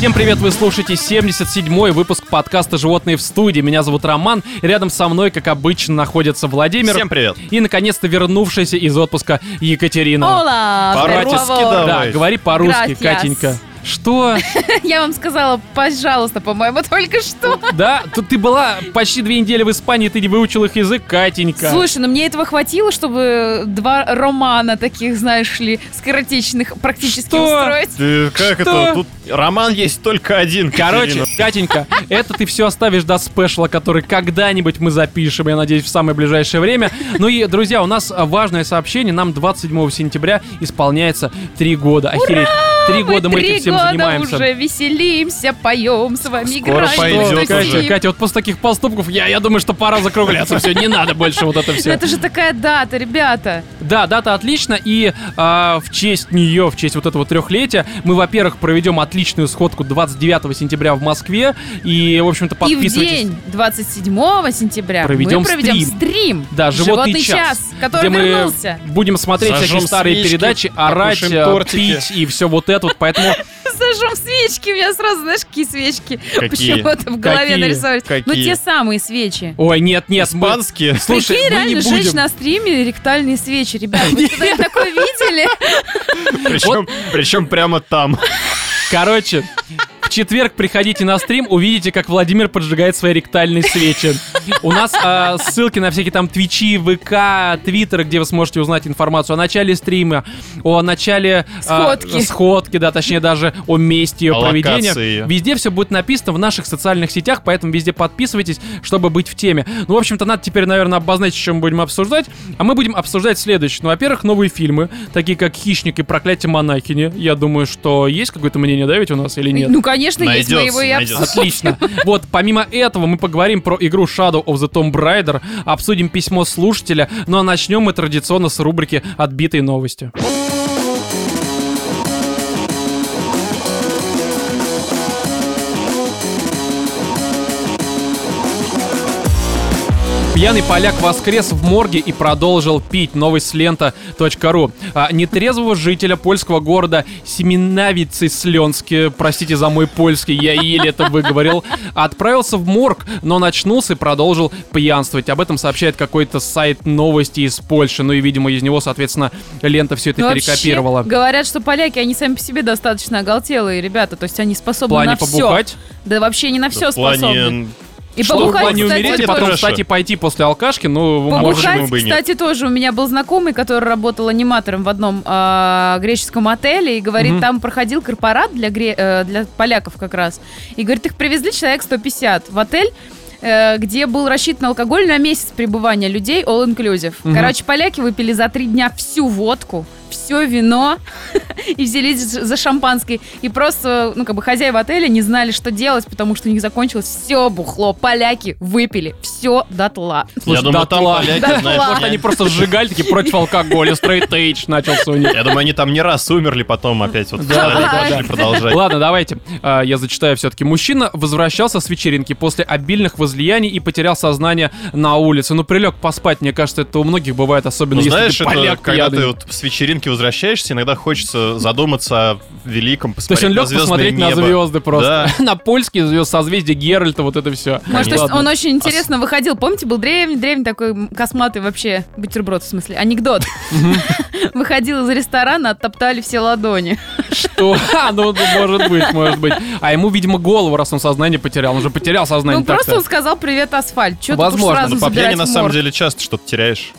Всем привет, вы слушаете 77-й выпуск подкаста «Животные в студии». Меня зовут Роман, рядом со мной, как обычно, находится Владимир. Всем привет. И, наконец-то, вернувшаяся из отпуска Екатерина. Ола! По-русски. Да, говори по-русски. Катенька. Что? Я вам сказала, пожалуйста, по-моему, только что. Да? Тут ты была почти две недели в Испании, ты не выучил их язык, Катенька. Слушай, ну мне этого хватило, чтобы два романа таких, знаешь ли, скоротечных практически Что? устроить. Ты как Что? это? Тут роман есть только один. Короче, Катерина. Катенька, это ты все оставишь до спешла, который когда-нибудь мы запишем, я надеюсь, в самое ближайшее время. Ну и, друзья, у нас важное сообщение. Нам 27 сентября исполняется три года. Охереть. Три года мы три этим года занимаемся. уже веселимся, поем, с вами Скоро играем. пойдет Что, уже. Катя, Катя, вот после таких поступков я, я думаю, что пора закругляться. Все, не надо больше вот это все. Это же такая дата, ребята. Да, дата отлично, и а, в честь нее, в честь вот этого трехлетия, мы, во-первых, проведем отличную сходку 29 сентября в Москве, и, в общем-то, И в подписывайтесь. день 27 сентября Проведем мы проведем стрим. стрим. Да, животный, час, который где мы вернулся. будем смотреть Зажжем всякие старые свечки, передачи, орать, э, пить и все вот это вот, поэтому Зажжем свечки, у меня сразу, знаешь, какие свечки Какие? почему-то в голове Какие? нарисовались. Ну, те самые свечи. Ой, нет, нет, мы- Испанские. Слушай, Прикинь, мы не реально жечь будем. на стриме ректальные свечи, ребят. Вы когда такое видели? Причем, причем прямо там. Короче, в четверг приходите на стрим, увидите, как Владимир поджигает свои ректальные свечи. У нас а, ссылки на всякие там твичи, ВК, Твиттеры, где вы сможете узнать информацию о начале стрима, о начале... а, Сходки. сходки, да, точнее даже о месте ее О проведения. локации. Везде все будет написано в наших социальных сетях, поэтому везде подписывайтесь, чтобы быть в теме. Ну, в общем-то, надо теперь, наверное, обозначить, что мы будем обсуждать. А мы будем обсуждать следующее. Ну, во-первых, новые фильмы, такие как «Хищник» и «Проклятие монахини». Я думаю, что есть какое-то мнение, да, ведь у нас или нет? Ну, конечно, есть, мы Найдется, его и найдется. обсудим. Отлично. Вот, помимо этого, мы поговорим про игру Shadow of the Tomb Raider, обсудим письмо слушателя, ну а начнем мы традиционно с рубрики «Отбитые новости». Пьяный поляк воскрес в морге и продолжил пить. Новость с лента.ру. А, нетрезвого жителя польского города Семенавицы Сленске, простите за мой польский, я еле это выговорил, отправился в морг, но начнулся и продолжил пьянствовать. Об этом сообщает какой-то сайт новости из Польши. Ну и, видимо, из него, соответственно, лента все это Ну, вообще, перекопировала. говорят, что поляки, они сами по себе достаточно оголтелые ребята, то есть они В способны плане на все. побухать, Да вообще не на все В плане... способны. И что побухать, плане кстати, умереть тоже. потом Хорошо. встать и пойти после алкашки, ну, Побухать? может, Побухать, почему бы кстати, тоже у меня был знакомый, который работал аниматором в одном а, греческом отеле и говорит, Мгм. там проходил корпорат для, гре- э, для поляков как раз. И говорит, их привезли человек 150 в отель, э, где был рассчитан алкоголь на месяц пребывания людей all inclusive. Мгм. Короче, поляки выпили за три дня всю водку, все вино и взялись за шампанское. И просто, ну, как бы хозяева отеля не знали, что делать, потому что у них закончилось все бухло. Поляки выпили все дотла. Слушай, Я думаю, там поляки, Дотла. знаешь, Может, они просто сжигали такие против алкоголя, стрейт эйдж начался у них. Я думаю, они там не раз умерли, потом опять вот Да, продолжать. Ладно, давайте. А, Я зачитаю все-таки. Мужчина возвращался с вечеринки после обильных возлияний и потерял сознание на улице. Ну, прилег поспать, мне кажется, это у многих бывает, особенно Ну, если знаешь, ты это поляк когда пьяный. ты вот с вечеринки возвращаешься, иногда хочется задуматься о великом, То есть он посмотреть лег на посмотреть на небо. звезды просто. Да. На польские звезды, созвездие Геральта, вот это все. Может, есть он очень интересно выходил. Помните, был древний-древний такой м, косматый вообще бутерброд, в смысле, анекдот. Выходил из ресторана, оттоптали все ладони. Что? Ну, может быть, может быть. А ему, видимо, голову, раз он сознание потерял. Он же потерял сознание Ну, просто он сказал «Привет, асфальт». Возможно, Ну, по пьяни на самом деле часто что-то теряешь.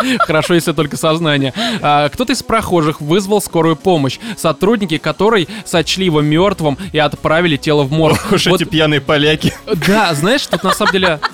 Хорошо, если только сознание. А, кто-то из прохожих вызвал скорую помощь, сотрудники которой сочли его мертвым и отправили тело в морг. Уж Вот, эти пьяные поляки. да, знаешь, тут на самом деле...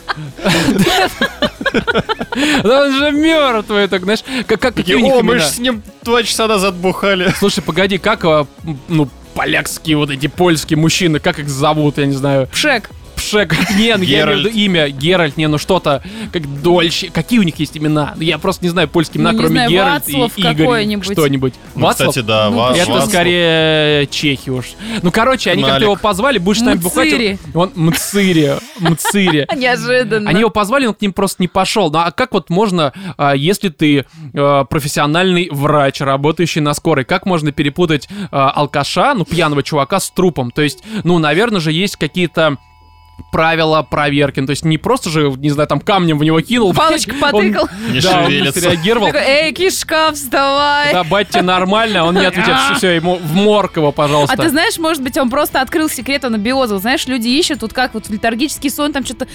Да он же мертвый, так знаешь, как, как какие у них О, мы же с ним два часа назад бухали. Слушай, погоди, как, а, ну, полякские вот эти польские мужчины, как их зовут, я не знаю. Пшек. Пшек, не, ну я имею в виду имя, Геральт, не, ну что-то, как Дольщик, какие у них есть имена? Я просто не знаю польские имена, Ну, кроме знаю, Геральт и Вацлав Игорь, какой-нибудь. что-нибудь. Ну, Вацлав? кстати, да, Ну, Ва- это Это Вацлав. скорее чехи уж. Ну, короче, они как-то его позвали, будешь нами бухать. Он Мцири, Мцири. Неожиданно. Они его позвали, он к ним просто не пошел. Ну а как вот можно, а, если ты а, профессиональный врач, работающий на скорой, как можно перепутать а, алкаша, ну пьяного чувака с трупом? То есть, ну, наверное же, есть какие-то правила проверки. Ну, то есть не просто же, не знаю, там камнем в него кинул. Палочку он- потыкал. Не Да, он шевелится. среагировал. Такой, эй, кишка, вставай. Да, батя нормально, он не отвечает, все, ему в морг его, пожалуйста. А ты знаешь, может быть, он просто открыл секрет анабиоза. Знаешь, люди ищут тут как вот летаргический сон, там что-то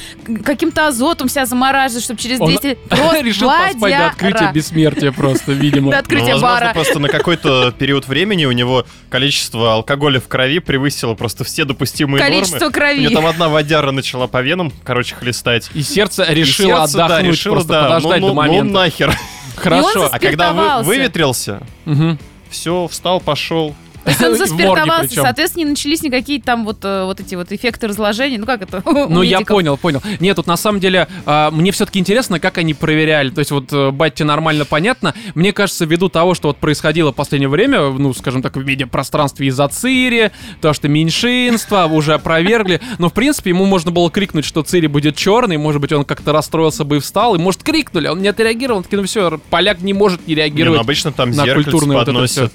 каким-то азотом себя замораживать, чтобы через Он 200... Просто решил поспать до открытия бессмертия просто, видимо. До Ну, открытия возможно, бара. просто на какой-то период времени у него количество алкоголя в крови превысило просто все допустимые Количество нормы. У крови. него там одна водяра начала по венам, короче, хлестать. И сердце И решило сердце, да, отдохнуть, решило, просто да, подождать ну, до ну, момента. Ну нахер. Хорошо. И А когда вы, выветрился, Мгм. все, встал, пошел. То есть он заспиртовался, соответственно, не начались никакие там вот, э, вот эти вот эффекты разложения. Ну как это? Ну, я понял, понял. Нет, тут на самом деле а, мне все-таки интересно, как они проверяли. То есть вот э, батя нормально понятно. Мне кажется, ввиду того, что вот происходило в последнее время, ну, скажем так, в медиапространстве из-за Цири, то, что меньшинство уже опровергли. Но, в принципе, ему можно было крикнуть, что Цири будет черный, может быть, он как-то расстроился бы и встал, и, может, крикнули, он не отреагировал, он такой, ну все, поляк не может не Не, ну, реагировать обычно там на зеркальце культурное вот это подносят.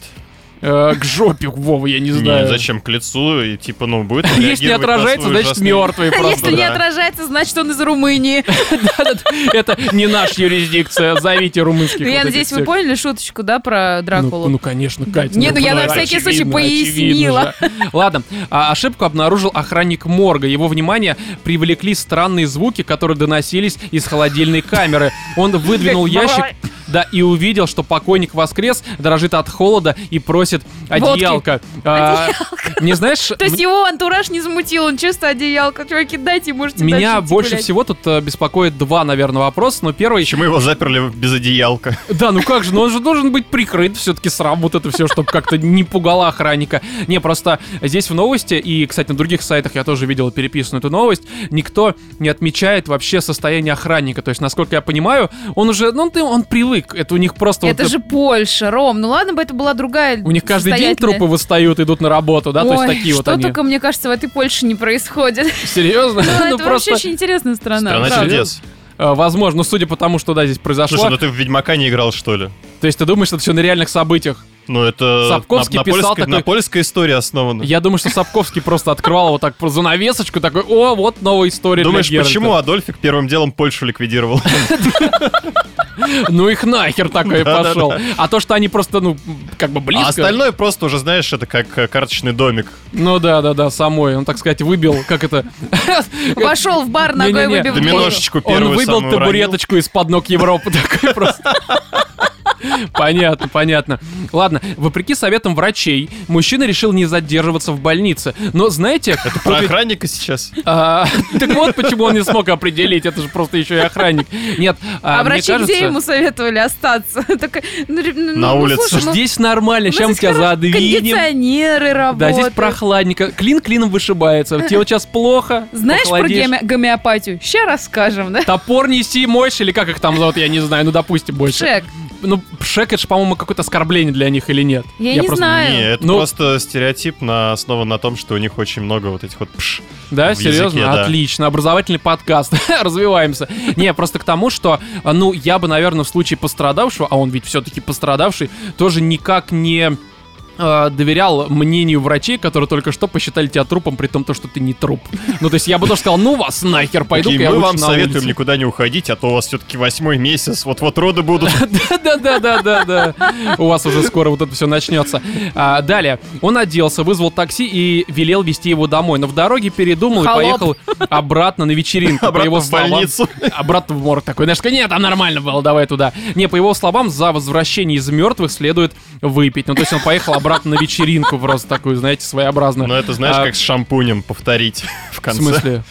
Э, к жопе, Вова, я не Не, знаю. зачем к лицу, и типа, ну, будет Если не реагировать на отражается, значит мертвый просто. Если не отражается, значит он из Румынии. Это не наша юрисдикция. Зовите румынских. Ну, я надеюсь, вы поняли шуточку, да, про Ну, Дракулу? ну, конечно, Катя. Не, ну, я на всякий случай пояснила. Ладно, а, ошибку обнаружил охранник морга. Его внимание привлекли странные звуки, которые доносились из холодильной камеры. Он выдвинул ящик, да, и увидел, что покойник воскрес, дрожит от холода и просит одеялко. А, Не знаешь, То есть его антураж не замутил, он чисто одеялко. Чуваки, дайте, можете меня больше всего тут э, беспокоит два, наверное, вопроса. Но первый... Почему его заперли без одеялка? Да, ну как же, ну он же должен быть прикрыт все-таки срам вот это все, чтобы как-то не пугало охранника. Не, просто здесь в новости, и, кстати, на других сайтах я тоже видел переписанную эту новость, никто не отмечает вообще состояние охранника. То есть, насколько я понимаю, он уже, ну, ты- он привык. Это у них просто... Это вот, же Польша, Ром. Ну ладно бы это была другая У них каждый день трупы восстают, идут на работу, да? То есть Ой, такие вот что они. только, мне кажется, в этой Польше не происходит. Серьезно? Ну, Ну, это вообще очень интересная страна. Страна чудес. Э, Возможно, ну, судя по тому, что, да, здесь произошло. Слушай, ну ты в Ведьмака не играл, что ли? То есть ты думаешь, что это все на реальных событиях? Ну это Сапковский на, на писал польской, такой- на польской истории основано. Я думаю, что Сапковский просто открывал вот так про занавесочку, такой, о, вот новая история Думаешь, Геральта». почему Адольфик первым делом Польшу ликвидировал? Ну их нахер такой пошел. А то, что они просто, ну, как бы близко. А остальное просто уже, знаешь, это как э, карточный домик. Ну да, да, да, самой. Он, так сказать, выбил, как это. Вошел в бар, ногой выбив Доминошечку Он первую выбил самую табуреточку из-под ног Европы. Такой просто. Понятно, понятно. Ладно, вопреки советам врачей, мужчина решил не задерживаться в больнице. Но знаете, Это про охранника сейчас. а, так вот почему он не смог определить, это же просто еще и охранник. Нет, а, А врачи кажется, где ему советовали остаться? Ну, ну, На ну, улице. слушай, ну, здесь нормально, сейчас мы тебя задвинем. Кондиционеры Да, работают. здесь прохладненько. Клин клином вышибается. Тебе вот сейчас плохо. Знаешь про гомеопатию? Сейчас расскажем, да? Топор неси, мойшь, или как их там зовут, я не знаю, ну допустим больше. Шек. Ну, пшек, это же, по-моему, какое-то оскорбление для них или нет? Я не просто- знаю. Не, это Ну- просто стереотип на, основан на том, что у них очень много вот этих вот пш. Да, В серьезно? языке, да. Отлично. Образовательный подкаст. Развиваемся. Не, просто к тому, что, ну, я бы, наверное, в случае пострадавшего, а он ведь все-таки пострадавший, тоже никак не э, доверял мнению врачей, которые только что посчитали тебя трупом, при том, то, что ты не труп. Ну, то есть я бы тоже сказал, ну вас нахер, пойду Такие, я мы вам советуем улицу». никуда не уходить, а то у вас все-таки восьмой месяц, вот-вот роды будут. Да-да-да-да-да. У вас уже скоро вот это все начнется. А, далее. Он оделся, вызвал такси и велел вести его домой. Но в дороге передумал и поехал обратно на вечеринку. По Обратно его в словам- больницу. Обратно в морг такой. Знаешь, нет, там нормально было, давай туда. Не, по его словам, за возвращение из мертвых следует выпить. Ну, то есть он поехал обратно на вечеринку просто такую, знаете, своеобразную. Но это, знаешь, А, как с шампунем повторить в В конце. смысле?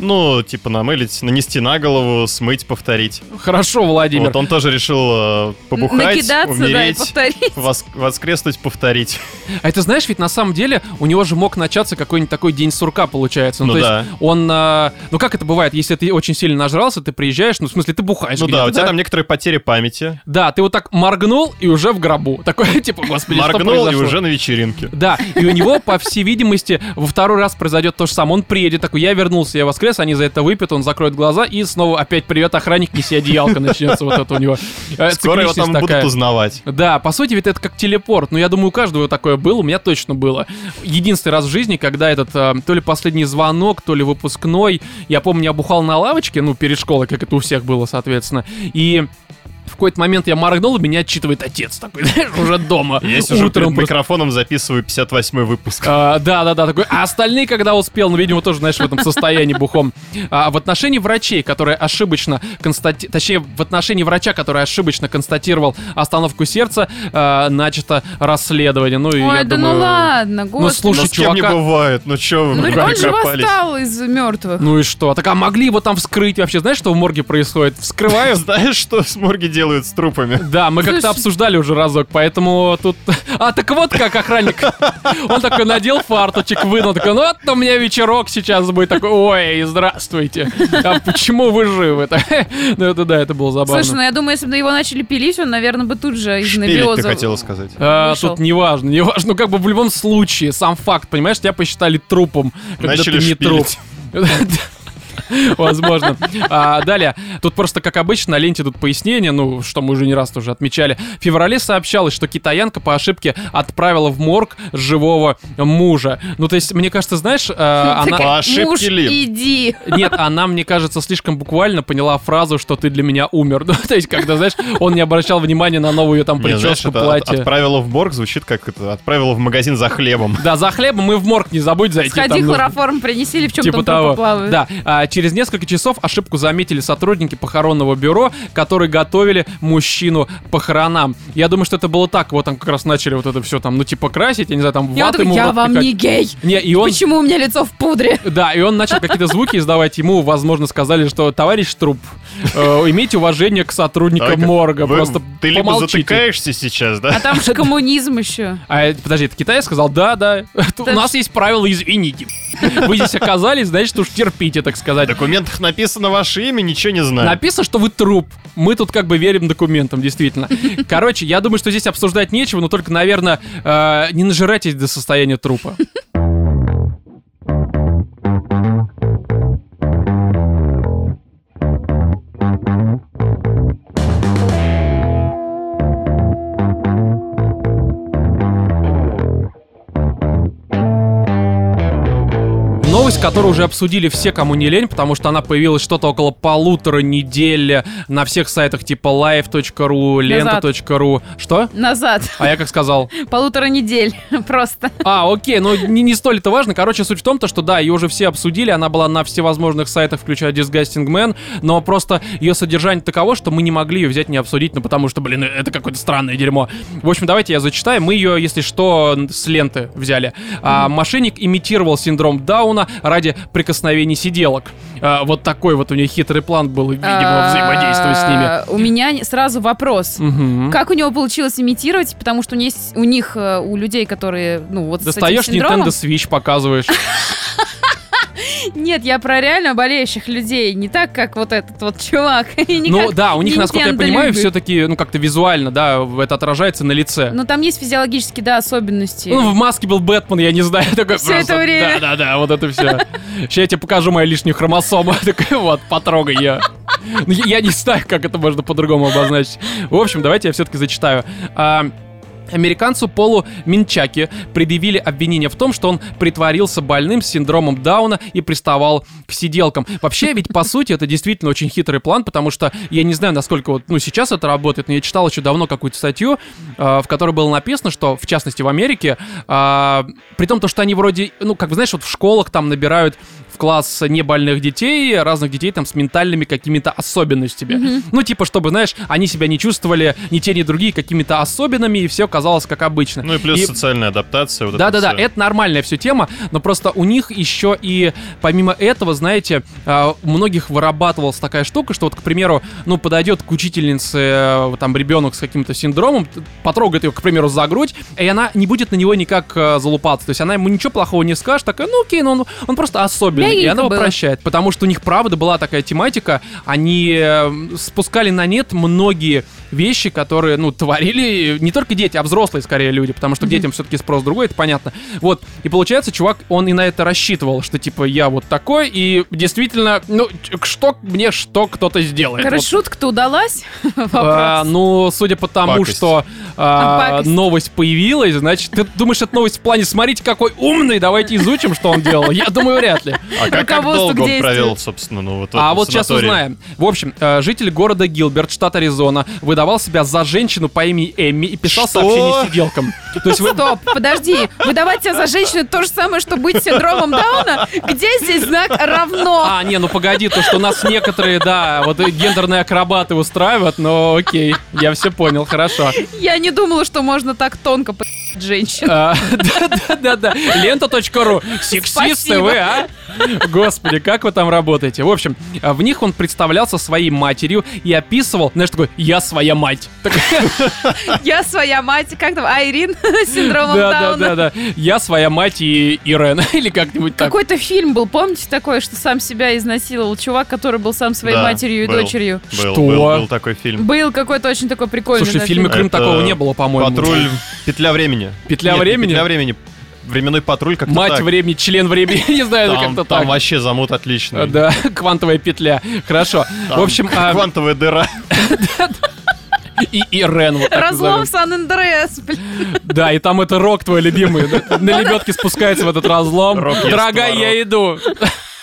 Ну, типа намылить, нанести на голову, смыть, повторить. Хорошо, Владимир. Вот он тоже решил э, побухать, Накидаться, да, и умереть, повторить. вос- воскреснуть, повторить. А это знаешь, ведь на самом деле у него же мог начаться какой-нибудь такой день сурка, получается. Ну то да. есть он, а, ну как это бывает, если ты очень сильно нажрался, ты приезжаешь, ну в смысле ты бухаешь Ну да, у тебя там некоторые потери памяти. Да, ты вот так моргнул и уже в гробу. Такой, типа, господи, что Моргнул и уже на вечеринке. Да, и у него, по всей видимости, во второй раз произойдет то же самое. Он приедет такой, я вернулся, я воскрес, они за это выпьют, он закроет глаза, и снова опять привет, охранник, неси одеялко, начнется вот это у него. Э, Скоро его там будут узнавать. Да, по сути, ведь это как телепорт. Ну, я думаю, у каждого такое было, у меня точно было. Единственный раз в жизни, когда этот, э, то ли последний звонок, то ли выпускной, я помню, я бухал на лавочке, ну, перед школой, как это у всех было, соответственно, и в какой-то момент я моргнул, и меня отчитывает отец такой, знаешь, уже дома. Я перед Утром просто. микрофоном записываю 58 выпуск. А, да, да, да, такой. А остальные, когда успел, ну, видимо, тоже, знаешь, в этом состоянии бухом. А, в отношении врачей, которые ошибочно констати... точнее, в отношении врача, который ошибочно констатировал остановку сердца, а, начато расследование. Ну, и Ой, я да думаю... ну ладно, господи. слушай, Ну, с кем не чувака- бывает, ну чё вы Ну, в он же восстал из мертвых. Ну и что? Так а могли его там вскрыть вообще? Знаешь, что в морге происходит? Вскрывают. Знаешь, что с морги делают с трупами? Да, мы как-то обсуждали уже разок, поэтому тут... А, так вот как охранник. Он такой надел фарточек, вынул, такой, ну вот у меня вечерок сейчас будет. Такой, ой, здравствуйте. А почему вы живы? Ну это да, это было забавно. Слушай, ну я думаю, если бы его начали пилить, он, наверное, бы тут же из Шпилить, ты хотела сказать. А, тут неважно, неважно. Ну, как бы в любом случае, сам факт, понимаешь, тебя посчитали трупом, когда Начали ты не труп. Возможно. А, далее, тут просто, как обычно, на ленте тут пояснение, ну, что мы уже не раз тоже отмечали. В феврале сообщалось, что китаянка по ошибке отправила в морг живого мужа. Ну, то есть, мне кажется, знаешь, а, Такая, она... По ошибке Муж, ли? иди. Нет, она, мне кажется, слишком буквально поняла фразу, что ты для меня умер. Ну, то есть, когда, знаешь, он не обращал внимания на новую ее там прическу, платье. отправила в морг, звучит как это, отправила в магазин за хлебом. Да, за хлебом мы в морг не забудь зайти. Сходи, хлороформ принеси в чем Типа там того. трупы плавают. Да. Через несколько часов ошибку заметили сотрудники похоронного бюро, которые готовили мужчину похоронам. Я думаю, что это было так. Вот там как раз начали вот это все там, ну, типа, красить, я не знаю, там Я, ваты такой, ему я вам пихать». не гей. Не, и он... Почему у меня лицо в пудре? Да, и он начал какие-то звуки издавать. Ему, возможно, сказали, что товарищ труп, имейте уважение к сотрудникам морга. Просто Ты либо помолчите. затыкаешься сейчас, А да? там же коммунизм еще. А, подожди, это Китай сказал? Да, да. У нас есть правила, извините. Вы здесь оказались, значит, уж терпите, так В сказать. документах написано ваше имя, ничего не знаю. Написано, что вы труп. Мы тут как бы верим документам, действительно. Короче, я думаю, что здесь обсуждать нечего, но только, наверное, э, не нажирайтесь до состояния трупа. Которую уже обсудили все, кому не лень, потому что она появилась что-то около полутора недель на всех сайтах типа live.ru, lenta.ru. Что? Назад. А я как сказал? Полутора недель. Просто. А, окей, ну не, не столь это важно. Короче, суть в том, то, что да, ее уже все обсудили, она была на всевозможных сайтах, включая Disgusting Man, но просто ее содержание таково, что мы не могли ее взять не обсудить, ну потому что, блин, это какое-то странное дерьмо. В общем, давайте я зачитаю. Мы ее, если что, с ленты взяли. А, мошенник имитировал синдром Дауна ради прикосновений сиделок. А, вот такой вот у нее хитрый план был, видимо, взаимодействовать с ними. А, У меня сразу вопрос. Как у него получилось имитировать? Потому что у, них у них, э, у людей, которые, ну, вот Достаешь с этим синдромом... Nintendo Switch, показываешь. Нет, я про реально болеющих людей. Не так, как вот этот вот чувак. Ну да, у них, насколько я понимаю, все-таки, ну как-то визуально, да, это отражается на лице. Ну, там есть физиологические, да, особенности. Ну, в маске был Бэтмен, я не знаю, такой просто, это время. Да-да-да, вот это все. Сейчас я тебе покажу мою лишнюю хромосому. Такой вот, потрогай ее. Ну, я, я не знаю, как это можно по-другому обозначить. В общем, давайте я все-таки зачитаю. Американцу Полу Минчаки предъявили обвинение в том, что он притворился больным с синдромом Дауна и приставал к сиделкам. Вообще, ведь по сути это действительно очень хитрый план, потому что я не знаю, насколько вот, ну, сейчас это работает, но я читал еще давно какую-то статью, э, в которой было написано, что, в частности, в Америке, э, при том, то, что они вроде, ну, как бы, знаешь, вот в школах там набирают класс небольных детей, разных детей там с ментальными какими-то особенностями. Ну, типа, чтобы, знаешь, они себя не чувствовали ни те, ни другие какими-то особенными, и все казалось как обычно. Ну и плюс социальная адаптация. Вот Да, да, да, это нормальная все тема, но просто у них еще и помимо этого, знаете, а, у многих вырабатывалась такая штука, что вот, к примеру, ну, подойдет к учительнице э, там ребенок с каким-то синдромом, потрогает ее, к примеру, за грудь, и она не будет на него никак э, залупаться. То есть она ему ничего плохого не скажет, такая, ну окей, ну он, он просто особенный, и она его прощает. Потому что у них, правда, была такая тематика, они э, спускали на нет многие вещи, которые, ну, творили не только дети, а взрослые, скорее, люди, потому что к детям все-таки спрос другой, это понятно. Вот, и получается, чувак, он и на это рассчитывал, что, типа, я вот такой, и действительно, ну, что мне что кто-то сделает. Короче, Вот. шутка-то удалась. А, ну, судя по тому, Пакость. что а, А, новость появилась, значит, ты думаешь, это новость в плане, смотрите, какой умный, давайте изучим, что он делал. Я думаю, вряд ли. А как, как долго он провел, собственно, ну вот А вот сейчас узнаем. В общем, э, житель города Гилберт, штат Аризона, выдавал себя за женщину по имени Эмми и писал Что? сообщения сиделкам. То есть вы... Стоп, подожди. Выдавать себя за женщину то же самое, что быть синдромом Дауна? Где здесь знак равно? А, не, ну погоди, то, что у нас некоторые, да, вот гендерные акробаты устраивают, но окей, я все понял, хорошо. Я не думала, что можно так тонко женщин. А, Да-да-да, лента.ру, сексисты вы, а? Господи, как вы там работаете? В общем, а, в них он представлялся своей матерью и описывал, знаешь, такой, я своя мать. Я своя мать, как там, Айрин с синдромом Да, да, Дауна. да, да. Я своя мать и Ирен. Или как-нибудь так. Какой-то фильм был, помните такое, что сам себя изнасиловал чувак, который был сам своей матерью и дочерью? Что? был, такой фильм. Был какой-то очень такой прикольный. Слушай, в фильме фильм. Крым такого не было, по-моему. Патруль, петля времени. Петля Нет, не времени? Петля времени. Временной патруль как-то Мать так. времени, член времени, не знаю, Там, как-то там так. вообще замут отличный. А, Да, квантовая петля. Хорошо. Там В общем, а, квантовая дыра. и Ирен вот Разлом. Сан-Андреас. блин. Да, и там это рок твой любимый. На лебедке спускается в этот разлом. Дорогая, я иду.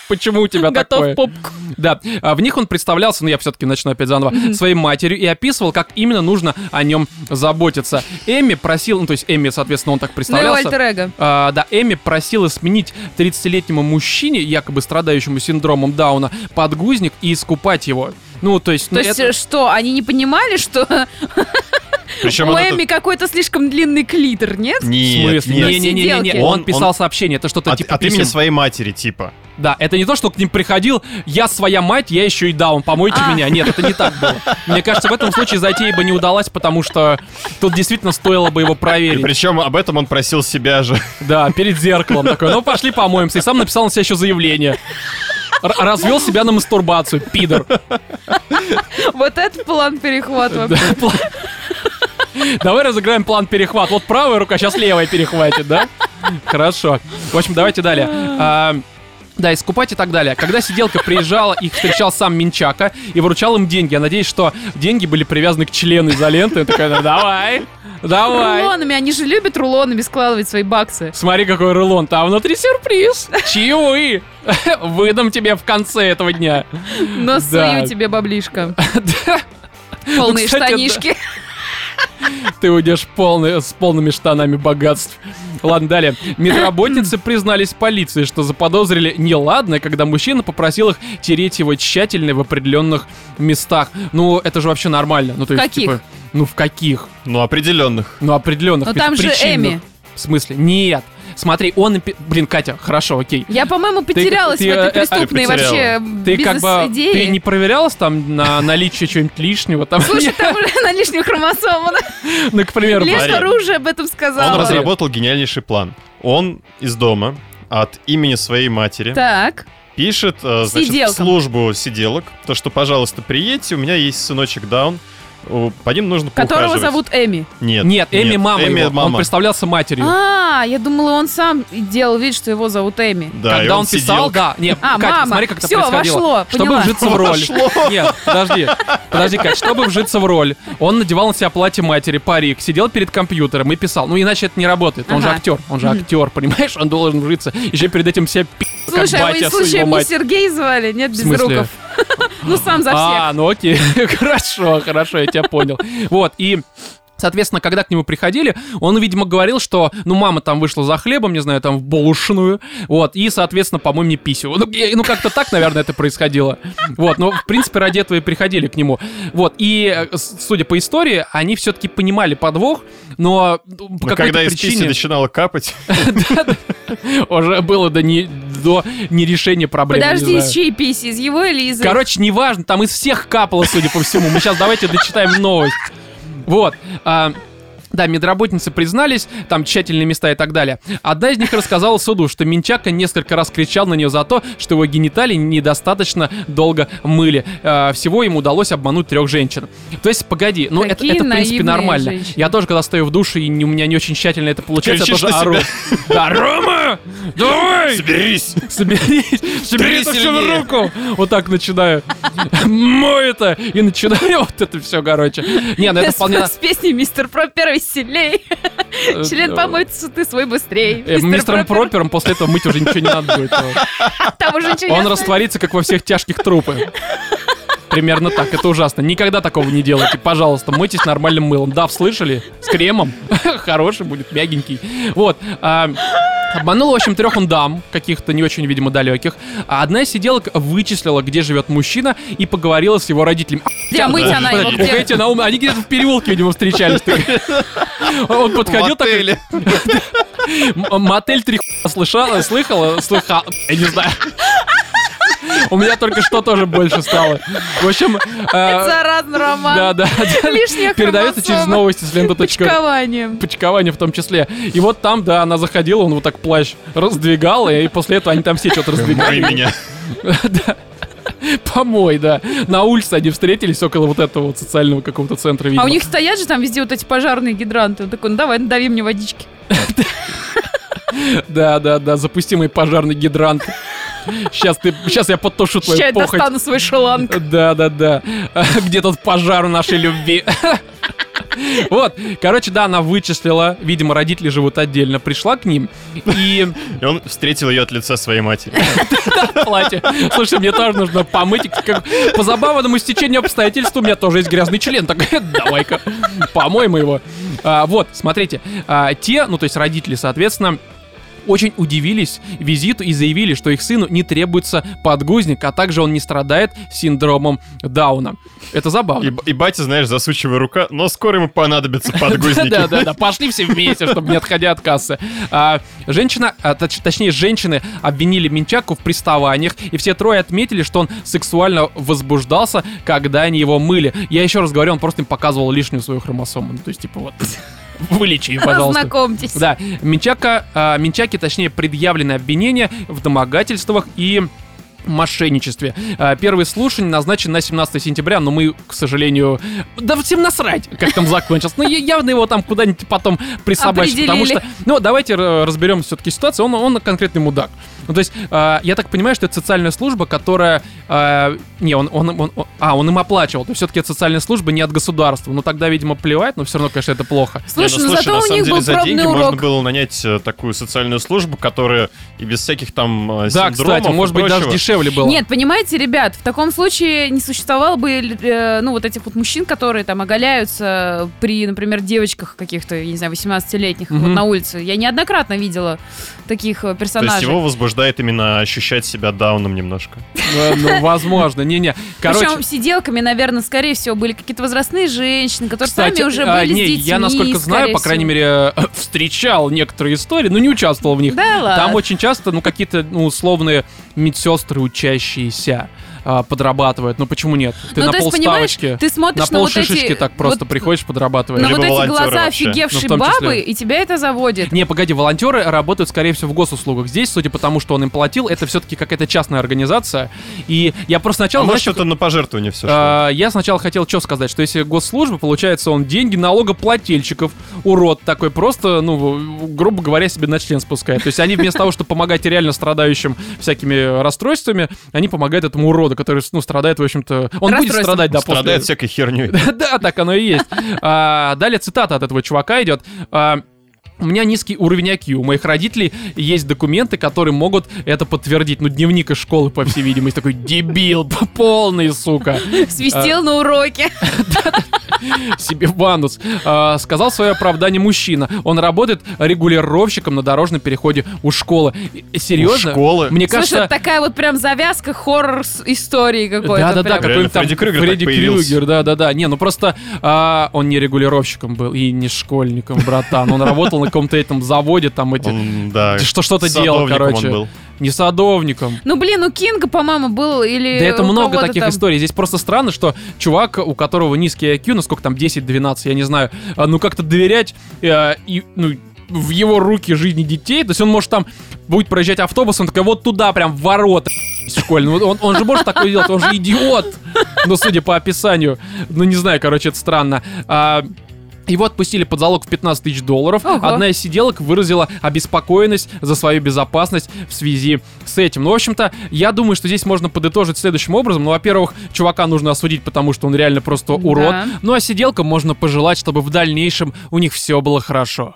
Почему у тебя Готов такое? попку. Да, а в них он представлялся, ну я все-таки начну опять заново, своей матерью и описывал, как именно нужно о нем заботиться. Эми просил, ну то есть Эми, соответственно, он так Ну представлялся. альтер-эго. А, да, Эми просила сменить 30-летнему мужчине, якобы страдающему синдромом Дауна, подгузник и искупать его. Ну, то есть... То ну, есть это- э, что, они не понимали, что Причем у Эми это- какой-то слишком длинный клитор, нет? В Нет, смысле? нет. Не-не-не-не, Сиделки. он Он- писал он- сообщение, это что-то От, типа от имени своей матери, типа. Да, это не то, что к ним приходил, я своя мать, я еще и даун, помойте А. меня. Нет, это не так было. Мне кажется, в этом случае затея бы не удалась, потому что тут действительно стоило бы его И проверить. причем об этом он просил себя же. Да, перед зеркалом такой, ну пошли помоемся. И сам написал на себя еще заявление. Развел себя на мастурбацию, пидор. Вот это план пла- Давай разыграем план перехват. Вот правая рука, сейчас левая перехватит, да? Хорошо. В общем, давайте далее. А, Да, искупать и так далее. Когда сиделка приезжала, их встречал сам Минчака и выручал им деньги. Я надеюсь, что деньги были привязаны к члену изоленты. Я такой, «Ну, давай, давай. Рулонами, они же любят рулонами складывать свои баксы. Смотри, какой рулон. Там внутри сюрприз. Чаевые. Выдам тебе в конце этого дня. Но Да. сую тебе баблишко. Полные Ну, кстати, штанишки. Ты уйдешь полный, с полными штанами богатств. Ладно, далее. Медработницы признались полиции, что заподозрили неладное, когда мужчина попросил их тереть его тщательно в определенных местах. Ну, это же вообще нормально. Ну, то есть, Каких? типа, ну, в каких? Ну, определенных. Ну, определенных. Но там же причинных. Эми. В смысле? Нет. Смотри, он... Блин, Катя, хорошо, окей. Я, по-моему, потерялась ты, в этой э, э, преступной ты потеряла. вообще Ты как бы... Ты не проверялась там на наличие чего-нибудь лишнего? Там, Слушай, там уже на лишнюю хромосому. ну, к примеру, Смотри. оружие об этом Он сказал. раз- разработал гениальнейший план. Он из дома от имени своей матери Так, пишет э, значит, в Сиделкам. службу сиделок, то, что, пожалуйста, приедьте, у меня есть сыночек Даун, по ним нужно которого поухаживать». зовут Эми. Нет, Нет, Эми мама Эми его. Он мама. представлялся матерью. А, я думала, он сам делал вид, что его зовут Эми. Да, и Когда он, писал, сиделка. да, нет, А, Катя, мама. смотри, как это Всё, происходило. вошло, чтобы поняла. вжиться в роль. Вошло. Нет, подожди, подожди, Кать, чтобы вжиться в роль, он надевал на себя платье матери, парик, сидел перед компьютером и писал. Ну, иначе это не работает. Он же Ага. актер, он же актер, понимаешь? Он должен вжиться. Еще перед этим себя пи***, как Слушай, а вы своего не. Сергей звали? Нет, без руков. Ну, сам за А, всех. ну окей, хорошо, хорошо, я тебя понял. Вот, и Соответственно, когда к нему приходили, он, видимо, говорил, что, ну, мама там вышла за хлебом, не знаю, там в булочную, вот, и, соответственно, по-моему, не писю. Ну, ну, как-то так, наверное, это происходило. Вот, но, в принципе, ради этого и приходили к нему. Вот, и, э, судя по истории, они все-таки понимали подвох, но ну, по Но когда из писи причине начинало капать, уже было до, не, до нерешения проблемы. Подожди, из чьей писи? Из его или из... Короче, неважно, там из всех капало, судя по всему. Мы сейчас давайте дочитаем новость. Вот. а, да, медработницы признались, там тщательные места и так далее. Одна из них рассказала суду, что Минчака несколько раз кричал на нее за то, что его гениталии недостаточно долго мыли. А, всего ему удалось обмануть трех женщин. То есть, погоди, ну это, это в принципе нормально. женщины. Я тоже, когда стою в душе, и у меня не очень тщательно это получается, я Кричишь тоже на ору. Да, Рома! Давай! соберись! Соберись, собери это все в руку. Вот так начинаю. Мой это. И начинаю вот это все, короче. Не, ну это вполне... С песней «Мистер Пропер веселей». Член помоется, ты свой быстрей. Э, Мистером Пропер. Пропером после этого мыть уже ничего не надо будет. Там уже ничего Он растворится, как во всех тяжких трупах. Примерно так, это ужасно. Никогда такого не делайте, пожалуйста, мойтесь нормальным мылом. Да, слышали? С кремом. Хороший будет, мягенький. Вот. а, Обманула, в общем, трех он дам, каких-то не очень, видимо, далеких. А одна из сиделок вычислила, где живет мужчина, и поговорила с его родителями. Где, а мыть она его где? На ум- они где-то в переулке, видимо, встречались. Он подходил так, Мотель три слышала, слыхала, слыхал, я не знаю. У меня только что тоже больше стало. В общем, Это э, заразно, Роман. да, да, Лишняя передается через новости с лента.ру. Почкованием. Почкование в том числе. И вот там, да, она заходила, он вот так плащ раздвигал, и после этого они там все что-то Мой раздвигали. меня. Помой, да. На улице они встретились около вот этого вот социального какого-то центра, А видимо. у них стоят же там везде вот эти пожарные гидранты. Он такой, ну давай, надави мне водички. Да, да, да, запустимый пожарный гидрант. Сейчас ты, сейчас я подтушу твою Сейчас я похоть. достану свой шланг. Да, да, да. Где тут пожар нашей любви? Вот, короче, да, она вычислила, видимо, родители живут отдельно, пришла к ним и И он встретил ее от лица своей матери. платье. Слушай, мне тоже нужно помыть. Как- По забавному стечению обстоятельств у меня тоже есть грязный член. Так, давай-ка, помоем его. А, вот, смотрите, а, те, ну то есть родители, соответственно, очень удивились визиту и заявили, что их сыну не требуется подгузник, а также он не страдает синдромом Дауна. Это забавно. И, и батя, знаешь, засучивая рука, но скоро ему понадобятся подгузники. Да, да, да, пошли все вместе, чтобы не отходя от кассы. А, женщина, а, точ- точнее, женщины обвинили Минчаку в приставаниях, и все трое отметили, что он сексуально возбуждался, когда они его мыли. Я еще раз говорю, он просто им показывал лишнюю свою хромосому. Ну, то есть, типа, вот, вылечи пожалуйста. Знакомьтесь. Да, Минчака, а, Минчаке, точнее, предъявлены обвинения в домогательствах и мошенничестве. А, Первый слушание назначен на 17 сентября, но мы, к сожалению... Да всем насрать, как там закончился. Ну, я- явно его там куда-нибудь потом присобачат, потому что... Ну, давайте разберем все-таки ситуацию. Он, он конкретный мудак. Ну, то есть, а, я так понимаю, что это социальная служба, которая... а, не, он, он, он- он- А, он им оплачивал. То есть, все-таки это социальная служба не от государства. Ну, тогда, видимо, плевать, но все равно, конечно, это плохо. Слушай, Не, ну слушай, зато на у самом них деле был за деньги пробный можно урок. было нанять э, такую социальную службу, которая и без всяких там э, Да, синдромов кстати, может быть, даже прочего. Дешевле было. Нет, понимаете, ребят, в таком случае не существовало бы, э, ну, вот этих вот мужчин, которые там оголяются при, например, девочках каких-то, я не знаю, 18-летних вот Мгм. на улице. Я неоднократно видела таких э, То есть персонажей. его возбуждает именно ощущать себя дауном немножко. Ну, возможно, не-не. Короче, Причем сиделками, наверное, скорее всего, были какие-то возрастные женщины, которые сами уже а, были с детьми. я, насколько знаю, по крайней мере, встречал некоторые истории, но не участвовал в них. Да ладно. Там очень часто, ну, какие-то, ну, условные медсестры, учащиеся, а, подрабатывают. Ну, почему нет? Ты Ну, на полставочки, ты смотришь на на, вот полшишечки эти... так просто вот приходишь, подрабатываешь. На Либо вот эти глаза вообще. офигевшей Ну, бабы, и тебя это заводит. Не, погоди, волонтеры работают, скорее всего, в госуслугах. Здесь, судя по тому, что он им платил, это все-таки какая-то частная организация. И я просто А сначала... может, знаешь, что-то на пожертвование все. А, Я сначала хотел что сказать, что если госслужба, получается, он деньги налогоплательщиков, урод такой, просто, ну, грубо говоря, себе на член спускает. То есть они вместо того, чтобы помогать реально страдающим всякими расстройствами, они помогают этому уроду, который, ну, страдает, в общем-то... Он будет страдать, да, Страдает после... всякой херней. Да, так оно и есть. А, Далее цитата от этого чувака идет. А, У меня низкий уровень IQ. У моих родителей есть документы, которые могут это подтвердить. Ну, дневник из школы, по всей видимости, такой дебил, полный, сука. Свистел на уроке. себе в анус. А, сказал свое оправдание мужчина. Он работает регулировщиком на дорожном переходе у школы. Серьезно? У школы? Мне Слушай, кажется... такая вот прям завязка хоррор с истории какой-то. Да, да, да, прям. какой-нибудь там Фредди Крюгер Фредди так появился. Крюгер, да, да, да. Не, ну просто а, он не регулировщиком был и не школьником, братан. Он работал на каком-то этом заводе, там эти. Он, да, Что что-то делал, короче. Не садовником. Ну, блин, у Кинга, по-моему, был или Да это много таких там. историй. Здесь просто странно, что чувак, у которого низкий IQ, ну сколько там, 10-12, я не знаю, а, ну как-то доверять э, и, ну, в его руки жизни детей. То есть он может там будет проезжать автобус, он такой, вот туда прям в ворота школьные. Он, он же может такое делать, он же идиот. Ну, судя по описанию. Ну, не знаю, короче, это странно. А, его отпустили под залог в 15 тысяч долларов. Ого. Одна из сиделок выразила обеспокоенность за свою безопасность в связи с этим. Ну, в общем-то, я думаю, что здесь можно подытожить следующим образом. Ну, во-первых, чувака нужно осудить, потому что он реально просто урод. Да. Ну, а сиделкам можно пожелать, чтобы в дальнейшем у них все было хорошо.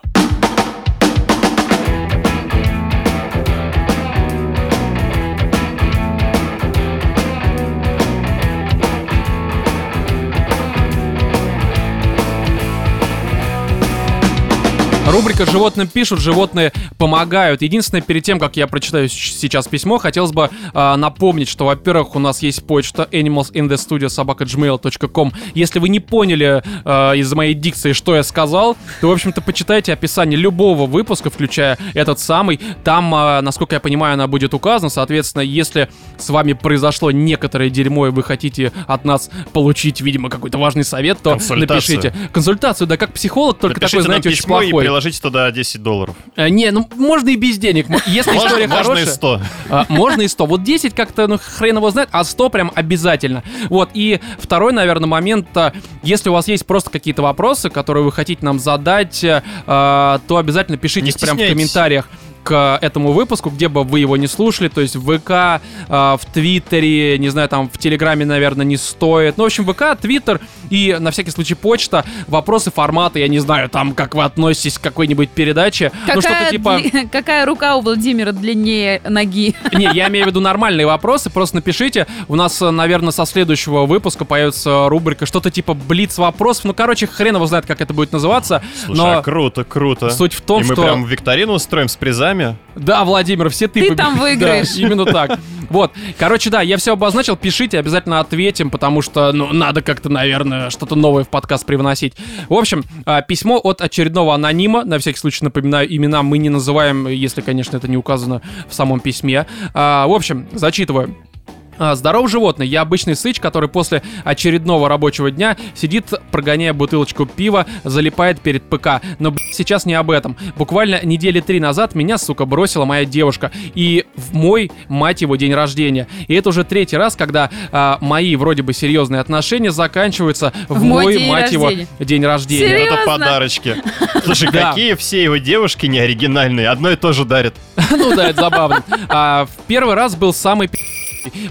Рубрика «Животным пишут, животные помогают». Единственное, перед тем, как я прочитаю сейчас письмо, хотелось бы а, напомнить, что, во-первых, у нас есть почта animalsinthestudio.gmail.com. Если вы не поняли а, из моей дикции, что я сказал, то, в общем-то, почитайте описание любого выпуска, включая этот самый. Там, а, насколько я понимаю, она будет указана. Соответственно, если с вами произошло некоторое дерьмо, и вы хотите от нас получить, видимо, какой-то важный совет, то Консультацию. напишите. Консультацию, да, как психолог, только Напишите такой, знаете, очень плохой. Приложите туда 10 долларов. Э, Не, ну можно и без денег. Если Можно, история можно хорошая. и 100. а, можно и 100. Вот 10 как-то, ну, хрен его знает, а 100 прям обязательно. Вот, и второй, наверное, момент, а, если у вас есть просто какие-то вопросы, которые вы хотите нам задать, э, а, то обязательно пишите Не их прям в комментариях к этому выпуску, где бы вы его не слушали, то есть в ВК, а, в Твиттере, не знаю, там в Телеграме, наверное, не стоит. Ну, в общем, ВК, Твиттер и, на всякий случай, почта, вопросы формата, я не знаю, там, как вы относитесь к какой-нибудь передаче. ну, что-то Какая, типа... дли- какая рука у Владимира длиннее ноги? Не, я имею в виду нормальные вопросы, просто напишите. У нас, э, наверное, со следующего выпуска появится рубрика что-то типа Блиц вопросов. Ну, короче, хрен его знает, как это будет называться. Слушай, но а круто, круто. суть в том, И мы что... прям викторину устроим с призами. Да, Владимир, все ты... Ты побед- там выиграешь. Да, именно так. Вот. Короче, да, я все обозначил, пишите, обязательно ответим, потому что, ну, надо как-то, наверное, что-то новое в подкаст привносить. В общем, а, письмо от очередного анонима. На всякий случай напоминаю, имена мы не называем, если, конечно, это не указано в самом письме. А, В общем, зачитываю. А, Здоров, животный. Я обычный сыч, который после очередного рабочего дня сидит, прогоняя бутылочку пива, залипает перед ПК. Но, блядь, сейчас не об этом. Буквально недели три назад меня, сука, бросила моя девушка. И в мой, мать его, день рождения. И это уже третий раз, когда а, мои вроде бы серьезные отношения заканчиваются в, В мой день мать его, рождения. день рождения. Серьезно? Это подарочки. Слушай, какие все его девушки не оригинальные. Одно и то же дарят. Ну да, это забавно. А, в первый раз был самый.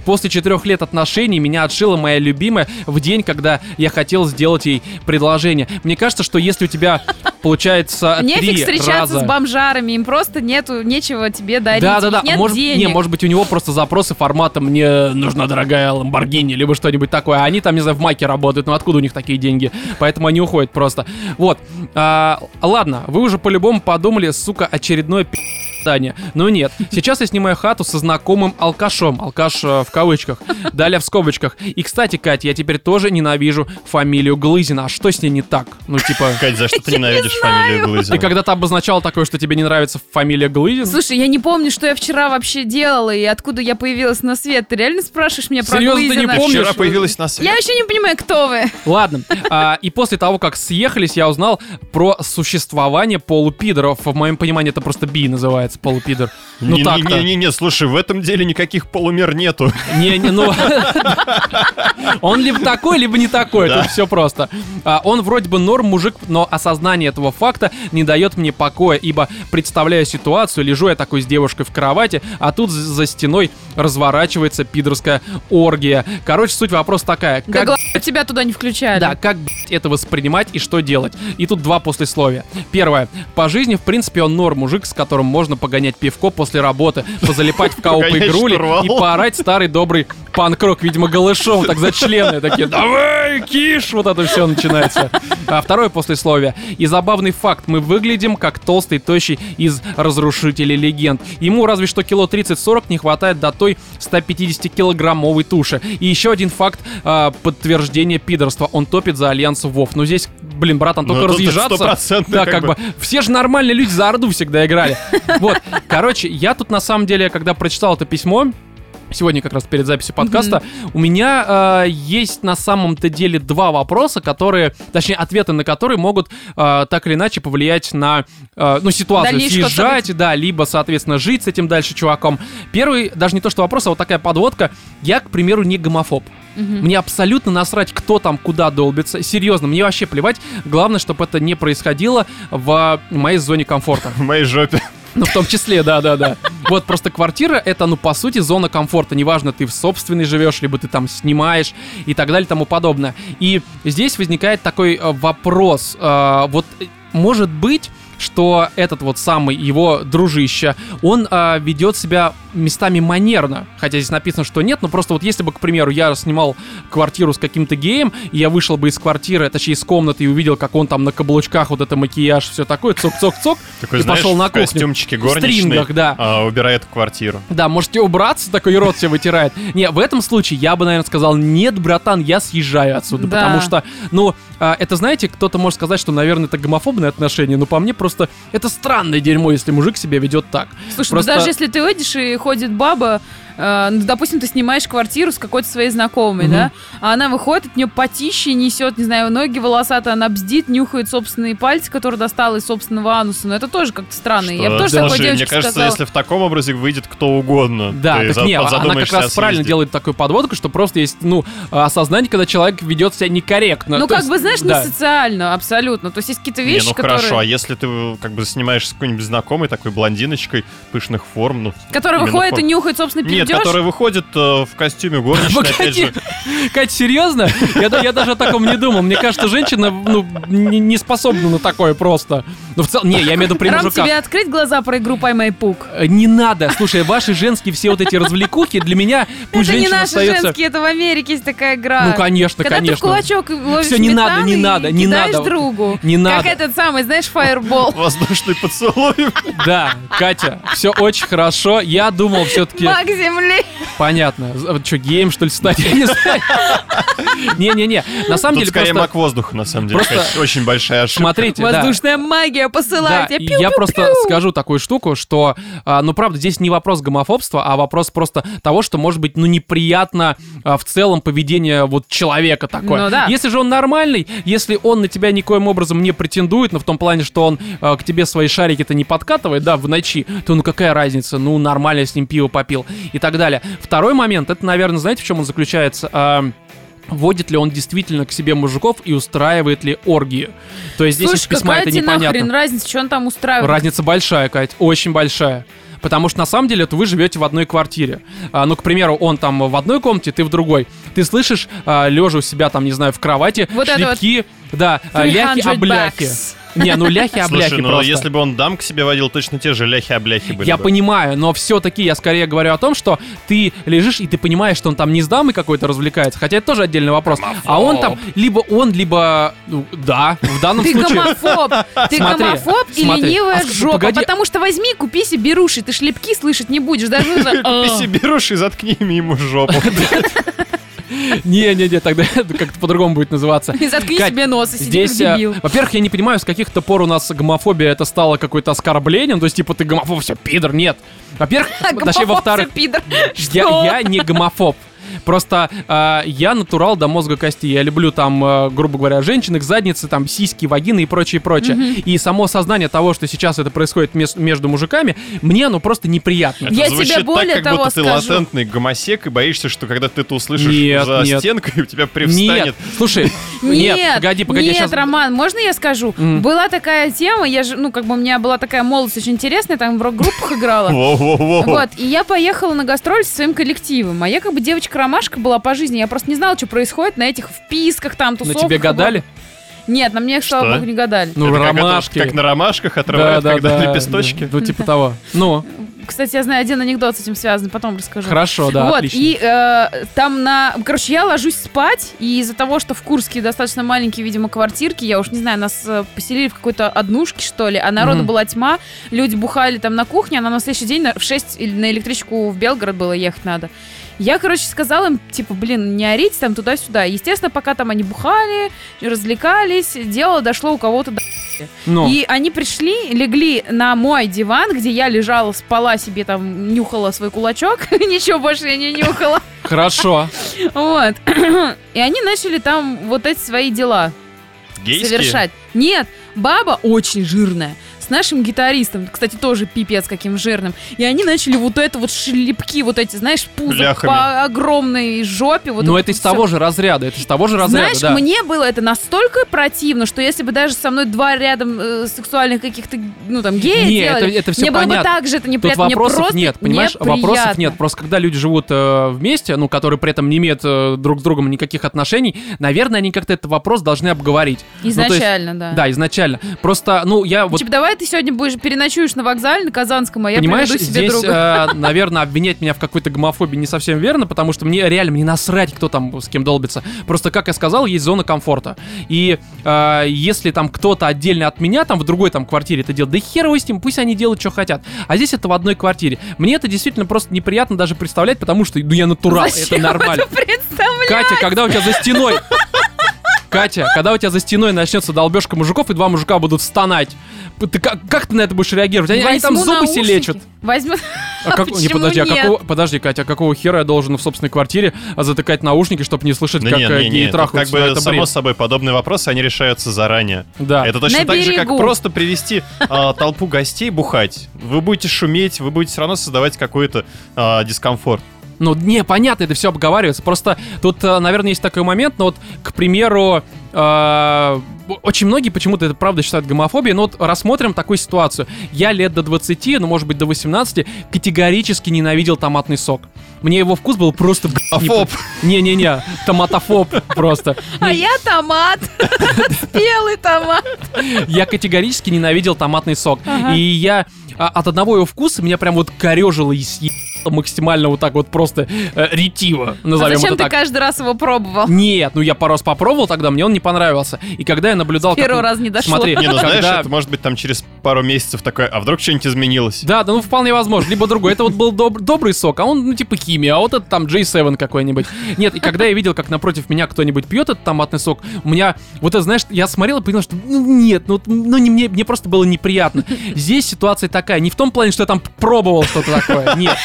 После четырех лет отношений меня отшила моя любимая в день, когда я хотел сделать ей предложение. Мне кажется, что если у тебя получается Нефиг встречаться раза... с бомжарами, им просто нету, нечего тебе дарить. Да, да, да. нет может, денег. не, может быть, у него просто запросы формата «мне нужна дорогая Ламборгини» либо что-нибудь такое. А они там, не знаю, в Маке работают. Ну откуда у них такие деньги? Поэтому они уходят просто. Вот. А, ладно, вы уже по-любому подумали, сука, очередное пи***. Таня. Но нет. Сейчас я снимаю хату со знакомым алкашом. Алкаш э, в кавычках. Далее в скобочках. И, кстати, Катя, я теперь тоже ненавижу фамилию Глызина. А что с ней не так? Ну, типа... Кать, за что ты ненавидишь фамилию Глызина? Ты когда-то обозначал такое, что тебе не нравится фамилия Глызин? Слушай, я не помню, что я вчера вообще делала и откуда я появилась на свет. Ты реально спрашиваешь меня про Серьезно, ты не? Ты помнишь? вчера появилась на свет. Я вообще не понимаю, кто вы. Ладно. А, и после того, как съехались, я узнал про существование полупидоров. В моем понимании это просто би называется, полупидор. Ну не, так-то. не, не, не, слушай, в этом деле никаких полумер нету. Не, не, ну... Он либо такой, либо не такой, Да. тут все просто. А, он вроде бы норм мужик, но осознание этого факта не дает мне покоя, ибо представляю ситуацию, лежу я такой с девушкой в кровати, а тут за- стеной разворачивается пидорская оргия. Короче, суть вопроса такая. Да Как главное, тебя туда не включали. Да, как блядь, это воспринимать и что делать? И тут два послесловия. Первое. По жизни, в принципе, он норм мужик, с которым можно погонять пивко после работы, позалипать в кооп Погонять игрули и поорать старый добрый панк-рок, видимо, голышом, так за члены такие, давай, киш, вот это все начинается. А второе послесловие. И забавный факт, мы выглядим как толстый, тощий из разрушителей легенд. Ему разве что кило 30-40 не хватает до той 150-килограммовой туши. И еще один факт а, подтверждения пидорства. Он топит за альянс ВОВ. Ну здесь, блин, братан, только Ну, разъезжаться. Да, как как бы. бы. Все же нормальные люди за Орду всегда играли. Вот, короче, я тут на самом деле, когда прочитал это письмо, Сегодня как раз перед записью подкаста у меня э, есть на самом-то деле два вопроса, которые, точнее, ответы на которые могут э, так или иначе повлиять на, э, ну, ситуацию, Дальнейший ход съезжать, да, либо, соответственно, жить с этим дальше чуваком. Первый, даже не то, что вопрос, а вот такая подводка. Я, к примеру, не гомофоб. Мне абсолютно насрать, кто там куда долбится. Серьезно, мне вообще плевать. Главное, чтобы это не происходило в моей зоне комфорта. В моей жопе. Ну, в том числе, да-да-да. Вот просто квартира — это, ну, по сути, зона комфорта. Неважно, ты в собственной живешь, либо ты там снимаешь и так далее и тому подобное. И здесь возникает такой э, вопрос. э, вот, э, может быть, что этот вот самый его дружище, он э, ведет себя местами манерно. Хотя здесь написано, что нет, но просто вот если бы, к примеру, я снимал квартиру с каким-то геем, и я вышел бы из квартиры, точнее из комнаты, и увидел, как он там на каблучках, вот это макияж, все такое, цок-цок-цок, и знаешь, пошел на кухню. костюмчике В стрингах, да. а, убирает квартиру. Да, можете убраться, такой и рот себе вытирает. Не, в этом случае я бы, наверное, сказал, нет, братан, я съезжаю отсюда. Да. Потому что, ну, а, это, знаете, кто-то может сказать, что, наверное, это гомофобное отношение, но по мне просто это странное дерьмо, если мужик себя ведет так. Слушай, Просто- ну даже если ты выйдешь и ходит баба, э, ну, допустим, ты снимаешь квартиру с какой-то своей знакомой, Мгм. да, а она выходит, от нее потище несет, не знаю, ноги волосатые, она бздит, нюхает собственные пальцы, которые достала из собственного ануса, но это тоже как-то странно. Я бы Что, тоже такой слушай, девочке мне кажется, сказала. если в таком образе выйдет кто угодно, Да, ты так за- не, она как раз правильно делает такую подводку, что просто есть, ну, осознание, когда человек ведет себя некорректно. Ну, То как есть, бы, знаешь, да. не социально, абсолютно. То есть есть какие-то Не, вещи, ну которые... хорошо, а если ты э, как бы снимаешь с какой-нибудь знакомой такой блондиночкой пышных форм, ну... Которые именно выходят и форм. нюхают собственный Нет, пердеж. Который выходит э, в костюме горничной, опять же. Кать, серьезно? Я, я даже о таком не думал. Мне кажется, женщина ну, не, не способна на такое просто. Ну, в целом, не, я имею в виду при Рам, мужиках. тебе открыть глаза про игру «Поймай пук»? Э, Не надо. Слушай, ваши женские все вот эти развлекухи для меня пусть это не женщина наши остается. женские, это в Америке есть такая игра. Ну, конечно, Когда ты в конечно. кулачок ловишь Всё, не надо, не надо, не надо. другу. Не Как надо. этот самый, знаешь, фаербол. Воздушный поцелуй. Да, Катя, все очень хорошо. Я думал все-таки... Маг земли. Понятно. Что, геем, что ли, стать? Я не знаю. Не-не-не. На самом Тут деле скорее просто... маг воздуха, на самом деле. Просто- Очень большая ошибка. Смотрите, да. Воздушная магия Да, посылает я просто скажу такую штуку, что, а, ну, правда, здесь не вопрос гомофобства, а вопрос просто того, что, может быть, ну, неприятно а, в целом поведение вот человека такое. Ну да. Если же он нормальный, если он на тебя никоим образом не претендует, но в том плане, что он а, к тебе свои шарики-то не подкатывает, да, в ночи, то ну какая разница, ну, нормально с ним пиво попил и так далее. Второй момент, это, наверное, знаете, в чем он заключается? А, Водит ли он действительно к себе мужиков и устраивает ли оргии? То есть здесь из Слушай, письма какая это тебе непонятно. нахрен разница, что он там устраивает? Разница большая, Кать, очень большая. Потому что на самом деле это вы живете в одной квартире. А, ну, к примеру, он там в одной комнате, ты в другой. Ты слышишь, а, лежа у себя там, не знаю, в кровати, Вот это вот шлепки, да, а, 300 ляхи-обляхи. bucks. Не, ну ляхи-обляхи Слушай, ну просто. если бы он дам к себе водил, точно те же ляхи-обляхи были Я бы. понимаю, но все-таки я скорее говорю о том, что ты лежишь и ты понимаешь, что он там не с дамой какой-то развлекается, хотя это тоже отдельный вопрос. А он там либо он, либо ну, да, в данном Ты случае. гомофоб. Ты Смотри, гомофоб и смотри. ленивая А жопа. погоди. Потому что возьми, купи себе беруши, ты шлепки слышать не будешь. Даже Ты себе берешь и заткни ему жопу. Не-не-не, тогда как-то по-другому будет называться. И заткни Кать, себе нос и сиди Здесь, дебил. во-первых, я не понимаю, с каких-то пор у нас гомофобия это стало какое-то оскорблением, то есть, типа, ты гомофоб, все, пидор, нет. Во-первых, точнее, во-вторых, я, я не гомофоб. Просто э, я натурал до мозга кости. Я люблю там, э, грубо говоря, женщин, их задницы, там, сиськи, вагины и прочее, прочее. И само сознание того, что сейчас это происходит мес- между мужиками, мне оно просто неприятно. Я Это звучит тебе более так, как того будто ты скажу. латентный гомосек и боишься, что когда ты это услышишь Нет, за нет. стенкой, у тебя привстанет. Нет, слушай, Нет, нет, погоди, погоди, нет, сейчас... Роман, можно я скажу? Была такая тема, я же, ну, как бы у меня была такая молодость очень интересная, там в рок-группах играла. Во-во-во. Вот, и я поехала на гастроль со своим коллективом. А я как бы девочка-ромашка была по жизни. Я просто не знала, что происходит на этих вписках, там, На тусовках. тебе гадали? Нет, на мне, слава богу, не гадали. Ну, Это как это, ромашки. Как на ромашках отрывают, когда лепесточки. Ну, типа того. Ну, Кстати, я знаю один анекдот с этим связан, потом расскажу. хорошо, да, вот, отлично. и э, там на... Короче, я ложусь спать, и из-за того, что в Курске достаточно маленькие, видимо, квартирки, я уж не знаю, нас э, поселили в какой-то однушке, что ли, а народу Мгм. была тьма, люди бухали там на кухне, а нам на следующий день на- в 6 или на электричку в Белгород было ехать надо. Я, короче, сказала им, типа, блин, не орите там туда-сюда. Естественно, пока там они бухали, развлекались, дело дошло у кого-то до Ну, и они пришли, легли на мой диван, где я лежала, спала себе там, нюхала свой кулачок. Ничего больше я не нюхала. хорошо. Вот. И они начали там вот эти свои дела Гейские? совершать. Нет, баба очень жирная. С нашим гитаристом, кстати, тоже пипец каким жирным. И они начали вот это вот шлепки, вот эти, знаешь, пузо Бляхами. по огромной жопе. Вот Но вот это из всё. того же разряда, это из того же разряда, Знаешь, да. мне было это настолько противно, что если бы даже со мной два рядом э, сексуальных каких-то, ну там, гея Не, делали, это- это всё мне было бы понятно. так же это Тут неприятно. Мне вопросов просто нет, понимаешь? Вопросов неприятно. нет. Просто когда люди живут э, вместе, ну, которые при этом не имеют э, друг с другом никаких отношений, наверное, они как-то этот вопрос должны обговорить. Ну, то есть- Изначально, да. Да, изначально. Просто, ну, я вот Типа, давай ты сегодня будешь переночуешь на вокзале на Казанском, а я Понимаешь, приведу себе здесь, друга. э, наверное, обвинять меня в какой-то гомофобии не совсем верно, потому что мне реально мне насрать, кто там с кем долбится. Просто, как я сказал, есть зона комфорта. И э, если там кто-то отдельно от меня, там в другой там квартире это делает, да хер его с ним, пусть они делают, что хотят. А здесь это в одной квартире. Мне это действительно просто неприятно даже представлять, потому что, ну, я натурал, Зачем это нормально. Представляю. Катя, когда у тебя за стеной... Катя, когда у тебя за стеной начнется долбежка мужиков, и два мужика будут стонать, ты как, как ты на это будешь реагировать? Они, они там зубы себе наушники. лечат. Возьму... А как- не, подожди, а нет? какого, подожди, Катя, а какого хера я должен в собственной квартире а, затыкать наушники, чтобы не слышать, Да как не, э, не, геи не, тут трахаются? как Ну, бы это само бред. собой подобные вопросы, они решаются заранее. Да. Это точно На так же, как берегу. просто привести а, толпу гостей бухать. Вы будете шуметь, вы будете все равно создавать какой-то а, дискомфорт. Ну, не, понятно, это все обговаривается. Просто тут, э, наверное, есть такой момент, но вот, к примеру, э, очень многие почему-то это правда считают гомофобией, но вот рассмотрим такую ситуацию. Я лет до 20, ну, может быть, до 18 категорически ненавидел томатный сок. Мне его вкус был просто... Афоб. Не-не-не, томатофоб просто. А я томат. Спелый томат. Я категорически ненавидел томатный сок. И я а, от одного его вкуса меня прям вот корежило и съело максимально вот так вот просто э, ретиво, А назовем зачем это ты так. каждый раз его пробовал? Нет, ну я пару раз попробовал тогда, мне он не понравился. И когда я наблюдал... как Первый он- раз не дошло. Смотри, Не, ну знаешь, когда- это может быть там через пару месяцев такое, а вдруг что-нибудь изменилось? Да, да, ну вполне возможно. Либо другой. Это вот был доб- добрый сок, а он, ну, типа химия, а вот это там J7 какой-нибудь. Нет, и когда я видел, как напротив меня кто-нибудь пьет этот томатный сок, у меня, вот это, знаешь, я смотрел и понял, что, ну, нет, ну, ну не, мне, мне просто было неприятно. Здесь ситуация такая, не в том плане, что я там пробовал что-то такое, нет.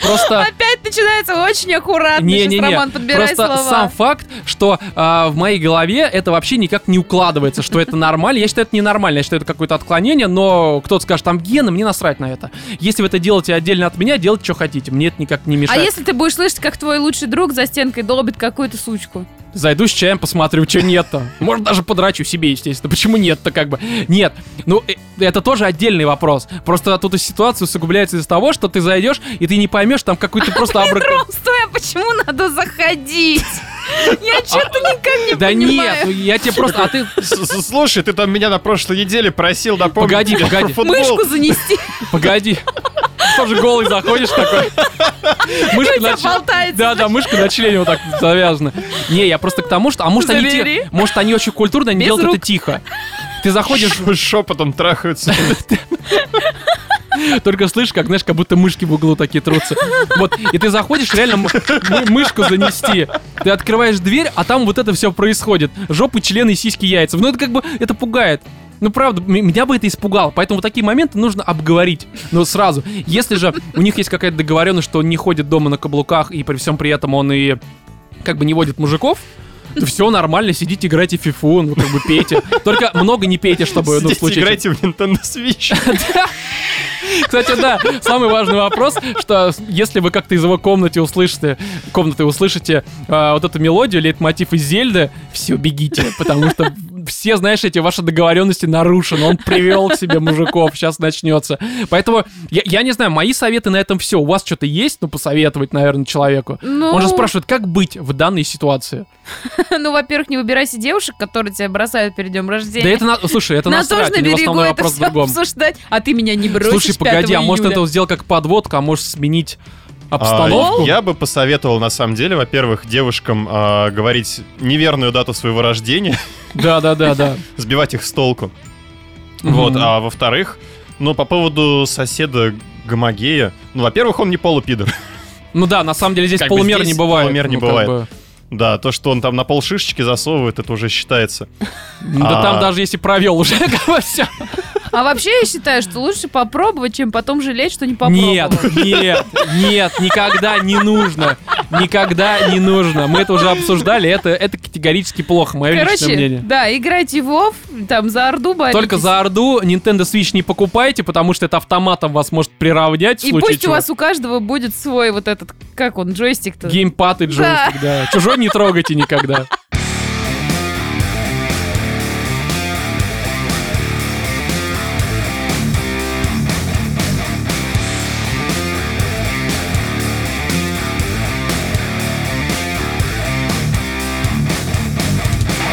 Просто... Опять начинается очень аккуратно. Сейчас, Не-не-не, Роман, подбирай просто слова. сам факт, что а, в моей голове это вообще никак не укладывается, что это нормально. Я считаю, это ненормально, я считаю, это какое-то отклонение, но кто-то скажет, там гены, мне насрать на это. Если вы это делаете отдельно от меня, делайте, что хотите, мне это никак не А мешает. если ты будешь слышать, как твой лучший друг за стенкой долбит какую-то сучку? Зайду с чаем, посмотрю, что нет-то. Может, даже подрачу себе, естественно. Почему нет-то, как бы? Нет. Ну, э, это тоже отдельный вопрос. Просто тут и ситуация усугубляется из-за того, что ты зайдешь, и ты не поймешь, там какой-то просто абрак... Ром, стой, а почему надо заходить? Я что-то никак не Да нет, ну я тебе просто... А ты... Слушай, ты там меня на прошлой неделе просил напомнить Погоди, погоди. Мышку занести. Погоди. Тоже голый заходишь такой. Мышка на ч-. Да, да, мышка на члене вот так завязана. Не, я просто к тому, что... А может, они, те- может, они очень культурно, они Без делают рук. это тихо. Ты заходишь, Ш- Шепотом трахаются. только слышишь, как, знаешь, как будто мышки в углу такие трутся. Вот, и ты заходишь, реально м- мы- мышку занести. Ты открываешь дверь, а там вот это все происходит. Жопы, члены, сиськи, яйца. Ну, это как бы, это пугает. Ну, правда, меня бы это испугало. Поэтому вот такие моменты нужно обговорить. Ну, сразу. Если же у них есть какая-то договоренность, что он не ходит дома на каблуках, и при всем при этом он и как бы не водит мужиков, то все нормально, сидите, играйте в фифу, ну, как бы пейте. Только много не пейте, чтобы, ну, Сидите, случае... играйте в Nintendo Switch. Кстати, да, самый важный вопрос, что если вы как-то из его комнаты услышите, комнаты услышите а, вот эту мелодию, лейтмотив из Зельды, все, бегите, потому что все, знаешь, эти ваши договоренности нарушены. Он привел к себе мужиков, сейчас начнется. Поэтому, я, я не знаю, мои советы на этом все. У вас что-то есть, ну, посоветовать, наверное, человеку? Ну, Он же спрашивает, как быть в данной ситуации? ну, во-первых, не выбирайся девушек, которые тебя бросают перед днем рождения. Да это, на- слушай, это тоже насрать, на или основной это вопрос в другом. обсуждать, а ты меня не бросишь Слушай, погоди, 5 а может это сделал как подводка, а может сменить А, обстановку? я бы посоветовал, на самом деле, во-первых, девушкам а, говорить неверную дату своего рождения, Да, да, да, да. сбивать их с толку. Вот, а во-вторых, ну, по поводу соседа Гомогея, ну, во-первых, он не полупидор. Ну да, на самом деле здесь Как полумер здесь не бывает. полумер не Ну, как бывает. бы. Да, то, что он там на пол шишечки засовывает, это уже считается. Да А. там даже если провел уже, все. А вообще я считаю, что лучше попробовать, чем потом жалеть, что не попробовал. Нет, нет, нет, никогда не нужно. Никогда не нужно. Мы это уже обсуждали, это, это категорически плохо, мое личное Короче, мнение. да, играйте в Вов, там за Орду боритесь. Только за Орду Nintendo Switch не покупайте, потому что это автоматом вас может приравнять И пусть чего. у вас у каждого будет свой вот этот, как он, джойстик-то. Геймпад и джойстик, да. Чужой не трогайте никогда.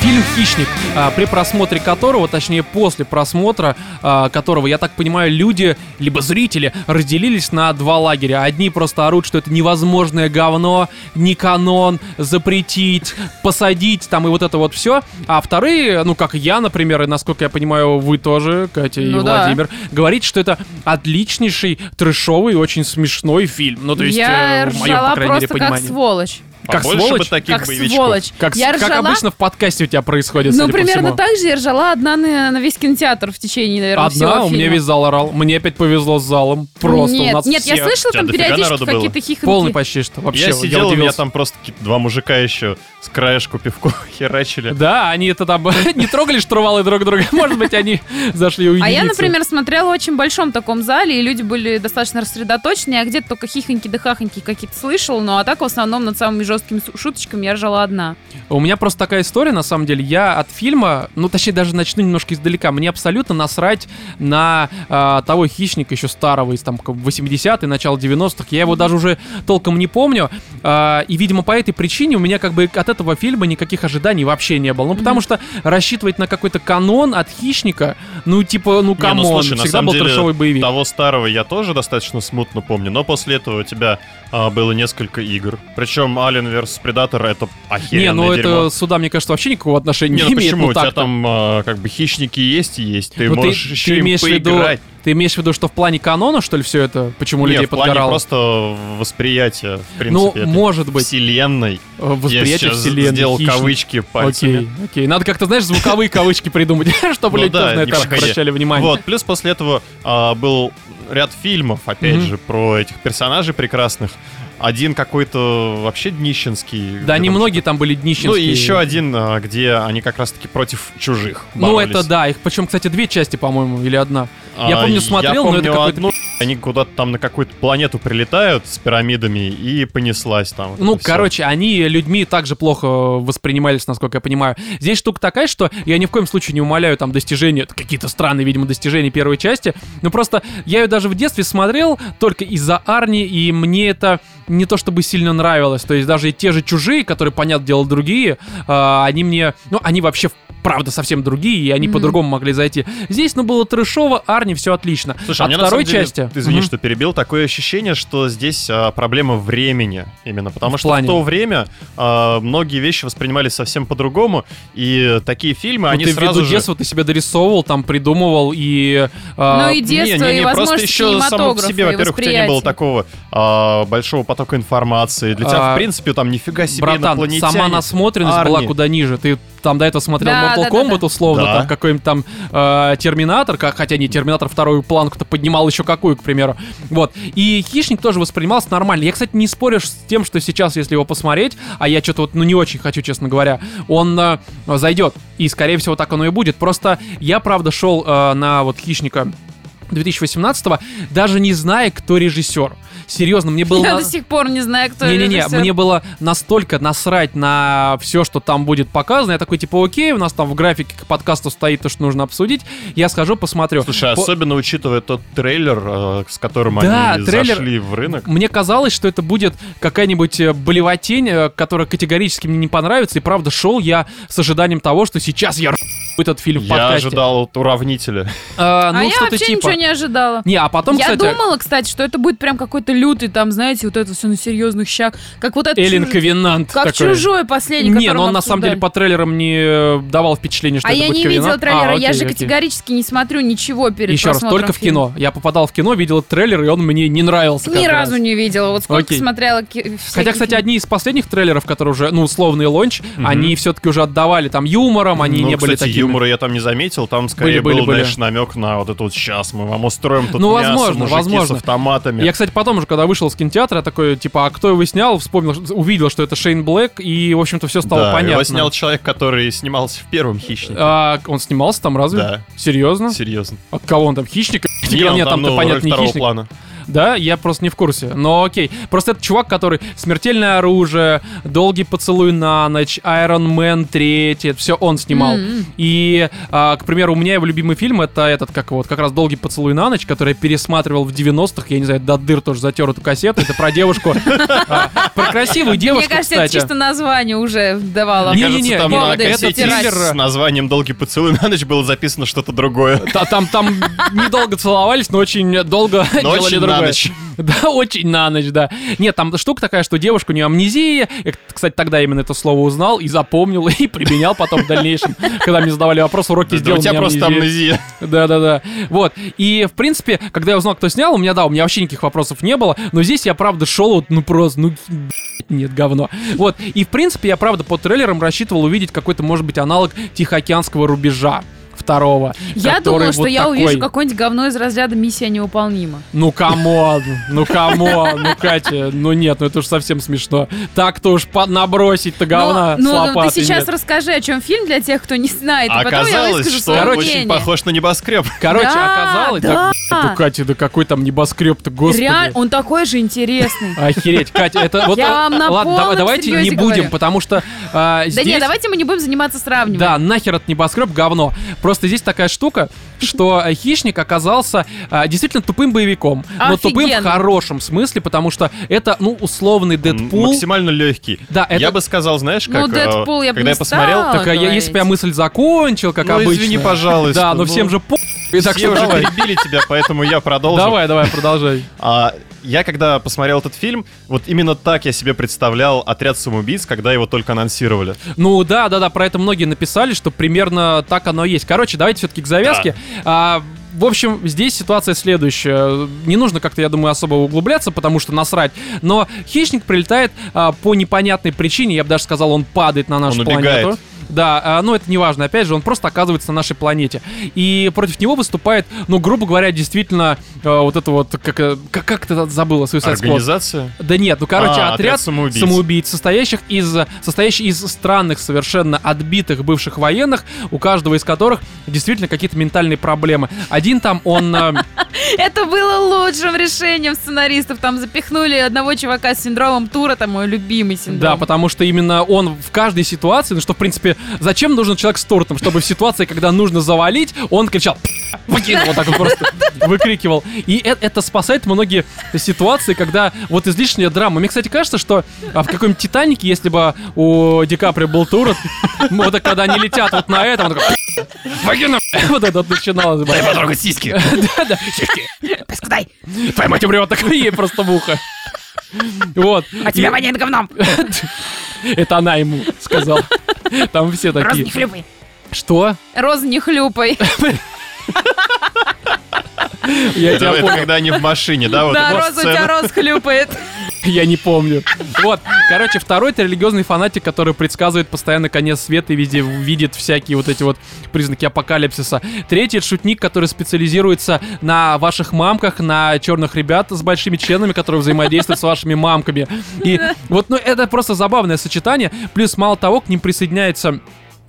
Фильм «Хищник», а, при просмотре которого, точнее после просмотра а, которого, я так понимаю, люди, либо зрители, разделились на два лагеря. Одни просто орут, что это невозможное говно, не канон, запретить, посадить, там и вот это вот все. А вторые, ну как я, например, и насколько я понимаю, вы тоже, Катя и Ну да. Владимир, говорите, что это отличнейший, трешовый, очень смешной фильм. Ну то есть, я э, в моем, по крайней мере, просто как понимании. сволочь. Как сволочь? бы таких Как боевичков. сволочь. Как, я как ржала, обычно в подкасте у тебя происходит, ну, примерно так же я ржала одна на, на весь кинотеатр в течение, наверное, всего Одна, у меня весь зал орал. Мне опять повезло с залом. Просто нет, у нас нет, я все. слышала У тебя там периодически какие-то хихоньки. Полный почти что. Вообще, Я сидел, у меня там просто два мужика еще с краешку пивко херачили. Да, они это там не трогали штурвалы друг друга. Может быть, они зашли увидеться. А я, например, смотрела в очень большом таком зале, и люди были достаточно рассредоточены, я где-то только хихоньки да хахоньки какие-то слышала, ну а так в основном над самыми жесткими су- шуточками я ржала одна. У меня просто такая история, на самом деле. Я от фильма, ну, точнее, даже начну немножко издалека. Мне абсолютно насрать на а, того хищника еще старого, из там 80-х, начала 90-х. Я его даже уже толком не помню. А, и, видимо, по этой причине у меня как бы от этого фильма никаких ожиданий вообще не было. Ну, потому что рассчитывать на какой-то канон от хищника, ну, типа, ну, Не, come on, ну, слушай, на всегда самом был деле, трешовый боевик. Того старого я тоже достаточно смутно помню, но после этого у тебя а, было несколько игр. Причем Alien vs Predator это Не, охеренное ну дерьмо. это сюда, мне кажется, вообще никакого отношения Не, не, ну имеет. почему? ну, у тебя там а, как бы хищники есть и есть. Ты Ну, ты- можешь еще ты им имеешь в виду- поиграть. Ты имеешь в виду, что в плане канона, что ли, все это? Почему Не, людей в плане подгорало? просто восприятия, в ну, принципе, этой может быть, вселенной. э, восприятие я сейчас вселенной. сделал хищник. кавычки пальцами. Окей, окей. Надо как-то, знаешь, звуковые кавычки придумать, чтобы Ну люди тоже на не это обращали внимание. Вот, плюс после этого а, был ряд фильмов, опять Мгм. же, про этих персонажей прекрасных. Один какой-то вообще днищенский. Да, там многие там были днищенские. Ну и еще один, а, где они как раз-таки против чужих Ну боролись. это да, их причем, кстати, две части, по-моему, или одна. Я А, помню, смотрел, но помню это какой-то- одну, они куда-то там на какую-то планету прилетают с пирамидами и понеслась там. вот Ну, короче, они людьми также плохо воспринимались, насколько я понимаю. Здесь штука такая, что я ни в коем случае не умоляю там достижения, какие-то странные, видимо, достижения первой части. Ну, просто я ее даже в детстве смотрел только из-за Арни, и мне это не то чтобы сильно нравилось. То есть даже и те же чужие, которые, понятное дело, другие, а, они мне... Ну, они вообще правда совсем другие, и они Мгм. по-другому могли зайти. Здесь, ну, было трешово, Арни, все отлично. Слушай, а От на второй деле, части... извини, Мгм. что перебил, такое ощущение, что здесь а, проблема времени именно, потому В что плане? в то время а, многие вещи воспринимались совсем по-другому, и такие фильмы, Ну, они ты сразу же... детства ты себя дорисовывал, там придумывал и... а, Ну и детство, не, не, и не, просто возможности еще само по себе, и во-первых, у тебя не было такого а, большого потока информации. Для тебя, А, в принципе, там нифига себе Братан, сама насмотренность была Арни. куда ниже. Ты там до этого смотрел Да, Mortal да, да, Kombat, да. условно, Да. там какой-нибудь там э, Терминатор, как, хотя не Терминатор вторую планку-то поднимал еще какую, к примеру. Вот. И Хищник тоже воспринимался нормально. Я, кстати, не спорю с тем, что сейчас, если его посмотреть, а я что-то вот, ну, не очень хочу, честно говоря, он э, зайдет. И, скорее всего, так оно и будет. Просто я, правда, шел э, на вот Хищника 2018 даже не зная, кто режиссер. Серьезно, мне было... Я на- до сих пор не знаю, кто Не-не-не, мне было настолько насрать на все, что там будет показано. Я такой, типа, окей, у нас там в графике к подкасту стоит то, что нужно обсудить. Я схожу, посмотрю. Слушай, По- особенно учитывая тот трейлер, э, с которым Да, они трейлер- зашли в рынок. Мне казалось, что это будет какая-нибудь э, болевотень, э, которая категорически мне не понравится. И правда, шел я с ожиданием того, что сейчас я этот фильм в Я подкасте. ожидал вот уравнителя. А, ну, а я вообще типа. ничего не ожидала. Не, а потом, я кстати, думала, кстати, что это будет прям какой-то лютый, там, знаете, вот это все на серьезных щах. Как вот это Эллен чуж- Ковенант Как такой. чужой последний, Не, но мы он на самом деле по трейлерам не э, давал впечатление, что А это я будет не Ковенант. видела трейлера, А, я же окей. категорически не смотрю ничего перед Еще раз, только в кино. Я попадал в кино, видел трейлер, и он мне не нравился. Ни разу раз. не видела. Вот сколько Окей. смотрела Хотя, кстати, одни из последних трейлеров, которые уже, ну, условный лонч, они все-таки уже отдавали там юмором, они ну, не были такими. Юмора я там не заметил, там скорее были, был, были. знаешь, намек на вот это вот сейчас мы вам устроим тут Ну, мясо, возможно, возможно. с автоматами. Я, кстати, потом уже, когда вышел с кинотеатра, такой, типа, а кто его снял, вспомнил, увидел, что это Шейн Блэк, и, в общем-то, все стало да, понятно. его снял человек, который снимался в первом «Хищнике». А, он снимался там разве? Да. Серьезно? Серьезно. От кого он там? Хищник? Не, он Нет, там, ну, понятно, не хищник. плана. Да, я просто не в курсе. Но окей. Просто это чувак, который смертельное оружие, долгий поцелуй на ночь, Iron Man 3, это все он снимал. М-м. И, а, к примеру, у меня его любимый фильм это этот, как вот, как раз долгий поцелуй на ночь, который я пересматривал в 90-х. Я не знаю, до дыр тоже затер эту кассету. Это про девушку. а, Про красивую Мне девушку, кажется, это чисто название уже давало. Мне Не-не-не, кажется, там на это кассете триллер. с названием «Долгий поцелуй на ночь» было записано что-то другое. Та- Там, там недолго целовались, но очень долго делали очень на ночь. Да, очень на ночь, да. Нет, там штука такая, что девушка, у нее амнезия. Я, кстати, тогда именно это слово узнал и запомнил, и применял потом в дальнейшем, когда мне задавали вопрос, уроки Да сделал. у тебя просто амнезия. Да-да-да. Вот. И, в принципе, когда я узнал, кто снял, у меня, да, у меня вообще никаких вопросов не было. Но здесь я, правда, шел вот, ну, просто, ну, нет, говно. Вот. И, в принципе, я, правда, по трейлерам рассчитывал увидеть какой-то, может быть, аналог Тихоокеанского рубежа второго. Я думала, что вот я такой. увижу какое-нибудь говно из разряда «Миссия невыполнима». Ну, come on, ну, come on, ну, Катя, ну, нет, ну, это уж совсем смешно. Так-то уж набросить-то говна ну, с ну, ты сейчас нет. расскажи, о чем фильм для тех, кто не знает, А и потом я Оказалось, выскажу что свое он очень похож на небоскреб. Короче, Да, оказалось... да. Да, Катя, да какой там небоскреб-то, господи. Реально, он такой же интересный. Охереть, Катя, это вот... Я вам на Ладно, давай- давайте не будем, говорю. потому что а, Да здесь... не, давайте мы не будем заниматься сравниванием. Да, нахер этот небоскреб говно. Просто здесь такая штука, что хищник оказался а, действительно тупым боевиком. Но тупым в хорошем смысле, потому что это, ну, условный Дэдпул. Максимально легкий. Да, это... Я бы сказал, знаешь, Ну, как... э, Дэдпул я бы Когда не я посмотрел. Так, а я- если бы я мысль закончил, как Ну, обычно. извини, пожалуйста, Да, но ну, всем же по... И так все уже перебили тебя, поэтому я продолжу. Давай, давай, продолжай. А, я когда посмотрел этот фильм, вот именно так я себе представлял отряд самоубийц, когда его только анонсировали. Ну да, да, да, про это многие написали, что примерно так оно и есть. Короче, давайте все-таки к завязке. А, в общем, здесь ситуация следующая. Не нужно как-то, я думаю, особо углубляться, потому что насрать. Но хищник прилетает а, по непонятной причине, я бы даже сказал, он падает на нашу Он убегает. планету. Да, а, но это не важно. Опять же, он просто оказывается на нашей планете. И против него выступает, ну, грубо говоря, действительно, а, вот это вот, как, э, как, как ты забыла, Suicide Squad? Организация? Да нет, ну короче, А, отряд, отряд самоубийц. самоубийц, состоящих из, состоящий из странных, совершенно отбитых бывших военных, у каждого из которых действительно какие-то ментальные проблемы. Один там, он... э, Это было лучшим решением сценаристов. Там запихнули одного чувака с синдромом Тура, там мой любимый синдром. Да, потому что именно он в каждой ситуации, ну что, в принципе, зачем нужен человек с тортом, чтобы в ситуации, когда нужно завалить, он кричал вот так вот просто выкрикивал. И э- это спасает многие ситуации, когда вот излишняя драма. Мне, кстати, кажется, что а, в каком-нибудь Титанике, если бы у Ди Каприо был тур, вот так, когда они летят вот на этом, он такой «Выкину!» Вот это вот начиналось. бы. потрогать сиськи. Да-да. Паскудай, Твоя мать умрет, так ей просто в ухо. Вот. а тебя воняет говном. Это она ему сказала. Там все Роза такие. не хлюпай. Что? Роза не хлюпай. Я Это, тебя это понял. когда они в машине, да? Вот Да, Роза, у тебя. Роз хлюпает. Я не помню. Вот. Короче, второй это религиозный фанатик, который предсказывает постоянно конец света и везде видит всякие вот эти вот признаки апокалипсиса. Третий это шутник, который специализируется на ваших мамках, на черных ребят с большими членами, которые взаимодействуют с вашими мамками. И вот, ну, это просто забавное сочетание. Плюс, мало того, к ним присоединяется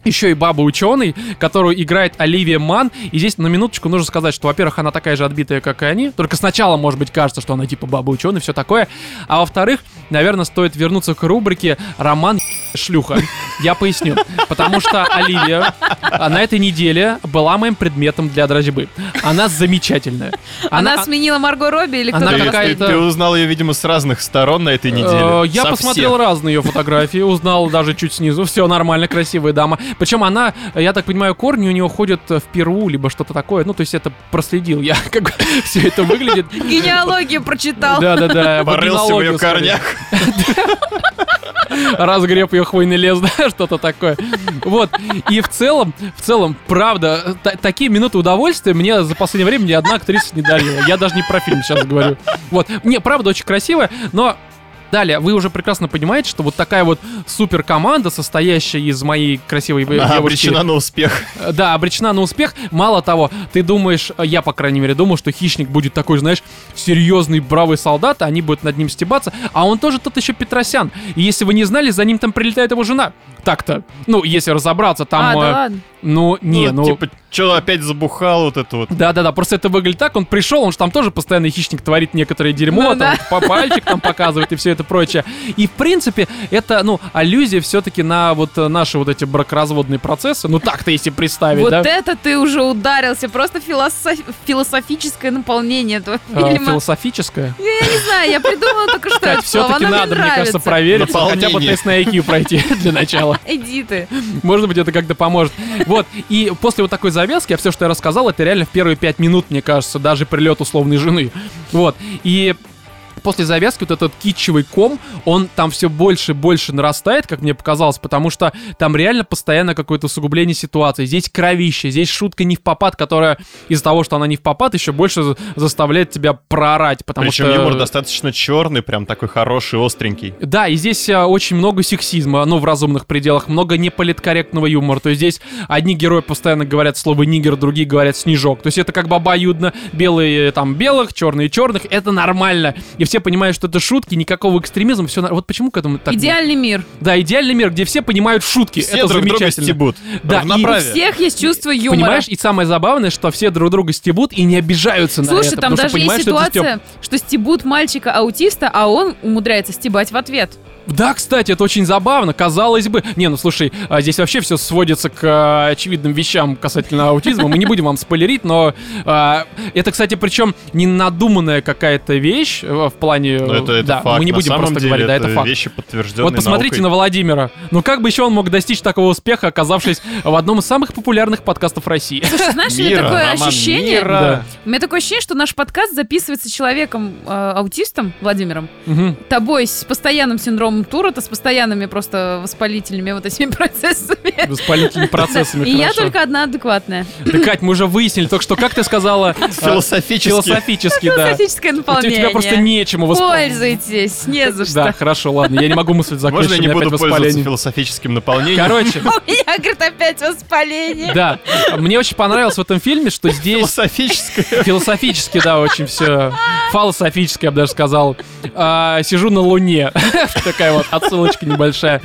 еще и баба ученый, которую играет Оливия Ман. И здесь на минуточку нужно сказать, что, во-первых, она такая же отбитая, как и они. Только сначала, может быть, кажется, что она типа баба ученый, все такое. А во-вторых, наверное, стоит вернуться к рубрике «Роман шлюха». Я поясню. Потому что Оливия а, на этой неделе была моим предметом для дрожбы. Она замечательная. Она, сменила Марго Робби или Она кто-то Ты, какая-то- ты- ты узнал ее, видимо, с разных сторон на этой Э, неделе. Я Со посмотрел всех. разные ее фотографии, узнал даже чуть снизу. Все нормально, красивая дама. Причем она, я так понимаю, корни у нее ходят в Перу, либо что-то такое. Ну, то есть это проследил я, как бы все это выглядит. Генеалогию прочитал. Да-да-да. Порылся в ее корнях. разгреб ее хвойный лес, да, что-то такое. Вот. И в целом, в целом, правда, та- такие минуты удовольствия мне за последнее время ни одна актриса не дарила. Я даже не про фильм сейчас говорю. Вот. Мне, правда, очень красиво, но Далее, вы уже прекрасно понимаете, что вот такая вот супер команда, состоящая из моей красивой Она обречена на успех. э, да, обречена на успех. Мало того, ты думаешь, э, я, по крайней мере, думал, что хищник будет такой, знаешь, серьезный, бравый солдат, они будут над ним стебаться, а он тоже тот еще Петросян. И если вы не знали, за ним там прилетает его жена. Так-то, ну, если разобраться, там... А, э, да ладно. ну, не, ну... Типа, что опять забухал вот это вот. Да-да-да, просто это выглядит так, он пришел, он же там тоже постоянно хищник творит некоторые дерьмо, Ну там да. по пальчик там показывает и все это прочее. И в принципе, это, ну, аллюзия все-таки на вот э, наши вот эти бракоразводные процессы, ну так-то если представить, Вот да? это ты уже ударился. Просто философ- философическое наполнение этого А, фильма. философическое. Я не знаю, я придумала только что это слово. все-таки Оно мне надо, мне кажется, проверить, хотя бы тест на IQ пройти для начала. Иди ты. Может быть, это как-то поможет. Вот, и после вот такой завязки, а все, что я рассказал, это реально в первые пять минут, мне кажется, даже прилет условной жены. Вот, и после завязки вот этот китчевый ком, он там все больше и больше нарастает, как мне показалось, потому что там реально постоянно какое-то усугубление ситуации. Здесь кровище, здесь шутка не в попад, которая из-за того, что она не в попад, еще больше за- заставляет тебя проорать, потому Причем что... юмор достаточно черный, прям такой хороший, остренький. Да, и здесь а, очень много сексизма, ну, в разумных пределах, много неполиткорректного юмора. То есть здесь одни герои постоянно говорят слово нигер, другие говорят снежок. То есть это как бы обоюдно. Белые там белых, черные черных. Это нормально. И все понимают, что это шутки, никакого экстремизма, все. Вот почему к этому так? Идеальный мир. Да, идеальный мир, где все понимают шутки. Все это друг друга замечательно. стебут. Да, и У всех есть чувство юмора. Понимаешь, и самое забавное, что все друг друга стебут и не обижаются на Слушай, это. там потому что даже есть понимают, что это ситуация, что стебут мальчика-аутиста, а он умудряется стебать в ответ. Да, кстати, это очень забавно, казалось бы. Не, ну слушай, а, здесь вообще все сводится к а, очевидным вещам касательно аутизма. Мы не будем вам спойлерить, но а, это, кстати, причем не надуманная какая-то вещь э, в плане. Ну, это, это да, факт. мы не На будем самом просто деле, говорить, да, это факт. вещи подтвержденные Вот посмотрите наукой. на Владимира. Ну как бы еще он мог достичь такого успеха, оказавшись в одном из самых популярных подкастов России? Слушай, знаешь, у меня такое Роман, ощущение... мира. Да. У меня такое ощущение, что наш подкаст записывается человеком э, аутистом Владимиром, Мгм. тобой с постоянным синдромом Туретта, с постоянными просто воспалительными вот этими процессами. Воспалительными процессами. И я только одна адекватная. Да, Кать, мы уже выяснили только что, как ты сказала... а, Философически. Философически, да. Философическое У тебя- наполнение. тебя просто нечему воспользоваться. Пользуйтесь, не за Да, что. хорошо, ладно, я не могу мысль закончить, Можно я не буду пользоваться воспаление. философическим наполнением? Короче, У меня, говорит, опять воспаление. да, мне очень понравилось в этом фильме, что здесь Философическое. философически, да, очень все фалософически, я бы даже сказал. А, сижу на Луне. Такая вот отсылочка небольшая,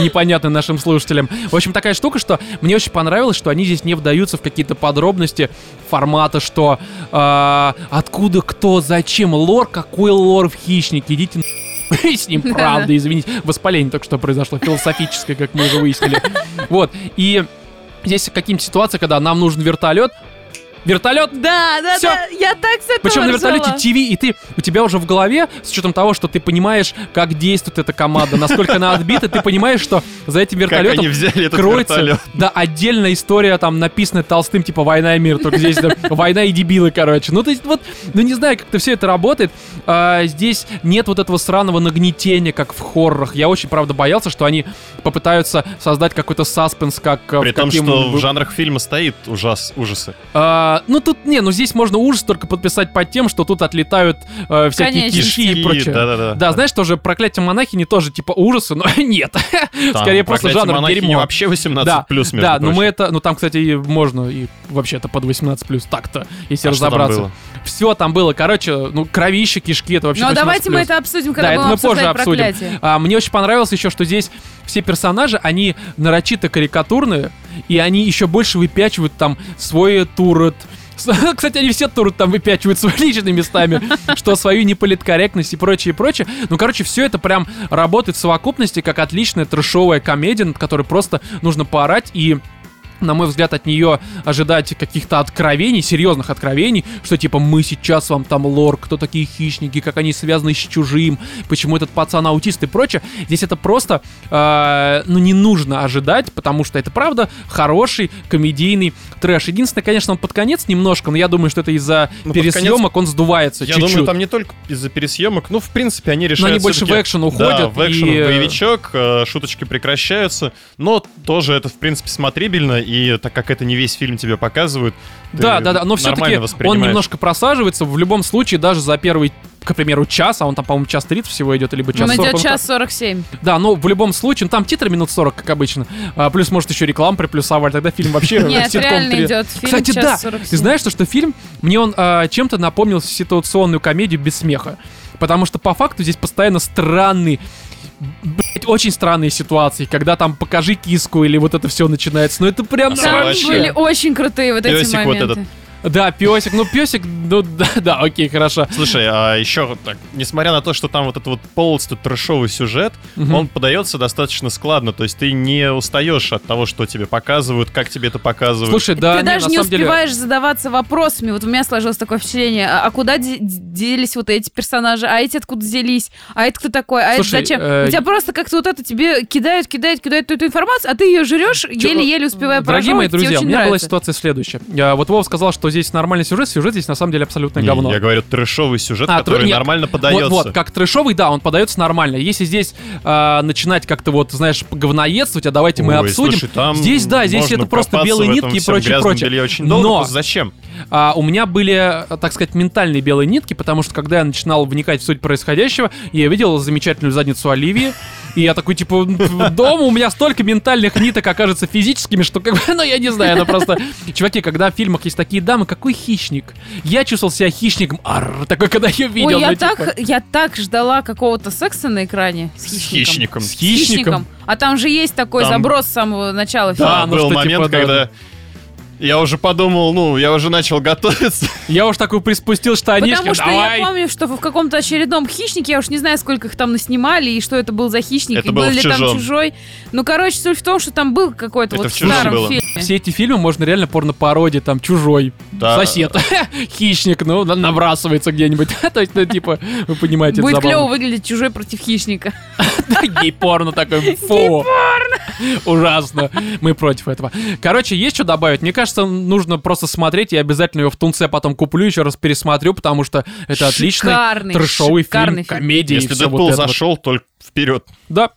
непонятная нашим слушателям. В общем, такая штука, что мне очень понравилось, что они здесь не вдаются в какие-то подробности формата, что а, откуда, кто, зачем, лор, какой лор в хищнике, идите с ним, правда, извините. Воспаление только что произошло, философическое, как мы уже выяснили. Вот, и здесь какие-нибудь ситуации, когда нам нужен вертолет, Вертолет Да, да, Всё. да. Я так с этого причем на вертолете. ТВ, и ты, у тебя уже в голове, с учетом того, что ты понимаешь, как действует эта команда, насколько она отбита, ты понимаешь, что за этим Как вертолетом они взяли этот кроется, вертолет. да, отдельная история, там, написанная толстым, типа, «Война и мир», только здесь да, «Война и дебилы», короче. Ну, то есть, вот, ну, не знаю, как-то все это работает. А, здесь нет вот этого сраного нагнетения, как в хоррорах. Я очень, правда, боялся, что они попытаются создать какой-то саспенс, как э, При в том, что в жанрах фильма стоит ужас, ужасы. А, А, ну тут, не, ну здесь можно ужас только подписать под тем, что тут отлетают э, всякие Конечно. кишки и прочее. Да-да-да. Да, знаешь, тоже проклятие монахини тоже типа ужасы, но нет. Там Скорее просто «Проклятие жанр монахини» дерьмо. вообще 18 Да, плюс, между да, ну прочим. мы это, ну там, кстати, и можно и вообще-то под 18 плюс так-то, если А что там разобраться. было? Все там было, короче, ну кровище, кишки, это вообще Ну, 18+. давайте мы это обсудим, когда Да, это будем мы позже обсудим. А, мне очень понравилось еще, что здесь все персонажи, они нарочито карикатурные, и они еще больше выпячивают там свой турет. Кстати, они все турет там выпячивают своими личными местами, что свою неполиткорректность и прочее, и прочее. Ну, короче, все это прям работает в совокупности, как отличная трешовая комедия, над которой просто нужно поорать и на мой взгляд, от нее ожидать каких-то откровений, серьезных откровений, что типа мы сейчас вам там лор, кто такие хищники, как они связаны с чужим, почему этот пацан аутист и прочее. Здесь это просто, э, ну, не нужно ожидать, потому что это правда хороший комедийный трэш. Единственное, конечно, он под конец немножко, но я думаю, что это из-за Ну, пересъемок он сдувается Я чуть-чуть. думаю, там не только из-за пересъемок, ну, в принципе, они решают... Но они больше в экшен Да, уходят. в экшен, и, э, боевичок, э, шуточки прекращаются, но тоже это, в принципе, смотрибельно, и так как это не весь фильм тебе показывают, ты Да, да, да, но все-таки он немножко просаживается. В любом случае, даже за первый, к примеру, час, а он там, по-моему, час 30 всего идет, либо час Он 40. идет ну, час 47. Да, но в любом случае, ну, там титры минут 40, как обычно. А, плюс, может, еще рекламу приплюсовали, тогда фильм вообще Нет, реально идет фильм Кстати, да, 47. ты знаешь, что, что фильм, мне он а, чем-то напомнил ситуационную комедию без смеха. Потому что по факту здесь постоянно странный блядь, очень странные ситуации, когда там покажи киску или вот это все начинается. Ну это прям А Там вообще. были очень крутые вот эти Пёсик вот моменты. этот. Да, песик, ну песик, ну да, да, окей, хорошо. Слушай, а еще так, несмотря на то, что там вот этот вот полностью трэшовый сюжет, Мгм. он подается достаточно складно, то есть ты не устаешь от того, что тебе показывают, как тебе это показывают. Слушай, да, Ты не, даже на не самом деле- успеваешь задаваться вопросами. Вот у меня сложилось такое впечатление. А, а куда де- делись вот эти персонажи? А эти откуда взялись? А это кто такой? А Слушай, это зачем? э, У тебя просто как-то вот это тебе кидают, кидают, кидают эту информацию, а ты ее жрешь, еле-еле успевая Дорогие мои друзья, у меня была нравится. ситуация следующая. Я, вот Вов сказал, что здесь нормальный сюжет, сюжет здесь на самом деле абсолютно Не, говно. Я говорю, трэшовый сюжет, А, который тр- нет. нормально подается. Вот, вот, как трэшовый, да, он подается нормально. Если здесь а, начинать как-то вот, знаешь, говноедствовать, а давайте мы Ой, обсудим. слушай, там здесь, да, здесь это просто белые нитки и прочее, прочее. очень долго. Но Зачем? а, у меня были, э, так сказать, ментальные белые нитки, потому что когда я начинал вникать в суть происходящего, я видел замечательную задницу Оливии, и я такой, типа, дома у меня столько ментальных ниток окажется физическими, что как бы, ну я не знаю, это просто... Чуваки, когда в фильмах есть такие дамы, какой хищник? Я чувствовал себя хищником, арр, такой, когда ее видел. Ой, я ну, типа. так, я так ждала какого-то секса на экране с С хищником. хищником. С хищником? А там же есть такой Там- заброс с самого начала Да, фильма. ну был что, момент, типа, да, когда я уже подумал, ну, я уже начал готовиться. Я уж такой приспустил штанишки, Потому что давай. я помню, что в каком-то очередном хищнике, я уж не знаю, сколько их там наснимали, и что это был за хищник, Это и был ли там «Чужом». чужой. Ну, короче, суть в том, что там был какой-то Это вот в старом было. фильме. Все эти фильмы можно реально порно-пародии, там, чужой, Да. сосед, хищник, ну, на- набрасывается где-нибудь. То есть, ну, типа, вы понимаете, это Будет клево выглядеть чужой против хищника. Гей-порно такой, фу. Ужасно. Мы против этого. Короче, есть что добавить? Мне кажется, нужно просто смотреть, я обязательно его в Тунце потом куплю, еще раз пересмотрю, потому что это отличный Шикарный, трешовый фильм, фильм. комедия Если Дэдпул вот это вот. зашел, только вперед. Да.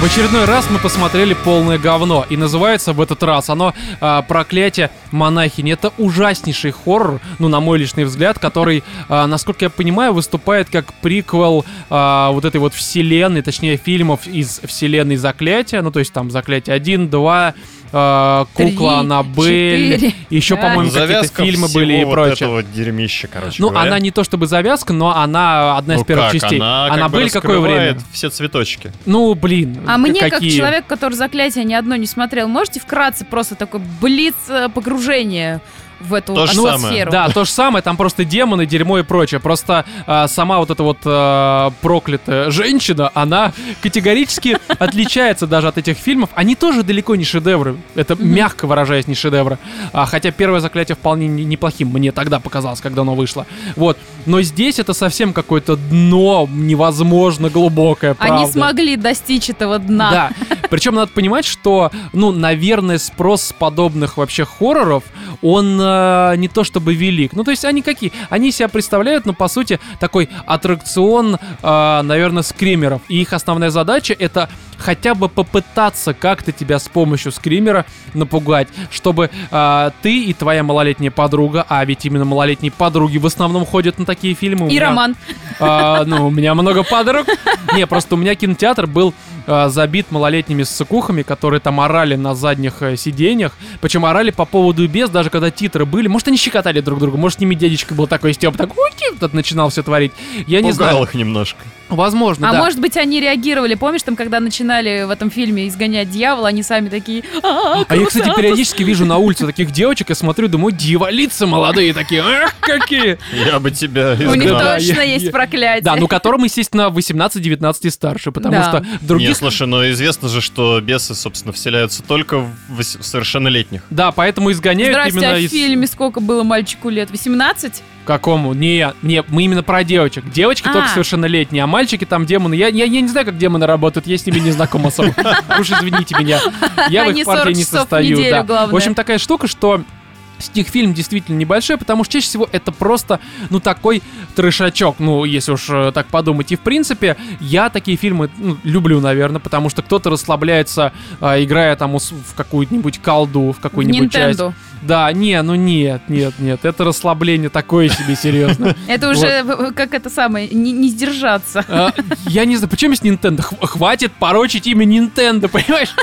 В очередной раз мы посмотрели полное говно. И называется в этот раз оно а, «Проклятие монахини». Это ужаснейший хоррор, ну, на мой личный взгляд, который, а, насколько я понимаю, выступает как приквел а, вот этой вот вселенной, точнее, фильмов из вселенной «Заклятия». Ну, то есть там «Заклятие 1», 2, а, Три, «Кукла Аннабель». четыре, Еще, пять. по-моему, какие-то Завязка фильмы всего были и вот прочее. этого дерьмища, короче Ну, говоря. она не то чтобы завязка, но она одна из Ну первых как, частей. Она, как бы Аннабель какое раскрывает время? все цветочки. Ну, блин. А мне, как какие? человек, который заклятие ни одно не смотрел, можете вкратце просто такой блиц э, погружение в эту То атмосферу? Да, то же самое, там просто демоны, дерьмо и прочее. Просто а, сама вот эта вот а, проклятая женщина, она категорически отличается даже от этих фильмов. Они тоже далеко не шедевры. Это мягко выражаясь, не шедевры. А, хотя первое заклятие вполне не- неплохим мне тогда показалось, когда оно вышло. Вот. Но здесь это совсем какое-то дно невозможно глубокое, правда. Они смогли достичь этого дна. Да. Причем надо понимать, что, ну, наверное, спрос с подобных вообще хорроров, он э, не то чтобы велик. Ну, то есть они какие? Они себя представляют, ну, по сути, такой аттракцион, э, наверное, скримеров. И их основная задача это хотя бы попытаться как-то тебя с помощью скримера напугать, чтобы э, ты и твоя малолетняя подруга, а ведь именно малолетние подруги в основном ходят на такие фильмы. И меня- Роман. а, ну, у меня много подруг. Не, просто у меня кинотеатр был а, забит малолетними ссыкухами, которые там орали на задних э, сиденьях. Причем орали по поводу и без, даже когда титры были. Может, они щекотали друг друга, может, с ними дядечка был такой степ, так «Ой, тут начинал все творить. Я не Пугал знаю. их немножко. Возможно, А да. может быть, они реагировали, помнишь, там, когда начинали в этом фильме изгонять дьявола, они сами такие... «А, А я, кстати, круто!» периодически вижу на улице таких девочек, я смотрю, думаю, дьяволицы молодые такие, эх, какие. Я бы тебя У них изгнал. Точно есть проклятие. Да, ну которым, естественно, 18-19 и старше, потому что Не, других... слушай, но известно же, что бесы, собственно, вселяются только в в совершеннолетних. Да, поэтому изгоняют именно а в из... фильме сколько было мальчику лет? 18? Какому? Не, не, мы именно про девочек. Девочки А. только совершеннолетние, а мальчики там демоны. Я, я, я не знаю, как демоны работают, я с ними не знаком особо. Уж извините меня. Я в их партии 40 не состою. В общем, такая штука, что с них фильм действительно небольшой, потому что чаще всего это просто, ну, такой трешачок, ну, если уж э, так подумать. И, в принципе, я такие фильмы ну, люблю, наверное, потому что кто-то расслабляется, э, играя там в какую-нибудь колду, В какую-нибудь часть. Да, не, ну нет, нет, нет, это расслабление такое себе, серьезно. Это уже как это самое, не, сдержаться. А, Я не знаю, почему с Nintendo? Хв- Хватит порочить имя Nintendo, понимаешь?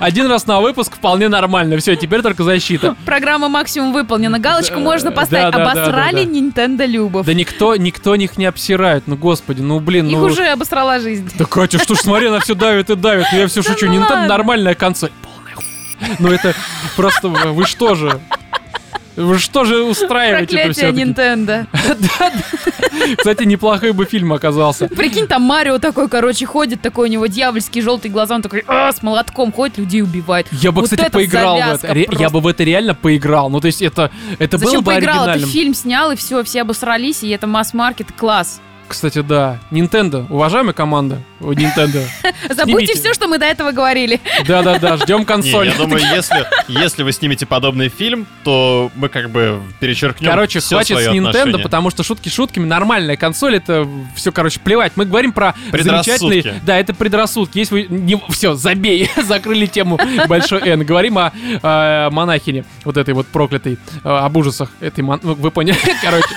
Один раз на выпуск вполне нормально. Все, теперь только защита. Программа максимум выполнена. Галочку можно поставить. Обосрали Nintendo Любов. Да никто, никто них не обсирает. Ну, господи, ну, блин, Их ну... уже обосрала жизнь. Да, Катя, что ж, смотри, она все давит и давит. Я все шучу. ну Nintendo нормальная консоль. Ну, это просто... вы что же? Вы что же устраиваете Проклятие всё-таки? Nintendo. Кстати, неплохой бы фильм оказался. Прикинь, там Марио такой, короче, ходит, такой у него дьявольские желтые глаза, он такой «А, с молотком ходит, людей убивает. Я бы, кстати, это поиграл в это. Я бы в это реально поиграл. Ну, то есть это, это было Зачем бы поиграл? Ты оригинальным. фильм снял, и все, все обосрались, и это масс-маркет, класс. Кстати, да. Nintendo, уважаемая команда у Nintendo. Забудьте все, что мы до этого говорили. Да-да-да, ждем консоль. я думаю, если, если вы снимете подобный фильм, то мы как бы перечеркнем Короче, всё хватит с Nintendo, потому что шутки шутками. Нормальная консоль, это все, короче, плевать. Мы говорим про Предрассудки. замечательные... Да, это предрассудки. Если вы... Не... Все, забей, закрыли тему большой N. Говорим о э, монахине, вот этой вот проклятой, э, об ужасах этой мон... Вы поняли? Короче.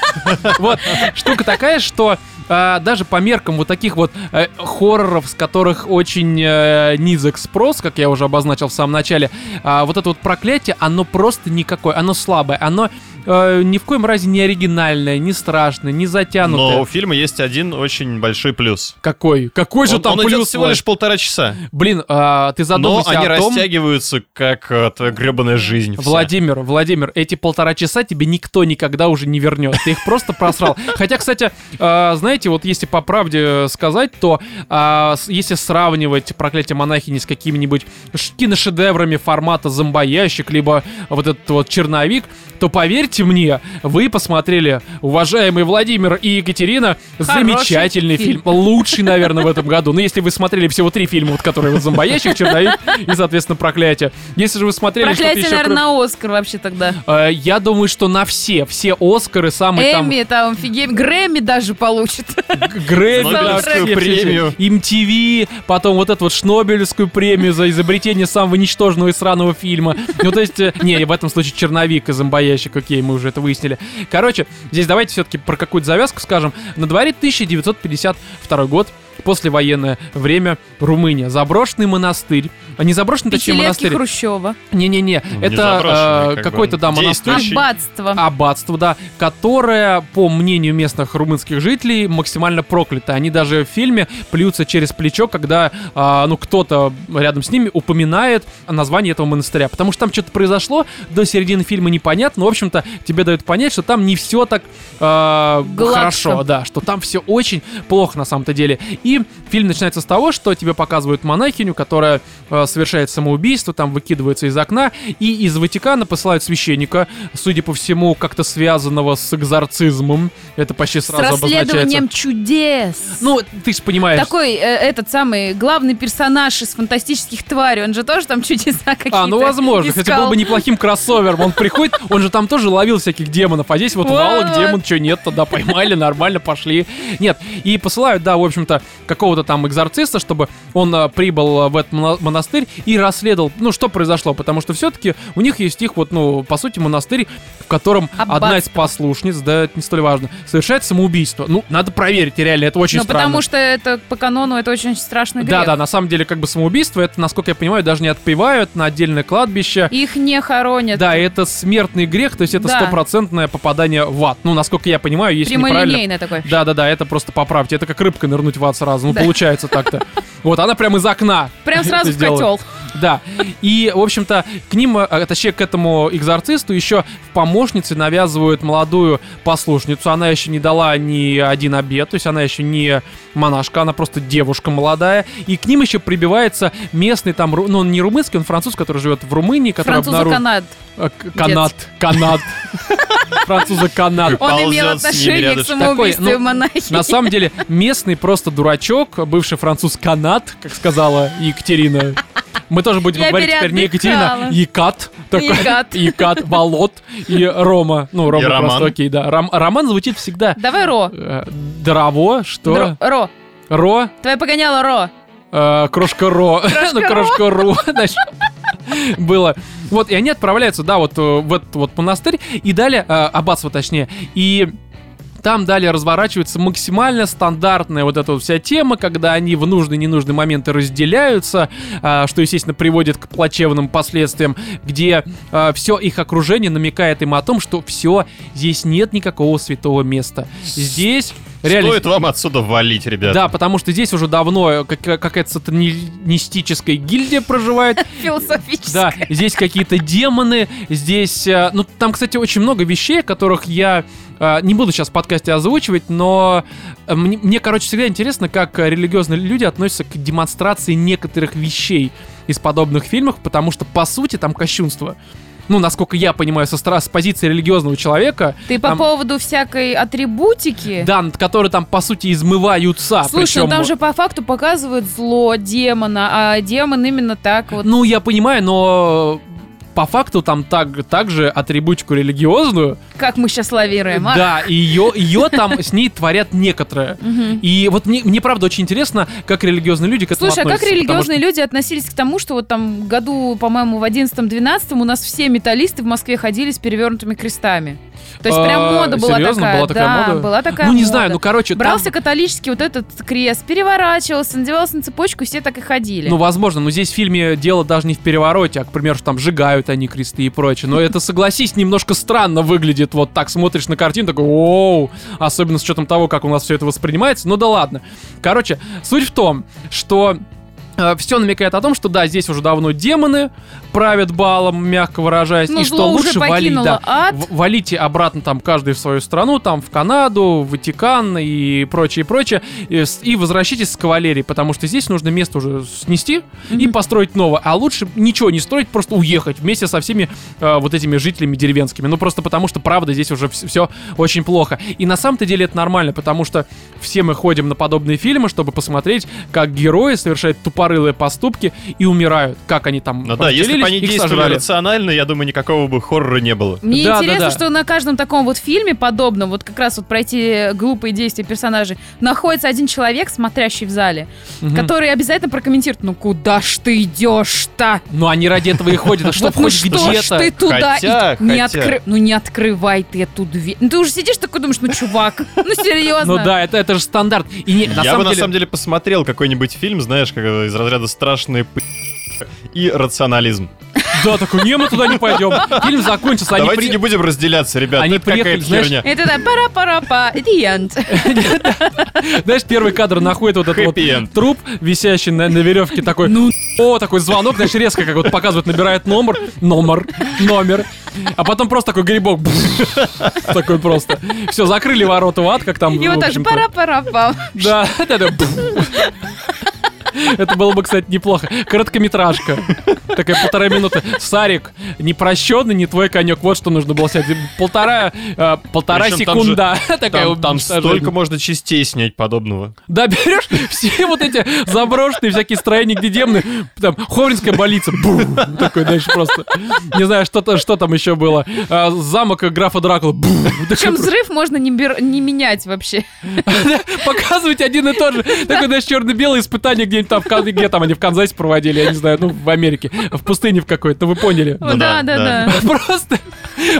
Вот, штука такая, что э, даже по меркам вот таких вот э, хорроров, с которых очень э, низок спрос, как я уже обозначил в самом начале, а, вот это вот проклятие, оно просто никакое, оно слабое, оно э, ни в коем разе не оригинальное, не страшное, не затянутое. Но у фильма есть один очень большой плюс. Какой? Какой же он там он идет плюс? всего Влад? лишь полтора часа. Блин, а, ты Но задумайся они о том... растягиваются, как э, твоя гребаная жизнь. вся. Владимир, Владимир, эти полтора часа тебе никто никогда уже не вернет. Ты их просто просрал. Хотя, кстати, э, знаете, вот если по правде сказать, то э, если сравнивать «Проклятие монахини» с какими-нибудь киношедеврами формата «Зомбоящик», либо вот этот вот «Черновик», то поверьте мне, вы посмотрели, уважаемый Владимир и Екатерина, Хороший замечательный фильм. фильм. Лучший, наверное, в этом году. Ну, если вы смотрели всего три фильма, вот, которые вот «Зомбоящик», «Черновик» и, соответственно, «Проклятие». Если же вы смотрели Проклятие, еще... наверное, кроме- на Оскар вообще тогда. Э, Я думаю, что на все, все Оскары, самые там Эмми там, офигеть, Грэмми даже получит. Грэмми, да, премию. MTV, потом вот эту вот Шнобелевскую премию за изобретение самого ничтожного и сраного фильма. Ну, то есть, э, не, в этом случае черновик и зомбоящик, окей, мы уже это выяснили. Короче, здесь давайте все-таки про какую-то завязку скажем. На дворе 1952 год, послевоенное время, Румыния. Заброшенный монастырь. А не заброшенный, точнее, монастырь. Хрущева. Не-не-не, Ну, не это э, как какой-то, да, монастырь. Аббатство. аббатство, да, которое, по мнению местных румынских жителей, максимально проклято. Они даже в фильме плюются через плечо, когда, а, ну, кто-то рядом с ними упоминает название этого монастыря. Потому что там что-то произошло, до середины фильма непонятно, но, в общем-то, тебе дают понять, что там не все так Гладко. хорошо, да, что там все очень плохо на самом-то деле. И России Фильм начинается с того, что тебе показывают монахиню, которая э, совершает самоубийство, там выкидывается из окна, и из Ватикана посылают священника, судя по всему, как-то связанного с экзорцизмом. Это почти С сразу расследованием обозначается. чудес. Ну, ты же понимаешь. Такой э, этот самый главный персонаж из фантастических тварей, он же тоже там чудеса какие-то А, ну возможно, хотя искал. был бы неплохим кроссовером. Он приходит, он же там тоже ловил всяких демонов, а здесь вот валок демон, что нет, тогда поймали, нормально, пошли. Нет, и посылают, да, в общем-то, какого-то там экзорциста, чтобы он а, прибыл а, в этот мона- монастырь и расследовал, ну, что произошло, потому что все-таки у них есть их вот, ну, по сути, монастырь, в котором одна из Аббатство. послушниц, да, это не столь важно, совершает самоубийство. Ну, надо проверить, реально, это очень Ну, странно. потому что это по канону это очень страшный грех. Да, да, на самом деле, как бы самоубийство, это, насколько я понимаю, даже не отпевают на отдельное кладбище. Их не хоронят. Да, это смертный грех, то есть это Да. стопроцентное попадание в ад. Ну, насколько я понимаю, если неправильно... Такой. Да, да, да, это просто поправьте. Это как рыбка нырнуть в ад сразу. Ну, Да. Получается так-то. Вот, она прямо из окна. Прям сразу в сделала. котел. Да. И, в общем-то, к ним, а, точнее, к этому экзорцисту еще в помощнице навязывают молодую послушницу. Она еще не дала ни один обед, то есть она еще не монашка, она просто девушка молодая. И к ним еще прибивается местный там, ну, он не румынский, он француз, который живет в Румынии, который обнаружил... Канад. Э, к- Канат, канат. Француза канат. Он имел отношение к самоубийству ну, монахи. На самом деле, местный просто дурачок, бывший француз канат, как сказала Екатерина. Мы тоже будем Я говорить теперь не Екатерина. Якат. такой, Якат. Якат, Волод и Рома. Ну, Рома И просто Роман. окей, да. Ром- Роман звучит всегда Давай Ро. э, дрово, что? Дро- Ро. Ро, Твоя погоняла Ро. э, крошка Ро. Ну, крошка значит, Было. Вот, и они отправляются, да, вот э, в этот вот монастырь, и далее, э, аббатство точнее, и там далее разворачивается максимально стандартная вот эта вот вся тема, когда они в нужные и ненужные моменты разделяются, а, что, естественно, приводит к плачевным последствиям, где все их окружение намекает им о том, что все, здесь нет никакого святого места. Здесь реально... Стоит вам отсюда валить, ребята. Да, потому что здесь уже давно как- какая-то сатанистическая гильдия проживает, Философическая. да, здесь какие-то демоны, здесь... э, Ну, там, кстати, очень много вещей, которых я э, не буду сейчас в подкасте озвучивать, но э, мне, мне, короче, всегда интересно, как э, религиозные люди относятся к демонстрации некоторых вещей из подобных фильмов, потому что, по сути, там кощунство. Ну, насколько я понимаю, со, стра- с позиции религиозного человека, Ты по Там- поводу всякой атрибутики? да, над которые там, по сути, измываются. Слушай, ну причем- там же по факту показывают зло демона, а демон именно так вот. Ну, я понимаю, но по факту там так, также атрибутику религиозную, Как мы сейчас лавируем, а? да, ее, ее там с ней творят некоторые. И вот мне, мне правда очень интересно, как религиозные люди к этому Слушай, а как религиозные люди относились к тому, что вот там году, по-моему, в 11-12 у нас все металлисты в Москве ходили с перевернутыми крестами? То есть прям А, мода была серьезно? такая. Была такая да, мода? была такая Ну, не мода. знаю, ну, короче, там- Брался католический вот этот крест, переворачивался, надевался на цепочку, и все так и ходили. Ну, возможно, но здесь в фильме дело даже не в перевороте, а, к примеру, что там сжигают они кресты и прочее. Но это, согласись, немножко странно выглядит. Вот так смотришь на картину, такой, оу, особенно с учетом того, как у нас все это воспринимается. Ну да ладно. Короче, суть в том, что все намекает о том, что да, здесь уже давно демоны правят балом, мягко выражаясь, Ну, и что лучше валить, да, ад. валите обратно там каждый в свою страну, там в Канаду, в Ватикан и прочее, прочее, и, и возвращайтесь с кавалерией, потому что здесь нужно место уже снести и Мгм. построить новое, а лучше ничего не строить, просто уехать вместе со всеми э, вот этими жителями деревенскими, ну просто потому что правда здесь уже все очень плохо. И на самом-то деле это нормально, потому что все мы ходим на подобные фильмы, чтобы посмотреть, как герои совершают тупорылые поступки и умирают, как они там Ну да, если бы они действовали сожрали. рационально, я думаю, никакого бы хоррора не было. Мне Да, да, интересно, да. что на каждом таком вот фильме подобном, вот как раз вот пройти глупые действия персонажей, находится один человек, смотрящий в зале, Мгм. который обязательно прокомментирует, ну куда ж ты идешь-то? Ну они ради этого и ходят, чтобы Вот ну хоть где-то. ты туда откры- Ну не открывай ты эту дверь. Ну ты уже сидишь такой думаешь, ну чувак, ну серьезно. Ну да, это, это же стандарт. Я бы на самом деле посмотрел какой-нибудь фильм, знаешь, как из разряда страшные п... и рационализм. Да, такой, не, мы туда не пойдем. Фильм закончился, они Давайте при- не будем разделяться, ребят. Они это приехали, знаешь, херня. Это да, пара-пара-па, the end. Знаешь, первый кадр находит вот этот вот труп, висящий на, на веревке, такой, ну, о, такой звонок, знаешь, резко как вот показывает, набирает номер, номер, номер, а потом просто такой грибок, такой просто. Все, закрыли ворота в ад, как там, И вот так общем-то. пара-пара-па. Да, да, да. Это было бы, кстати, неплохо. Короткометражка. Такая полтора минуты. Сарик, непрощенный, не твой конек. Вот что нужно было снять. Полтора, э, полтора Причем там секунда. Такая Там, там столько можно частей снять подобного. Да, берешь все вот эти заброшенные всякие строения, где демоны, там, Ховринская больница, бум, такой дальше просто. Не знаю, что, то что там еще было. А, замок графа Дракула, бум. такой Причем взрыв можно не, бер- не менять вообще. Показывать один и тот же. Такой, знаешь, черно-белое испытание где-нибудь там, в где там они в Канзасе проводили, я не знаю, ну, в Америке, в пустыне в какой-то, ну, вы поняли. О, Да, да, да, да. Просто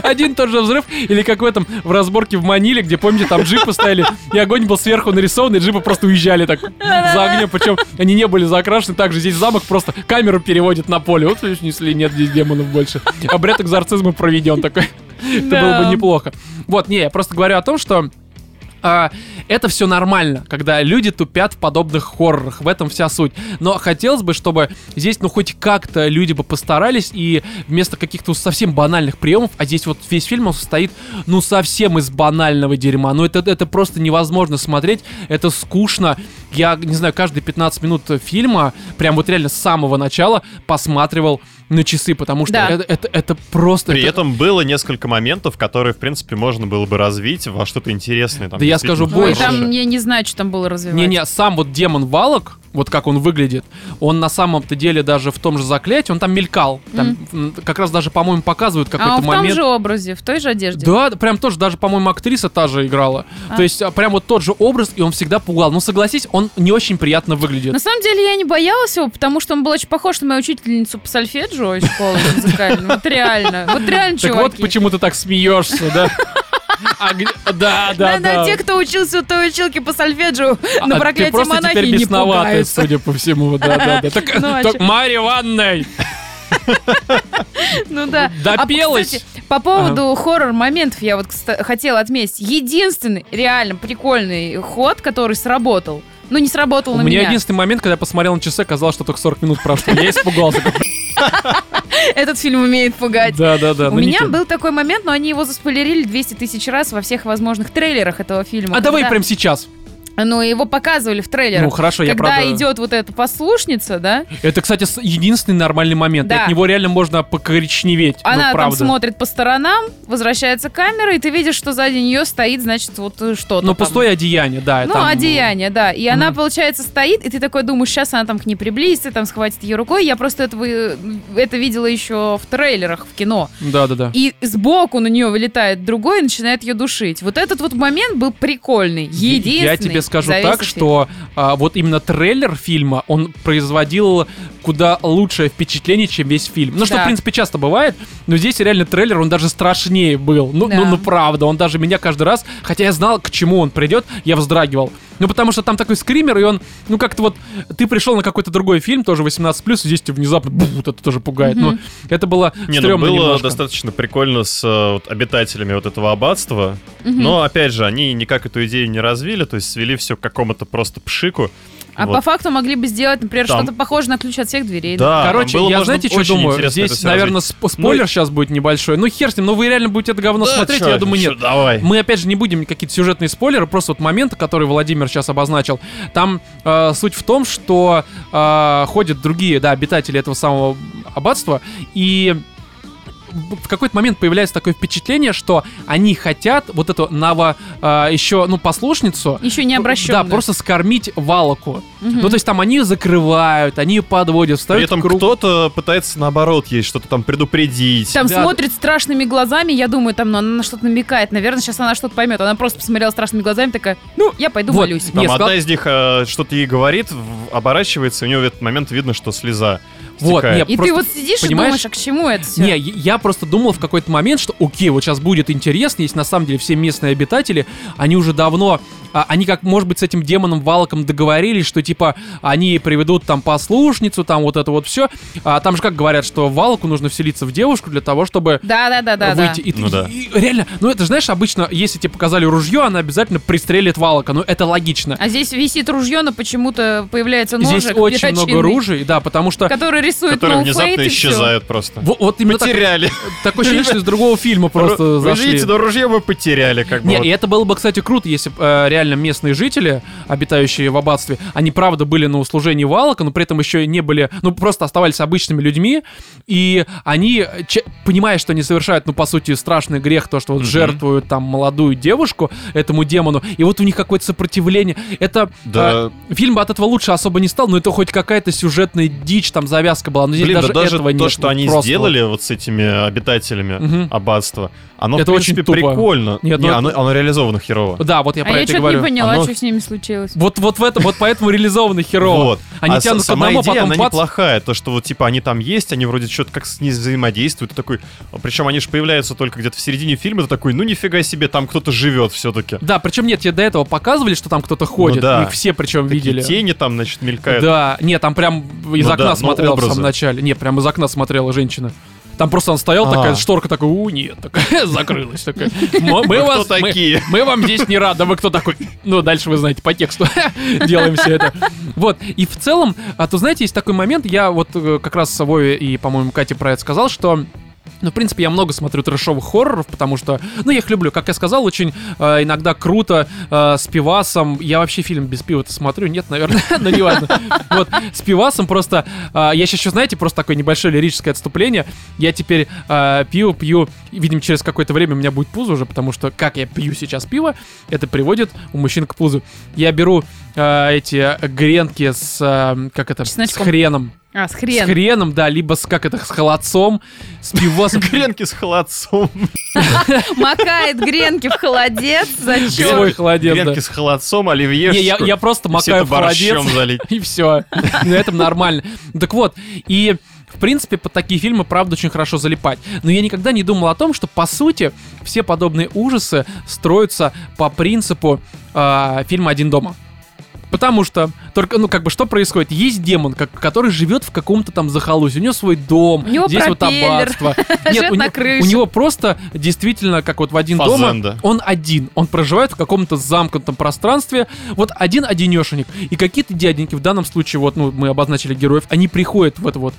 один и тот же взрыв, или как в этом, в разборке в Маниле, где, помните, там джипы стояли, и огонь был сверху нарисован, и джипы просто уезжали так за огнем, причем они не были закрашены, также здесь замок просто камеру переводит на поле, вот если нет здесь демонов больше. Обряд экзорцизма проведен такой. Это было бы неплохо. Вот, не, я просто говорю о том, что а, это все нормально, когда люди тупят в подобных хоррорах. В этом вся суть. Но хотелось бы, чтобы здесь, ну, хоть как-то люди бы постарались, и вместо каких-то совсем банальных приемов, а здесь вот весь фильм он состоит, ну, совсем из банального дерьма. Ну, это, это просто невозможно смотреть, это скучно. Я, не знаю, каждые 15 минут фильма, прям вот реально с самого начала посматривал на часы, потому что Да. это, это, это просто... При это- этом было несколько моментов, которые, в принципе, можно было бы развить во что-то интересное. Там Да я скажу Ой, больше. там я не знаю, что там было развивать. Не-не, сам вот демон Валок, вот как он выглядит, он на самом-то деле даже в том же заклятии, он там мелькал. Там м, как раз даже, по-моему, показывают А какой-то он в том момент. же образе, в той же одежде. Да, прям тоже, даже, по-моему, актриса та же играла. А. То есть, а, прям вот тот же образ, и он всегда пугал. Ну, согласись, он не очень приятно выглядит. На самом деле я не боялась его, потому что он был очень похож на мою учительницу по сольфеджио из школы музыкальной. Вот реально. Вот реально, так чуваки. вот почему ты так смеешься, да? А Да, да, Да, те, кто учился у той училки по сольфеджио, А на проклятие монахи не пугаются. судя по всему, да, да, да. Так, Ну, а? Марья Ивановна, Ну да. Допелась? А, кстати, по поводу хоррор-моментов я вот хотела отметить. Единственный реально прикольный ход, который сработал. Ну, не сработал У на меня меня. единственный момент, когда я посмотрел на часы, казалось, что только 40 минут прошло. Я испугался. Этот фильм умеет пугать. Да, да, да. У ну меня был такой момент, но они его заспойлерили 200 тысяч раз во всех возможных трейлерах этого фильма. А давай Когда- прям сейчас. Ну, его показывали в трейлерах. Ну хорошо, я Когда правда... идет вот эта послушница, да, Это, кстати, единственный нормальный момент. Да. От него реально можно покоричневеть. ну, она там правда. смотрит по сторонам, возвращается камера, и ты видишь, что сзади нее стоит, значит, вот э, что-то Ну, там. пустое одеяние, да. Ну, там, одеяние, да. И она, Мгм. получается, стоит, и ты такой думаешь, сейчас она там к ней приблизится, там схватит ее рукой. Я просто этого, э, это видела еще в трейлерах, в кино. Да, да, да. И сбоку на нее вылетает другой и начинает ее душить. Вот этот вот момент был прикольный. Единственный. Я тебе скажу за весь так, что а, вот именно трейлер фильма, он производил куда лучшее впечатление, чем весь фильм. Ну, что, Да. в принципе, часто бывает, но здесь реально трейлер, он даже страшнее был. Ну, Да. ну, ну, правда, он даже меня каждый раз, хотя я знал, к чему он придет, я вздрагивал. Ну, потому что там такой скример, и он, ну, как-то вот, ты пришел на какой-то другой фильм, тоже 18+, и здесь тебя внезапно, бу, вот это тоже пугает. Ну, это было Не, ну было немножко. достаточно прикольно с э, вот, обитателями вот этого аббатства. Мгм. Но, опять же, они никак эту идею не развили, то есть свели все к какому-то просто пшику. А Вот. по факту могли бы сделать, например, Там- что-то похожее на ключ от всех дверей. Да, Короче, было я можно знаете, что думаю? Здесь, наверное, сп- спойлер сейчас будет небольшой. Ну, хер с ним, но вы реально будете это говно Да, смотреть, чё, я думаю, чё, нет. Давай. Мы, опять же, не будем какие-то сюжетные спойлеры, просто вот моменты, которые Владимир сейчас обозначил. Там э, суть в том, что э, ходят другие, да, обитатели этого самого аббатства, и в какой-то момент появляется такое впечатление, что они хотят вот эту ново э, еще, ну, послушницу, Еще не обращенную. да, просто скормить Валоку. Мгм. Ну, то есть там они ее закрывают, они ее подводят, При встают этом в круг. кто-то пытается наоборот ей что-то там предупредить. Там Да. смотрит страшными глазами, я думаю, там ну, она на что-то намекает. Наверное, сейчас она что-то поймет. Она просто посмотрела страшными глазами, такая, ну, я пойду Вот. молюсь. Там Не, одна сказал- из них э, что-то ей говорит, оборачивается, и у нее в этот момент видно, что слеза. Вот, нет, И просто- ты вот сидишь понимаешь? и думаешь, а к чему это все? Не, я просто думал в какой-то момент, что окей, вот сейчас будет интересно, если на самом деле все местные обитатели, они уже давно, они как, может быть, с этим демоном Валаком договорились, что типа они приведут там послушницу, там вот это вот все. А, там же как говорят, что Валаку нужно вселиться в девушку для того, чтобы Да, да, да, да, да. выйти. И, Ну ты- да. и реально, ну это знаешь, обычно, если тебе показали ружье, она обязательно пристрелит Валака. Ну это логично. А здесь висит ружье, но почему-то появляется ножик Здесь очень много ружей, да, потому что который рисует Которые внезапно и исчезают просто. вот, вот именно так- Потеряли. такое ощущение, что из другого фильма просто Вы зашли. видите, но ружье мы потеряли, как бы. Не, вот. и это было бы, кстати, круто, если бы э, реально местные жители, обитающие в аббатстве, они правда были на услужении Валака, но при этом еще не были, ну, просто оставались обычными людьми, и они, че- понимая, что они совершают, ну, по сути, страшный грех, то, что вот Мгм. жертвуют там молодую девушку этому демону, и вот у них какое-то сопротивление. Это... Да. э, фильм бы от этого лучше особо не стал, но это хоть какая-то сюжетная дичь, там завязка была, но здесь Блин, даже, да даже этого то, нет. что ну, они просто сделали вот с этими обитателями Мгм. аббатства, оно, Это в принципе, очень тупо. прикольно. Нет, не, ну оно, оно реализовано херово. Да, вот я А про я это и что-то говорю. не поняла, Оно- что с ними случилось. Вот, вот в этом, вот поэтому реализовано херово. Вот. Они а тянут с- к сама одному, идея, потом она бац. неплохая. То, что вот, типа, они там есть, они вроде что-то как с ней взаимодействуют. Ты такой... Причем они же появляются только где-то в середине фильма. Ты такой, ну нифига себе, там кто-то живет все-таки. Да, причем нет, тебе до этого показывали, что там кто-то ходит. да. Их все причем Такие видели. тени там, значит, мелькают. Да, нет, там прям из Ну окна да, ну, смотрела в самом начале. Не, прям из окна смотрела женщина. Там просто он стоял, А. такая шторка такой, у, нет, такая закрылась такая. Мы, вас, такие? мы вам здесь не рады, вы кто такой? Ну, дальше вы знаете, по тексту делаем все это. Вот, и в целом, а то знаете, есть такой момент, я вот э, как раз с Вове и, по-моему, Кате про это сказал, что ну, в принципе, я много смотрю трэшовых хорроров, потому что, ну, я их люблю. Как я сказал, очень э, иногда круто э, с пивасом. Я вообще фильм без пива-то смотрю? Нет, наверное, но не важно. Вот, с пивасом просто... э, я сейчас еще, знаете, просто такое небольшое лирическое отступление. Я теперь э, пиво пью, и, видимо, через какое-то время у меня будет пузо уже, потому что как я пью сейчас пиво, это приводит у мужчин к пузу. Я беру э, эти гренки с... э, как это? С хреном. А, с С хрен. хреном, да, либо с, как это, с холодцом, с пивасом. Гренки с холодцом. Макает гренки в холодец. Свой Зачем? холодец, да. Гренки с холодцом, оливье. Не, я, я просто макаю в холодец, и все. На этом нормально. Так вот, и в принципе, под такие фильмы, правда, очень хорошо залипать. Но я никогда не думал о том, что, по сути, все подобные ужасы строятся по принципу э, фильма «Один дома». Потому что, только, ну, как бы, что происходит? Есть демон, как, который живет в каком-то там захолустье. У него свой дом, У него здесь вот пропеллер, аббатство. живет у, на крыше. у него просто действительно, как вот в один Фазенда. дома, он один. Он проживает в каком-то замкнутом пространстве. Вот один-одинешенек. И какие-то дяденьки, в данном случае, вот, ну, мы обозначили героев, они приходят в это вот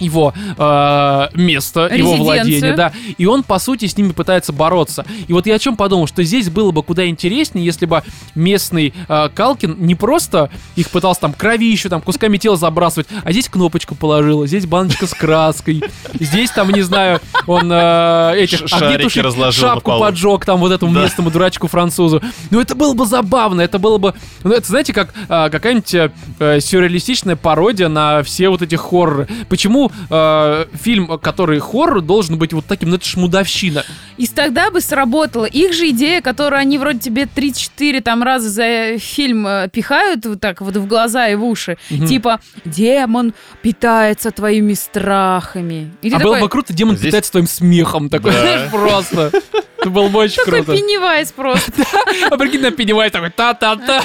его э, место, его владение, да, и он, по сути, с ними пытается бороться. И вот я о чем подумал, что здесь было бы куда интереснее, если бы местный э, Калкин не просто их пытался там кровищу, там кусками тела забрасывать, а здесь кнопочку положил, здесь баночка с краской, здесь там, не знаю, он э, этих огнетушек, шапку поджег там вот этому Да. местному дурачку французу. Ну это было бы забавно, это было бы, ну это знаете, как э, какая-нибудь э, сюрреалистичная пародия на все вот эти хорроры. Почему э, фильм, который хоррор, должен быть вот таким, ну это шмудовщина. И тогда бы сработало. Их же идея, которую они вроде тебе 3-4 там раза за фильм э, пихают вот так вот в глаза и в уши. Мгм. Типа, демон питается твоими страхами. И а такой, было бы круто, демон Здесь- питается твоим смехом такой, Да. просто. Это было бы очень такой круто. Пеннивайз просто. А прикинь, на Пеннивайз такой та-та-та.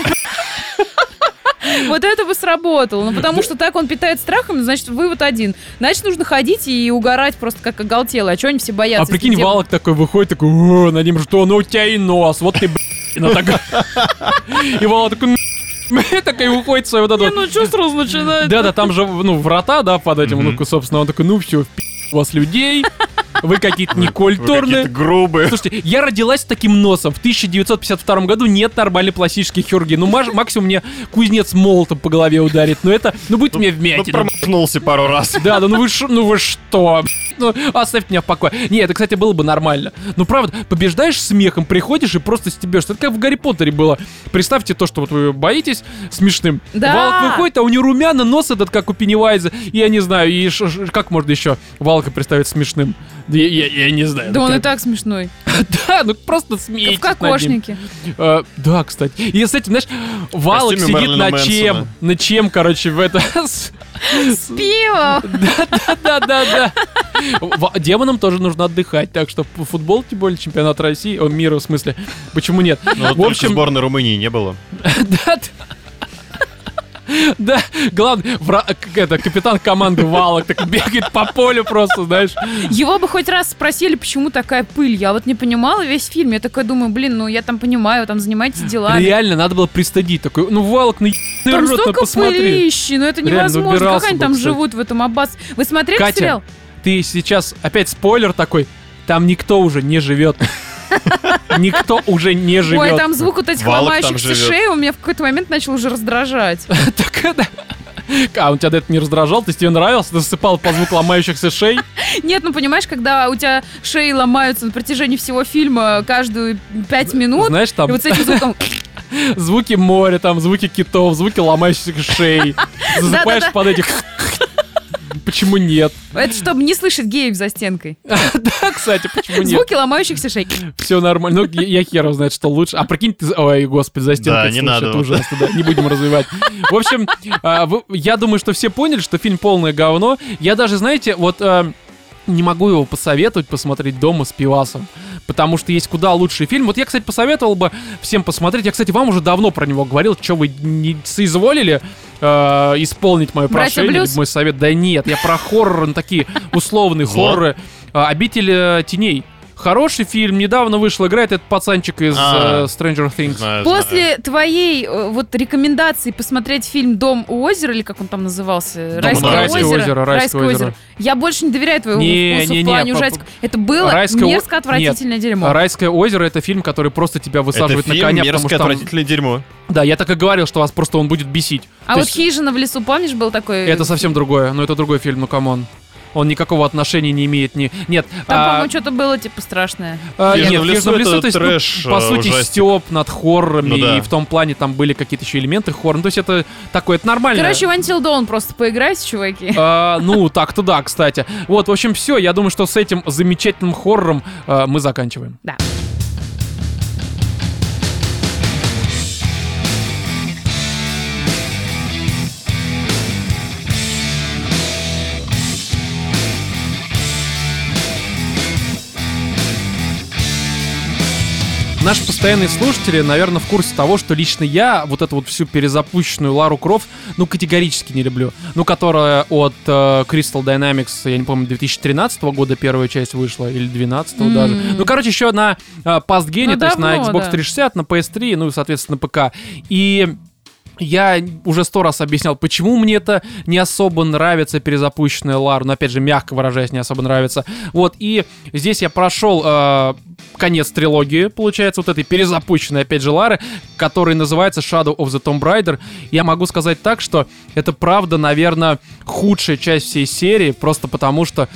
Вот это бы сработало. Ну, потому что так он питает страхом, значит, вывод один. Значит, нужно ходить и угорать просто как оголтелый. А что они все боятся? А прикинь, Валок такой выходит, такой, «О, над ним что, ну у тебя и нос, вот ты, блин, такой. И Валок такой, «Ну, такой уходит в свою вот эту ну что сразу начинает? Да, да, там же, ну, врата, да, под этим, ну, собственно, он такой, ну, все, у вас людей, вы какие-то некультурные. какие-то грубые. Слушайте, я родилась с таким носом. В 1952 году нет нормальной пластической хирургии. Ну, маж- максимум мне кузнец молотом по голове ударит. Но это, ну, будет мне Ну, вмятина. промахнулся пару раз. Да, да, ну вы, ш- ну вы что? Ну, оставь меня в покое. Не, это, кстати, было бы нормально. Ну, правда, побеждаешь смехом, приходишь и просто стебешься. Это как в Гарри Поттере было. Представьте то, что вот вы боитесь смешным. Да. Валк выходит, а у него румяна, нос этот, как у Пеннивайза. И я не знаю, и ш- ш- как можно еще Валка представить смешным? Я, я- я не знаю. Да Ну, он и как- так смешной. Да, ну просто смейтесь В кокошнике. Э, да, кстати. И, кстати, знаешь, Валок сидит на чем? На чем, короче, в это... С пивом. Да-да-да. В- Демонам тоже нужно отдыхать, так что футбол, тем более чемпионат России, о, мира в смысле, почему нет? Ну, В общем, сборной Румынии не было. да, да, главное, вра- это, капитан команды Валок так бегает по полю просто, знаешь. Его бы хоть раз спросили, почему такая пыль. Я вот не понимала весь фильм. Я такая думаю, блин, ну я там понимаю, там занимаетесь делами. Реально, надо было пристыдить такой, ну, Валок, на Там рот, столько посмотри. пылищи, ну это невозможно. Как они бы, там кстати. живут в этом аббас? Вы смотрели Катя, сериал? Ты сейчас, опять спойлер такой, там никто уже не живет. Никто уже не живет. Ой, там звук вот этих Валок ломающихся шеи у меня в какой-то момент начал уже раздражать. Так это... А, он тебя до этого не раздражал? Есть тебе нравился? Ты засыпал по звуку ломающихся шей? Нет, ну понимаешь, когда у тебя шеи ломаются на протяжении всего фильма каждую пять минут, Знаешь, и там вот с этим звуком... звуки моря, там звуки китов, звуки ломающихся шей. Засыпаешь под этих... Почему нет? Это чтобы не слышать геев за стенкой. Да, кстати, почему нет? Звуки ломающихся шей. Все нормально. Ну, я, хер знает, что лучше. А прикинь, ты... Ой, господи, за стенкой Да, не надо Это ужасно, да. Не будем развивать. В общем, а, я думаю, что все поняли, что фильм полное говно. Я даже, знаете, вот... а, не могу его посоветовать посмотреть дома с пивасом. Потому что есть куда лучший фильм. Вот я, кстати, посоветовал бы всем посмотреть. Я, кстати, вам уже давно про него говорил. Что вы не соизволили э, исполнить мое «Братья прошение, Блюз»? мой совет? Да нет, я про хоррор, ну, такие условные хорроры. А, «Обитель э, теней». Хороший фильм, недавно вышел, играет этот пацанчик из А. э, Stranger Things. Знаю, знаю. После твоей э, вот рекомендации посмотреть фильм «Дом у озера», или как он там назывался? «Дом у Райское озеро», «Райское озеро». Я больше не доверяю твоему Не, вкусу не, в не, плане по- ужастиков. Это было «Райское мерзко отвратительное дерьмо. Райское озеро это фильм, который просто тебя Это высаживает на фильм коня, потому мерзкое, что там- отвратительное дерьмо. Да, я так и говорил, что вас просто он будет бесить. А То вот есть «Хижина в лесу», помнишь, был такой? Это совсем другое, но это другой фильм, ну come on. Он никакого отношения не имеет ни... Нет, Там, а, по-моему, что-то было типа страшное. а, «Хижина нет, в лесу» «Хижина в лесу», это то есть, ну, трэш, по э, сути, ужастик. стёб над хоррорами, Ну да. и в том плане там были какие-то еще элементы хоррора. Ну, то есть это такое, это нормально. Короче, в Until Dawn просто поиграйте, чуваки. А, ну, так-то да, кстати. Вот, в общем, все. Я думаю, что с этим замечательным хоррором а, мы заканчиваем. Да. Наши постоянные слушатели, наверное, в курсе того, что лично я вот эту вот всю перезапущенную Лару Крофт, ну, категорически не люблю. Ну, которая от э, Crystal Dynamics, я не помню, 2013 года первая часть вышла, или 2012 М. даже. Ну, короче, еще на э, пастгене, Ну, то есть на давно, Xbox да. 360, на PS3, ну, и, соответственно, на ПК. И я уже сто раз объяснял, почему мне это не особо нравится перезапущенная Лара, но опять же, мягко выражаясь, не особо нравится. Вот, и здесь я прошел э, конец трилогии, получается, вот этой перезапущенной, опять же, Лары, который называется Shadow of the Tomb Raider. Я могу сказать так, что это правда, наверное, худшая часть всей серии, просто потому что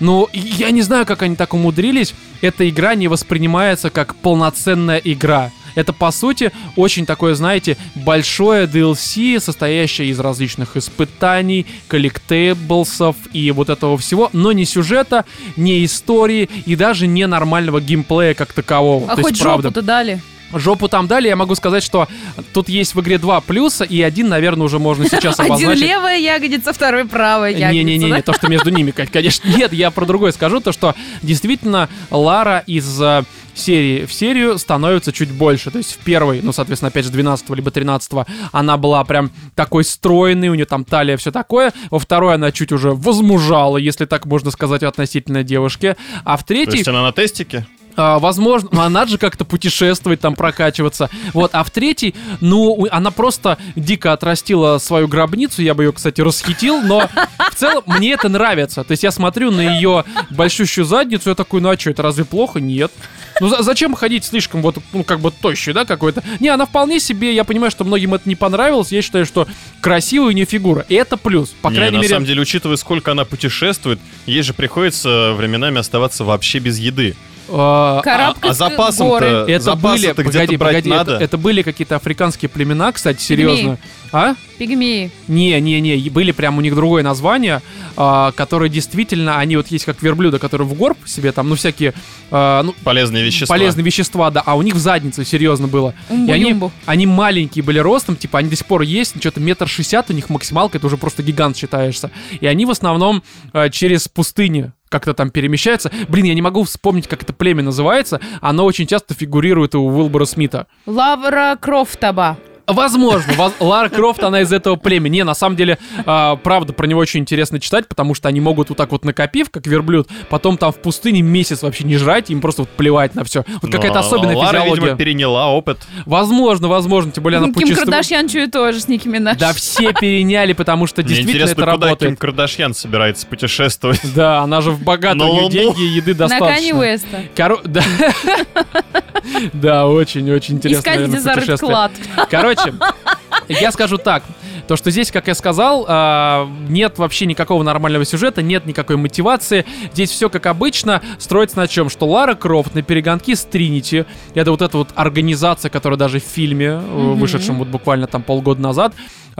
ну, я не знаю, как они так умудрились. Эта игра не воспринимается как полноценная игра. Это, по сути, очень такое, знаете, большое DLC, состоящее из различных испытаний, коллектейблсов и вот этого всего, но не сюжета, не истории и даже не нормального геймплея как такового. А То хоть есть, правда, жопу-то дали. Жопу там дали, я могу сказать, что тут есть в игре два плюса, и один, наверное, уже можно сейчас Один обозначить. левая ягодица, второй правая ягодица. Не-не-не, да? то, что между ними, конечно. Нет, я про другое скажу, то, что действительно Лара из э, серии в серию становится чуть больше. То есть в первой, ну, соответственно, опять же, 12 либо 13 она была прям такой стройной, у нее там талия, все такое. Во второй она чуть уже возмужала, если так можно сказать, относительно девушки. А в То третьей... есть она на тестике? А, возможно, ну, она же как-то путешествовать, там прокачиваться. Вот, а в третий, ну, она просто дико отрастила свою гробницу. Я бы ее, кстати, расхитил, но в целом мне это нравится. То есть я смотрю на ее большущую задницу, я такой, ну а что, это разве плохо? Нет. Ну за- зачем ходить слишком вот, ну как бы тощей, да, какой-то? Не, она вполне себе, я понимаю, что многим это не понравилось, я считаю, что красивая у нее фигура, и это плюс. По Не, крайней на мере... самом деле, учитывая, сколько она путешествует, ей же приходится временами оставаться вообще без еды. Карабкать а запасом-то- горы. это были, запасы-то где-то погоди, брать погоди, это, надо. это были какие-то африканские племена, кстати, серьезно. А? Пигмеи. Не, не, не, были прям у них другое название, а, которые действительно, они вот есть как верблюда, которые в горб себе там, ну всякие, а, ну Полезные вещества. полезные вещества, да, а у них в заднице серьезно было. И они, они маленькие были ростом, типа они до сих пор есть, что-то метр шестьдесят у них максималка, это уже просто гигант считаешься. И они в основном а, через пустыни как-то там перемещаются. Блин, я не могу вспомнить, как это племя называется. Оно очень часто фигурирует у Уилбора Смита. Лавра Крофтаба. Возможно, воз- Лара Крофт, она из этого племени. Не, на самом деле, а, правда, про него очень интересно читать, потому что они могут вот так вот накопив, как верблюд, потом там в пустыне месяц вообще не жрать, им просто вот плевать на все. Вот Но какая-то особенная Лара, физиология. видимо, переняла опыт. Возможно, возможно, тем более она Ким путешествует. Кардашьян чую тоже с Ники Минаж. Да, все переняли, потому что действительно интересно, это куда Ким работает. Кардашьян собирается путешествовать. Да, она же в богатую, На деньги и еды На Кани достаточно. Уэста. Коро- Да, да очень-очень интересно, Искать, наверное, путешествие. клад. Короче, я скажу так. То, что здесь, как я сказал, а, нет вообще никакого нормального сюжета, нет никакой мотивации. Здесь все как обычно. Строится на чем? Что Лара Крофт на перегонки с Тринити. Это вот эта вот организация, которая даже в фильме, э, вышедшем вот буквально там полгода назад,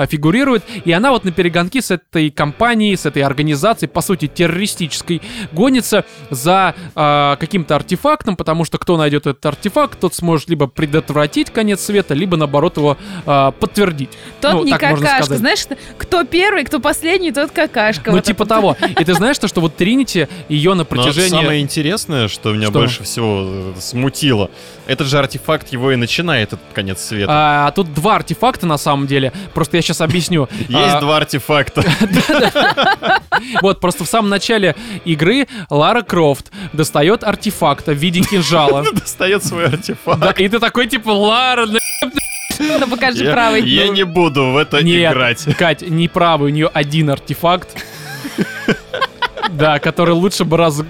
фигурирует. И она вот на перегонки с этой компанией, с этой организацией, по сути, террористической, гонится за а, каким-то артефактом, потому что кто найдет этот артефакт, тот сможет либо предотвратить конец света, либо наоборот его а, подтвердить. Тот Ну, не так какашка. Знаешь, кто первый, кто последний, тот какашка. Ну, Вот типа это. того. И ты знаешь, то, что вот Тринити ее на Но протяжении... самое интересное, что меня Что? больше всего э, смутило, этот же артефакт его и начинает этот конец света. А, тут два артефакта на самом деле. Просто я сейчас объясню. Есть А, два артефакта. Вот, просто в самом начале игры Лара Крофт достает артефакта в виде кинжала. Достает свой артефакт. И ты такой, типа, Лара, Ну, покажи Я, правый. я не буду в это Нет, играть. Кать, не правый, у нее один артефакт. Да, который лучше бы раз...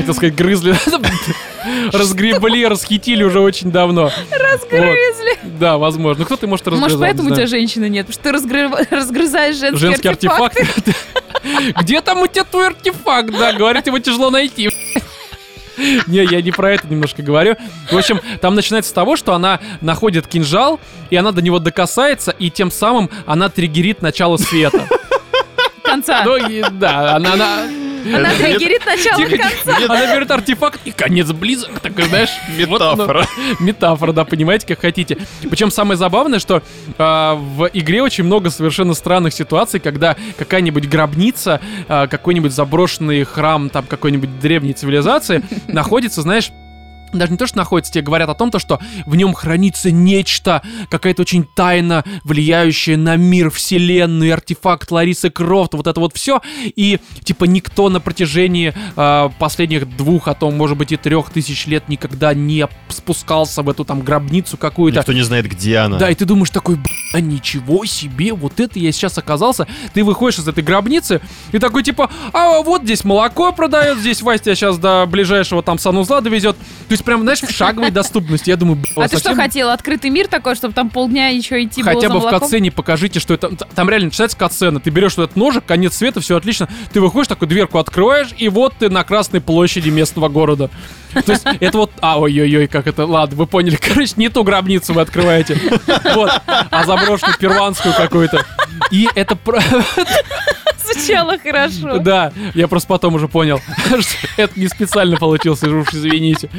Хотел сказать, грызли. Разгребли, расхитили уже очень давно. Разгрызли. Вот. Да, возможно. Кто ты может разгрызать? Может, поэтому у тебя женщины нет, потому что ты разгры- разгрызаешь женские, Женский артефакты. артефакт. Где там у тебя твой артефакт? Да, говорит, его тяжело найти. Не, я не про это немножко говорю. В общем, там начинается с того, что она находит кинжал, и она до него докасается, и тем самым она триггерит начало света. конца. Ну, и да, она, она, Она триггерит начало тихо, конца. она берет артефакт, и конец близок, такой, знаешь. Метафора. Метафора, да, понимаете, как хотите. Причем самое забавное, что а, в игре очень много совершенно странных ситуаций, когда какая-нибудь гробница, а, какой-нибудь заброшенный храм там какой-нибудь древней цивилизации находится, знаешь, даже не то, что находится, тебе говорят о том, то, что в нем хранится нечто, какая-то очень тайна, влияющая на мир, вселенную, артефакт Ларисы Крофт, вот это вот все. И, типа, никто на протяжении э, последних двух, а то, может быть, и трех тысяч лет никогда не спускался в эту там гробницу какую-то. Никто не знает, где она. Да, и ты думаешь такой, а ничего себе, вот это я сейчас оказался. Ты выходишь из этой гробницы и такой типа, а вот здесь молоко продает, здесь Вася тебя сейчас до ближайшего там санузла довезет. То есть прям, знаешь, в шаговой доступности. Я думаю, А ты что хотел? Открытый мир такой, чтобы там полдня еще идти Хотя бы в катсцене покажите, что это... Там реально начинается катсцена. Ты берешь этот ножик, конец света, все отлично. Ты выходишь, такую дверку открываешь, и вот ты на Красной площади местного города. То есть это вот... А, ой-ой-ой, как это... Ладно, вы поняли. Короче, не ту гробницу вы открываете. Вот. А заброшенную перуанскую какую-то. И это... Звучало хорошо. Да, я просто потом уже понял, что это не специально получилось, уж извините.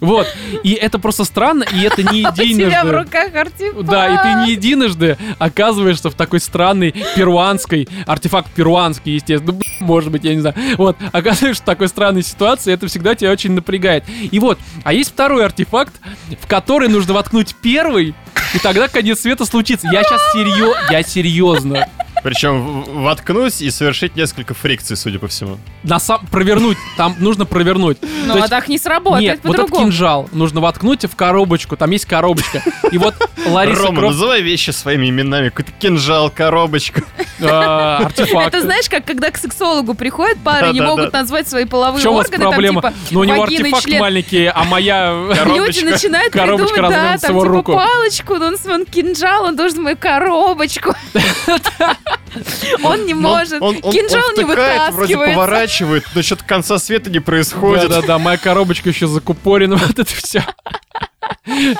Вот. И это просто странно, и это не У тебя в единожды. руках артефакт. Да, и ты не единожды оказываешься в такой странной перуанской, артефакт перуанский, естественно, ну, может быть, я не знаю. Вот, оказываешься в такой странной ситуации, это всегда тебя очень напрягает. И вот, а есть второй артефакт, в который нужно воткнуть первый, и тогда конец света случится. Я сейчас серьезно, я серьезно. Причем воткнуть и совершить несколько фрикций, судя по всему. На сам провернуть, там нужно провернуть. Ну, а так не сработает Нет, вот этот кинжал нужно воткнуть в коробочку, там есть коробочка. И вот Лариса Рома, называй вещи своими именами. Какой-то кинжал, коробочка. э, артефакт. Это знаешь, как когда к сексологу приходят пары, не могут назвать свои половые органы, проблема? там типа Ну, у него артефакт маленький, а моя... Люди начинают придумывать, да, там типа палочку, ну, он, он кинжал, он должен мою коробочку. Он не может. Он- он- Кинжал он не втыкает, вроде поворачивает, но что-то конца света не происходит. Да-да-да, моя коробочка еще закупорена, вот это все.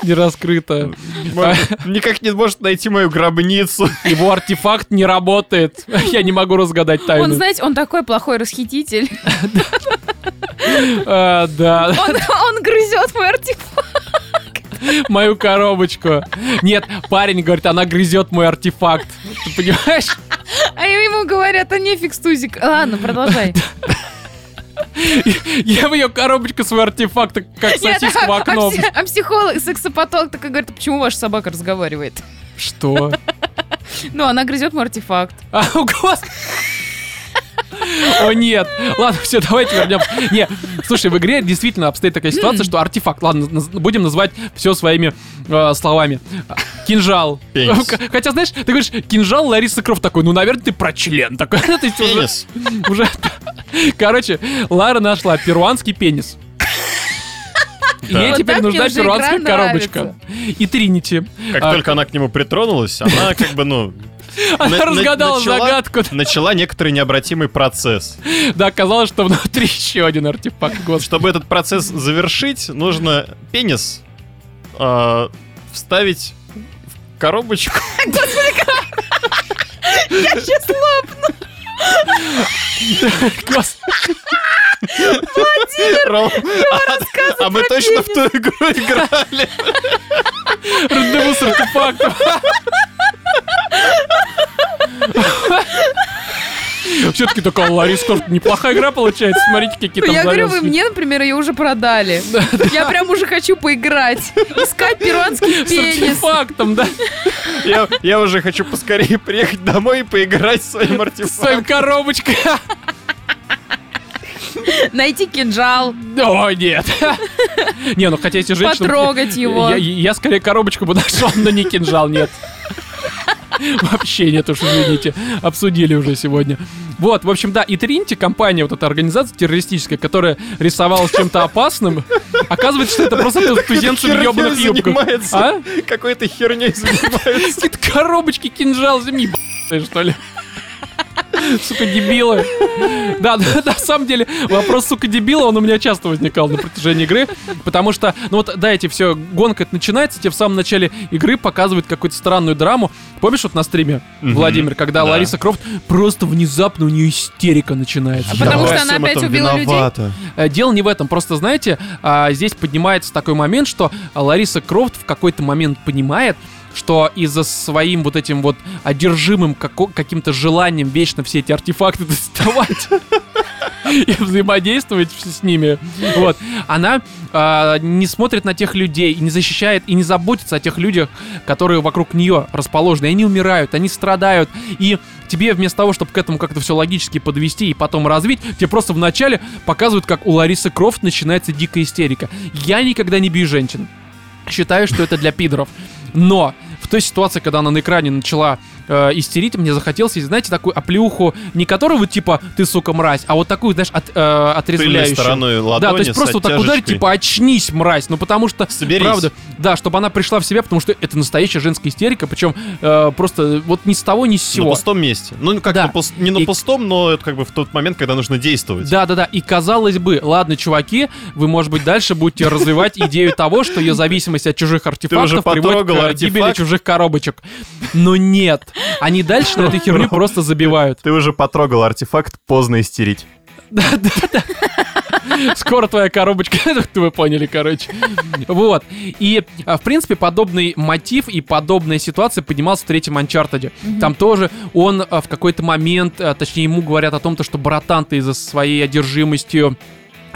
Не раскрыто. Никак не может найти мою гробницу. Его артефакт не работает. Я не могу разгадать Он, тайну. знаете, он такой плохой расхититель. А, Да, Он, он грызет мой артефакт. Мою коробочку. Нет, парень говорит, она грызет мой артефакт. Ты понимаешь? А ему говорят, а нефиг стузик. Ладно, продолжай. Я в ее коробочку свой артефакт, как сосиску в а, окно. а психолог, сексопатолог такой говорит, «А почему ваша собака разговаривает? Что? Ну, она грызет мой артефакт. А, о, господи. О нет, ладно, все, давайте вернемся. Не, слушай, в игре действительно обстоит такая ситуация, что артефакт, ладно, наз- будем называть все своими э, словами. Кинжал. Пенис. Хотя, знаешь, ты говоришь, кинжал Лариса Крофт такой, ну, наверное, ты про член такой. То есть уже- Пенис. уже... Короче, Лара нашла перуанский пенис. И Да. ей Вот теперь так мне нужна уже перуанская коробочка. И Тринити. Как А, только она к нему притронулась, она как бы, ну... Она на- на- разгадала начала- загадку. Начала некоторый необратимый процесс. Да, оказалось, что внутри еще один артефакт. Чтобы этот процесс завершить, нужно пенис а, вставить в коробочку. Господи. Ром, а- А мы точно в ту игру играли. Рандеву с артефактом. Все-таки такая Лариса Крофт неплохая игра получается. Смотрите, какие там Я говорю, вы мне, например, ее уже продали. Я прям уже хочу поиграть. Искать перуанский С пенис. артефактом, да? Я, я уже хочу поскорее приехать домой и поиграть своим С своим артефактом. коробочкой. Найти кинжал, О, нет. Не, ну хотя если женщина... потрогать его. Я, я скорее коробочку бы нашел, но не кинжал, нет. Вообще нет уж, извините. Обсудили уже сегодня. Вот, в общем, да, и Тринти, компания, вот эта организация террористическая, которая рисовалась чем-то опасным, оказывается, что это просто тузенцы в Херней ёбаных юбках. А? Какой-то херней занимается. Какие-то коробочки, кинжал, земи, что ли? Сука, дебилы. Да, да, на самом деле, вопрос, сука, дебила, он у меня часто возникал на протяжении игры, потому что, ну вот, да, эти все, гонка это начинается, тебе в самом начале игры показывают какую-то странную драму. Помнишь вот на стриме. Владимир, когда Да. Лариса Крофт просто внезапно у нее истерика начинается. А потому что она опять этом убила людей? виновата. Э, Дело не в этом, просто знаете, а, здесь поднимается такой момент, что Лариса Крофт в какой-то момент понимает, что из-за своим вот этим вот одержимым каким-то желанием вечно все эти артефакты доставать и взаимодействовать с ними, вот, она а, не смотрит на тех людей, и не защищает, и не заботится о тех людях, которые вокруг нее расположены. Они умирают, они страдают, и тебе вместо того, чтобы к этому как-то все логически подвести и потом развить, тебе просто вначале показывают, как у Ларисы Крофт начинается дикая истерика. Я никогда не бью женщин. Считаю, что это для пидоров. Но в той ситуации, когда она на экране начала э, истерить, мне захотелось, знаете, такую оплеуху, не которую вот типа ты, сука, мразь, а вот такую, знаешь, от, э, отрезвляющую. стороной ладони Да, то есть просто вот так ударить, типа, очнись, мразь. Ну, потому что, Соберись. правда, да, чтобы она пришла в себя, потому что это настоящая женская истерика, причем э, просто вот ни с того, ни с На сего. пустом месте. Ну, как Да. на пус- не на И- пустом, но это как бы в тот момент, когда нужно действовать. Да, да, да. И казалось бы, ладно, чуваки, вы, может быть, дальше будете развивать идею того, что ее зависимость от чужих артефактов приводит к гибели чужих коробочек. Но нет. Они дальше на этой херню просто забивают. Ты уже потрогал артефакт, поздно истерить. Да, да, да. Скоро твоя коробочка, вы поняли, короче. Вот. И, а, в принципе, подобный мотив и подобная ситуация поднимался в третьем Анчартеде. Там тоже он а, в какой-то момент, а, точнее, ему говорят о том, то, что братан, ты из-за своей одержимостью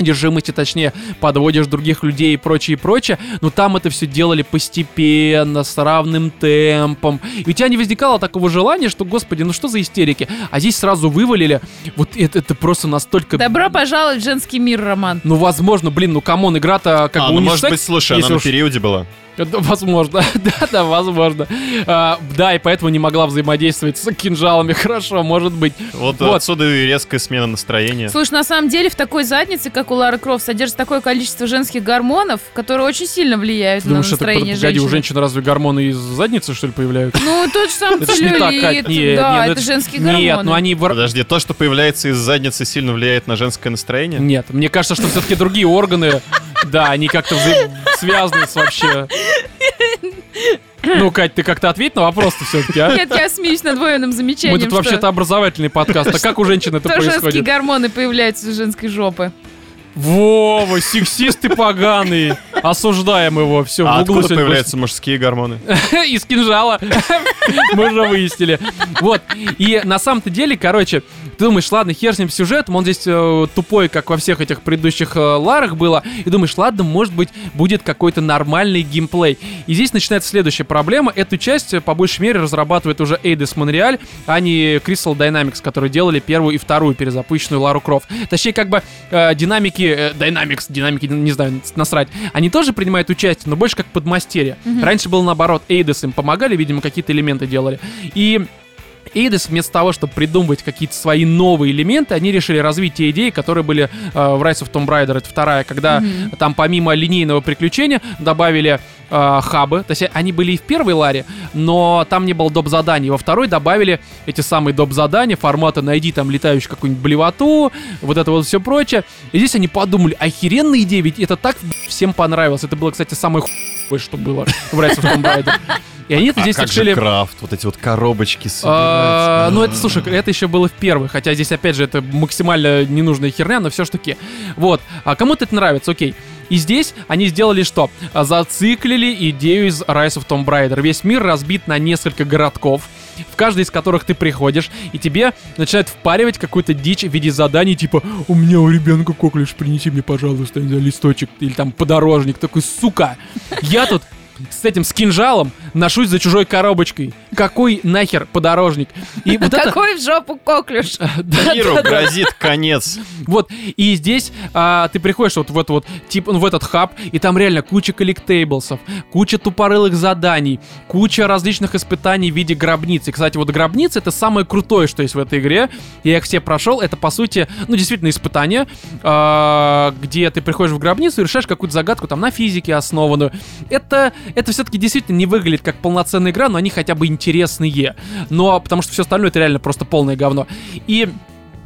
одержимости, точнее, подводишь других людей и прочее, и прочее, но там это все делали постепенно, с равным темпом, и у тебя не возникало такого желания, что, господи, ну что за истерики, а здесь сразу вывалили, вот это, это просто настолько... Добро пожаловать в женский мир, Роман. Ну, возможно, блин, ну, come on, игра-то как а, бы ну, унисекс, может быть, слушай, она если на уж- периоде была. Да, Возможно, да, да, возможно. А, да, и поэтому не могла взаимодействовать с кинжалами, хорошо, может быть. Вот, Вот. отсюда и резкая смена настроения. Слушай, на самом деле в такой заднице, как у Лары Крофт, содержится такое количество женских гормонов, которые очень сильно влияют Ты на думаешь, это, настроение погоди, у женщины. женщин разве гормоны из задницы, что ли, появляются? Ну, тот же самый Это ж не так, Кать, целлюлит, нет, да, ну это женские гормоны. Нет, ну они... Подожди, то, что появляется из задницы, сильно влияет на женское настроение? Нет, мне кажется, что все-таки другие органы, да, они как-то связаны с вообще... Ну, Кать, ты как-то ответь на вопрос-то все-таки, а? Нет, я смеюсь над двойным Мы замечанием, тут что- вообще-то образовательный подкаст. А как у женщин это что женские происходит? гормоны появляются из женской жопы. Вова, сексист ты поганый. Осуждаем его. Все, А в углу откуда сегодня появляются мужские гормоны? Из кинжала. Мы уже выяснили. Вот. И на самом-то деле, короче, ты думаешь, ладно, хер с ним сюжетом, он здесь э, тупой, как во всех этих предыдущих э, ларах было. И думаешь, ладно, может быть, будет какой-то нормальный геймплей. И здесь начинается следующая проблема. Эту часть, э, по большей мере, разрабатывает уже Eidos Montreal, а не Crystal Dynamics, которые делали первую и вторую перезапущенную Лару Крофт. Точнее, как бы э, динамики, э, Dynamics, динамики, не знаю, насрать, они тоже принимают участие, но больше как подмастерье. Раньше было наоборот, Eidos им помогали, видимо, какие-то элементы делали. И Eidos вместо того, чтобы придумывать какие-то свои новые элементы, они решили развить те идеи, которые были э, в Rise of Tomb Raider, это вторая, когда там помимо линейного приключения добавили э, хабы, то есть они были и в первой ларе, но там не было доп. заданий, во второй добавили эти самые доп. задания формата найди там летающую какую-нибудь блевоту, вот это вот все прочее. И здесь они подумали, охеренная идея, ведь это так всем понравилось. Это было, кстати, самое хуевое, что было в Rise of Tomb Raider. И они это А здесь как решили... же крафт, вот эти вот коробочки А, собирать. Ну, это, слушай, это еще было в первой, хотя здесь, опять же, это максимально ненужная херня, но все ж таки. Вот, а кому-то это нравится, окей. И здесь они сделали что? А, Зациклили идею из Rise of Tomb Raider. Весь мир разбит на несколько городков, в каждый из которых ты приходишь, и тебе начинают впаривать какую-то дичь в виде заданий, типа «У меня у ребенка коклюш, принеси мне, пожалуйста, листочек» или там «Подорожник». Такой, сука, я тут с этим, с кинжалом ношусь за чужой коробочкой. Какой нахер подорожник? И вот это... Какой в жопу коклюш? Да, Миру да, да. грозит конец. Вот, и здесь а, ты приходишь вот в этот вот, тип, ну, в этот хаб, и там реально куча коллектейблсов, куча тупорылых заданий, куча различных испытаний в виде гробниц. И, кстати, вот гробницы это самое крутое, что есть в этой игре. Я их все прошел. Это, по сути, ну, действительно, испытание, а, где ты приходишь в гробницу и решаешь какую-то загадку там на физике основанную. Это, это все-таки действительно не выглядит как полноценная игра, но они хотя бы интересные. Но потому что все остальное это реально просто полное говно. И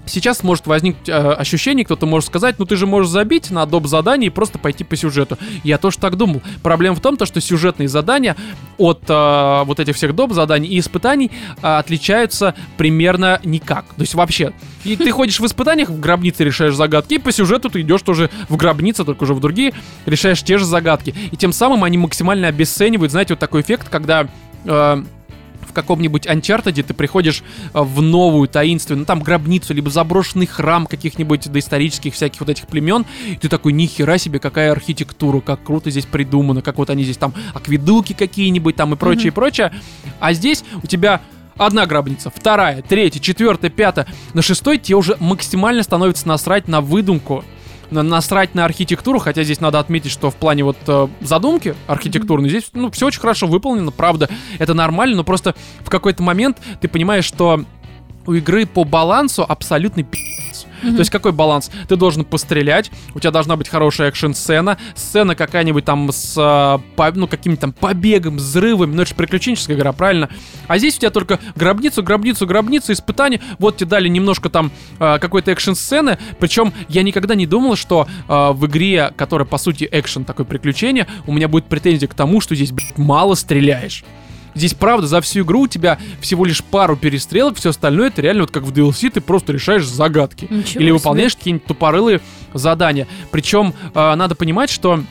Сейчас может возникнуть э, ощущение, кто-то может сказать, ну ты же можешь забить на доп. задание и просто пойти по сюжету. Я тоже так думал. Проблема в том, то, что сюжетные задания от э, вот этих всех доп. заданий и испытаний э, отличаются примерно никак. То есть вообще. И ты ходишь в испытаниях, в гробнице решаешь загадки, и по сюжету ты идешь тоже в гробнице, только уже в другие, решаешь те же загадки. И тем самым они максимально обесценивают, знаете, вот такой эффект, когда... э, каком-нибудь Uncharted ты приходишь э, в новую таинственную, ну там гробницу, либо заброшенный храм каких-нибудь доисторических всяких вот этих племен, и ты такой, нихера себе, какая архитектура, как круто здесь придумано, как вот они здесь там акведуки какие-нибудь там и прочее, и прочее. А здесь у тебя Одна гробница, вторая, третья, четвертая, пятая. На шестой тебе уже максимально становится насрать на выдумку, насрать на архитектуру, хотя здесь надо отметить, что в плане вот э, задумки архитектурной здесь ну, все очень хорошо выполнено, правда, это нормально, но просто в какой-то момент ты понимаешь, что у игры по балансу абсолютный пи***ц. То есть какой баланс? Ты должен пострелять, у тебя должна быть хорошая экшн-сцена, сцена какая-нибудь там с, а, по- ну, каким-то там побегом, взрывами, ну это же приключенческая игра, правильно? А здесь у тебя только гробницу, гробницу, гробницу, испытание, вот тебе дали немножко там а, какой-то экшн-сцены, причем я никогда не думал, что а, в игре, которая по сути экшен, такое приключение, у меня будет претензия к тому, что здесь, блядь, мало стреляешь. Здесь, правда, за всю игру у тебя всего лишь пару перестрелок, все остальное это реально вот как в DLC, ты просто решаешь загадки. Ничего Или выполняешь какие-нибудь тупорылые задания. Причем э, надо понимать, что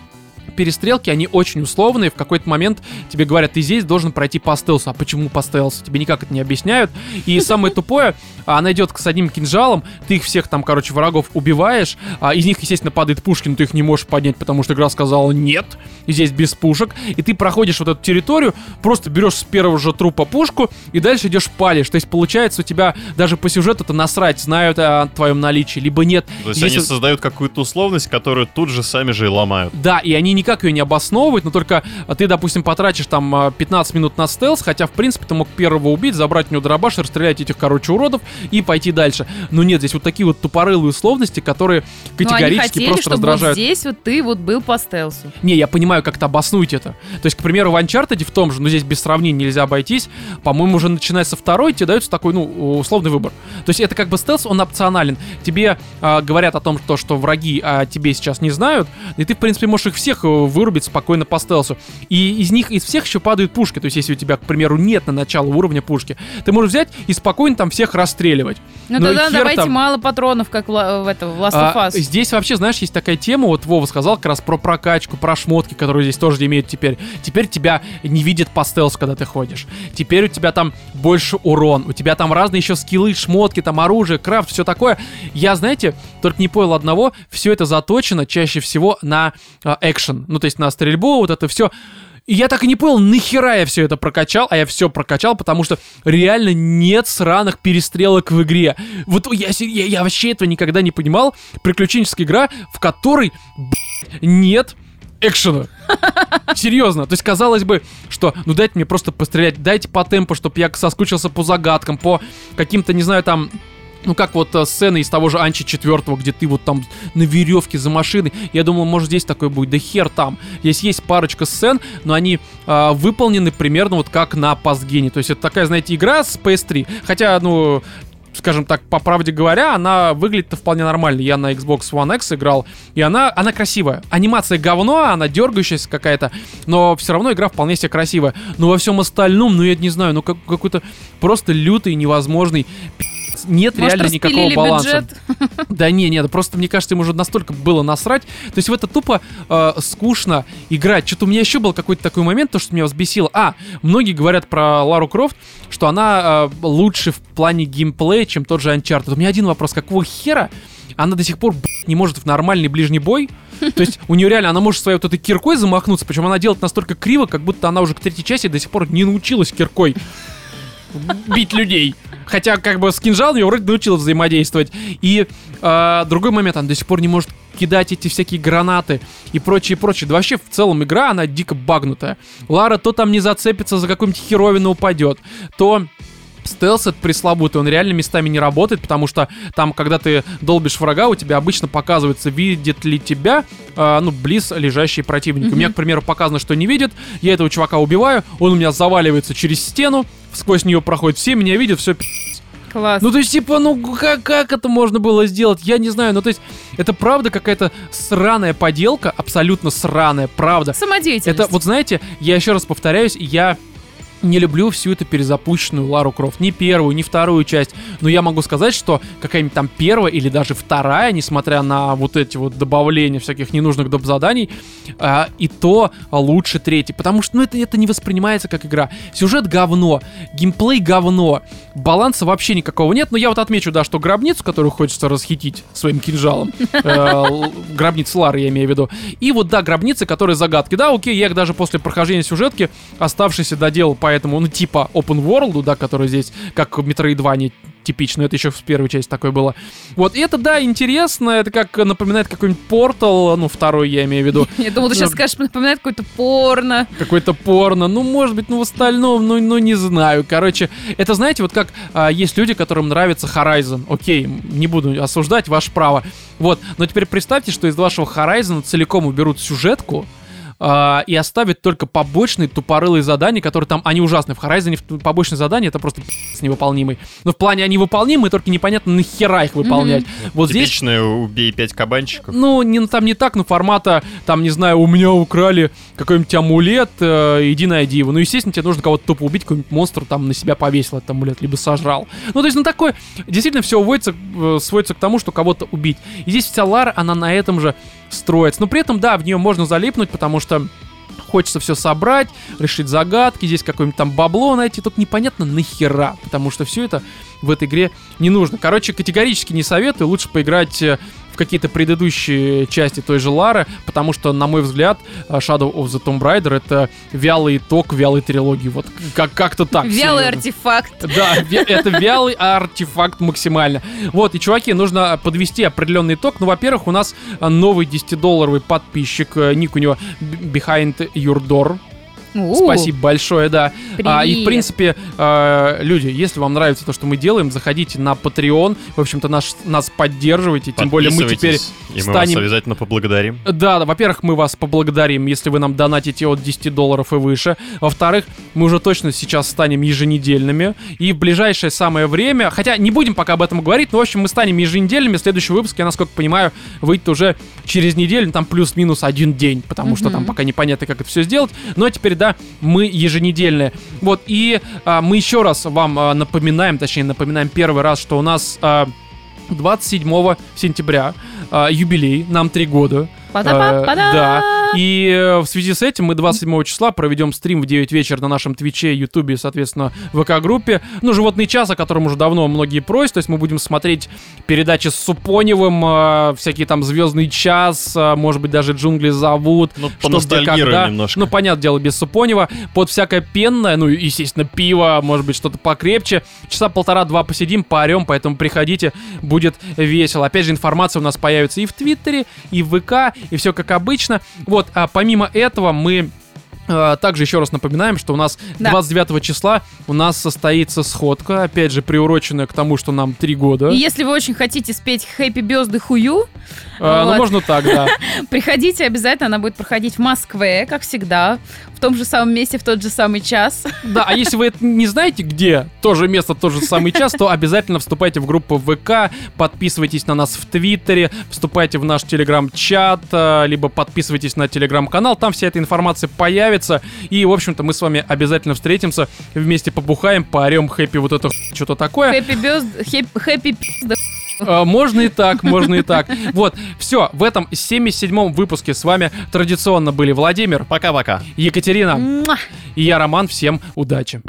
перестрелки, они очень условные. В какой-то момент тебе говорят, ты здесь должен пройти по стелсу. А почему по стелсу? Тебе никак это не объясняют. И самое тупое, она идет с одним кинжалом, ты их всех там, короче, врагов убиваешь, а из них, естественно, падает пушки, но ты их не можешь поднять, потому что игра сказала нет, здесь без пушек. И ты проходишь вот эту территорию, просто берешь с первого же трупа пушку, и дальше идешь палишь. То есть, получается, у тебя даже по сюжету это насрать, знают о твоем наличии, либо нет. То есть Если- они создают какую-то условность, которую тут же сами же и ломают. Да, и они никак ее не обосновывают, но только а, ты, допустим, потратишь там а, 15 минут на стелс, хотя, в принципе, ты мог первого убить, забрать у него дробаш, расстрелять этих, короче, уродов и пойти дальше. Но нет, здесь вот такие вот тупорылые условности, которые Но Ну, категорически хотели, просто чтобы вот раздражают. здесь вот ты вот был по стелсу. Не, я понимаю, как-то обоснуйте это. То есть, к примеру, в Uncharted в том же, ну здесь без сравнений нельзя обойтись, по-моему, уже начиная со второй, тебе дается такой, ну, условный выбор. То есть это как бы стелс, он опционален. Тебе а, говорят о том, что, что враги о тебе сейчас не знают, и ты, в принципе, можешь их всех э, вырубить спокойно по стелсу. И из них, из всех еще падают пушки. То есть если у тебя, к примеру, нет на начало уровня пушки, ты можешь взять и спокойно там всех расстреливать. Ну, и тогда давайте там. мало патронов, как в, Ла- в, это, в Last of А, Us. здесь вообще, знаешь, есть такая тема, вот Вова сказал как раз про прокачку, про шмотки, которые здесь тоже имеют теперь. Теперь тебя не видит по стелсу, когда ты ходишь. Теперь у тебя там больше урон, у тебя там разные еще скиллы, шмотки, там оружие, крафт, все такое. Я, знаете, только не понял одного, все это заточено чаще всего на а, экшен, ну то есть на стрельбу, вот это все. И я так и не понял, нахера я все это прокачал, а я все прокачал, потому что реально нет сраных перестрелок в игре. Вот я, я, я вообще этого никогда не понимал. Приключенческая игра, в которой, блядь, нет экшена. Серьезно. То есть, казалось бы, что, ну дайте мне просто пострелять, дайте по темпу, чтобы я соскучился по загадкам, по каким-то, не знаю, там, ну как вот э, сцены из того же Анчи 4, где ты вот там на веревке за машиной. Я думал, может здесь такое будет, да хер там. Здесь есть парочка сцен, но они а, выполнены примерно вот как на пастгене. То есть это такая, знаете, игра с PS3. Хотя, ну, скажем так, по правде говоря, она выглядит вполне нормально. Я на Xbox One X играл, и она, она красивая. Анимация говно, она дергающаяся какая-то, но все равно игра вполне себе красивая. Но во всем остальном, ну я не знаю, ну как, какой-то просто лютый, невозможный. Нет Может, реально никакого баланса. бюджет? Да не, нет, просто мне кажется, им уже настолько было насрать. То есть в это тупо э, скучно играть. Что-то у меня еще был какой-то такой момент, то, что меня взбесило. А, многие говорят про Лару Крофт, что она э, лучше в плане геймплея, чем тот же Uncharted. У меня один вопрос, какого хера она до сих пор блядь, не может в нормальный ближний бой? То есть у нее реально, она может своей вот этой киркой замахнуться, причем она делает настолько криво, как будто она уже к третьей части до сих пор не научилась киркой бить людей. Хотя, как бы, с кинжалом я вроде научилась взаимодействовать. И э, другой момент, она до сих пор не может кидать эти всякие гранаты и прочее, прочее. Да вообще, в целом, игра, она дико багнутая. Лара то там не зацепится за какую-нибудь херовину упадет, то стелс этот пресловутый, он реально местами не работает, потому что там, когда ты долбишь врага, у тебя обычно показывается, видит ли тебя, э, ну, близ лежащий противник. У меня, к примеру, показано, что не видит, я этого чувака убиваю, он у меня заваливается через стену, сквозь нее проходит, все меня видят, все Класс. ну, то есть, типа, ну, как, как это можно было сделать? Я не знаю. Ну, то есть, это правда какая-то сраная поделка, абсолютно сраная, правда. Самодеятельность. Это, вот знаете, я еще раз повторяюсь, я не люблю всю эту перезапущенную Лару Крофт. Ни первую, ни вторую часть. Но я могу сказать, что какая-нибудь там первая или даже вторая, несмотря на вот эти вот добавления всяких ненужных доп. заданий, а, и то лучше третьей. Потому что, ну, это, это не воспринимается как игра. Сюжет говно, геймплей говно, баланса вообще никакого нет. Но я вот отмечу, да, что гробницу, которую хочется расхитить своим кинжалом, э, гробницу Лары, я имею в виду, и вот, да, гробницы, которые загадки. Да, окей, я их даже после прохождения сюжетки оставшийся доделал, поэтому, ну, типа open world, да, который здесь, как в Metroidvania типично, это еще в первой части такое было. Вот, и это, да, интересно, это как напоминает какой-нибудь портал, ну, второй я имею в виду, Я думал, ты сейчас Ну, скажешь, напоминает какое-то порно. какой-то порно, ну, может быть, ну, в остальном, ну, ну, не знаю. Короче, это, знаете, вот как а, есть люди, которым нравится Horizon. Окей, не буду осуждать, ваше право. Вот, но теперь представьте, что из вашего Horizon целиком уберут сюжетку, а, и оставят только побочные тупорылые задания, которые там, они ужасны. В Horizon побочные задания это просто пи***ц невыполнимый. Но в плане они выполнимые, только непонятно нахера их выполнять. Вот здесь Типичное убей пять кабанчиков. ну, не, ну, там не так, но формата, там, не знаю, у меня украли какой-нибудь амулет, э, иди найди его. Ну, естественно, тебе нужно кого-то тупо убить, какой-нибудь монстр там на себя повесил этот амулет, либо сожрал. Ну, то есть, ну, такое, действительно, все уводится, э, сводится к тому, что кого-то убить. И здесь вся Лара, она на этом же строится. Но при этом, да, в нее можно залипнуть, потому что хочется все собрать, решить загадки, здесь какое-нибудь там бабло найти, только непонятно нахера, потому что все это в этой игре не нужно. Короче, категорически не советую, лучше поиграть э, в какие-то предыдущие части той же Лары, потому что, на мой взгляд, э, Shadow of the Tomb Raider это вялый итог вялой трилогии. Вот как- как-то так. Вялый серьезно. артефакт. Да, это вялый артефакт максимально. Вот, и, чуваки, нужно подвести определенный итог. Ну, во-первых, у нас новый 10-долларовый подписчик. э, Ник у него Behind Your Door. У, Спасибо большое, да. А, и, в принципе, э, люди, если вам нравится то, что мы делаем, заходите на Patreon. В общем-то, наш, нас поддерживайте. Тем более мы теперь И мы вас станем обязательно поблагодарим. да, да, во-первых, мы вас поблагодарим, если вы нам донатите от 10 долларов и выше. Во-вторых, мы уже точно сейчас станем еженедельными. И в ближайшее самое время, хотя не будем пока об этом говорить, но, в общем, мы станем еженедельными. Следующий выпуск, я насколько понимаю, выйдет уже через неделю, там плюс-минус один день, потому что там пока непонятно, как это все сделать. Но теперь, да, мы еженедельные. Вот, и а, мы еще раз вам а, напоминаем, точнее, напоминаем первый раз, что у нас... а, 27 сентября а, юбилей, нам три года. Па-да-па-па-да. Э, Да. И э, в связи с этим мы 27 числа проведем стрим в 9 вечера на нашем Твиче, Ютубе, соответственно, ВК-группе. Ну, «Животный час», о котором уже давно многие просят. То есть мы будем смотреть передачи с Супоневым, э, всякие там «Звездный час», э, может быть, даже «Джунгли зовут». Ну, что, где, поностальгируем когда. немножко. Ну, понятное дело, без Супонева. Под всякое пенное, ну, и, естественно, пиво, может быть, что-то покрепче. Часа полтора-два посидим, поорем, поэтому приходите, будет весело. Опять же, информация у нас появится и в Твиттере, и в ВК, и все как обычно. Вот, а помимо этого мы... э, Также еще раз напоминаем, что у нас Да. 29 числа у нас состоится сходка, опять же, приуроченная к тому, что нам три года. И если вы очень хотите спеть Happy Birthday хую, Ну, вот. можно так, да. приходите обязательно. Она будет проходить в Москве, как всегда, том же самом месте, в тот же самый час. Да, а если вы это не знаете, где то же место, тот же самый час, то обязательно вступайте в группу ВК, подписывайтесь на нас в Твиттере, вступайте в наш телеграм-чат, э, либо подписывайтесь на телеграм-канал, там вся эта информация появится. И, в общем-то, мы с вами обязательно встретимся, вместе побухаем, поорем хэппи вот это что-то такое. Birthday, Happy, happy Birthday. Э, Можно и так, можно и так. Вот, все, в этом 77-м выпуске с вами традиционно были Владимир, Пока-пока. Екатерина и я, Роман. Всем удачи.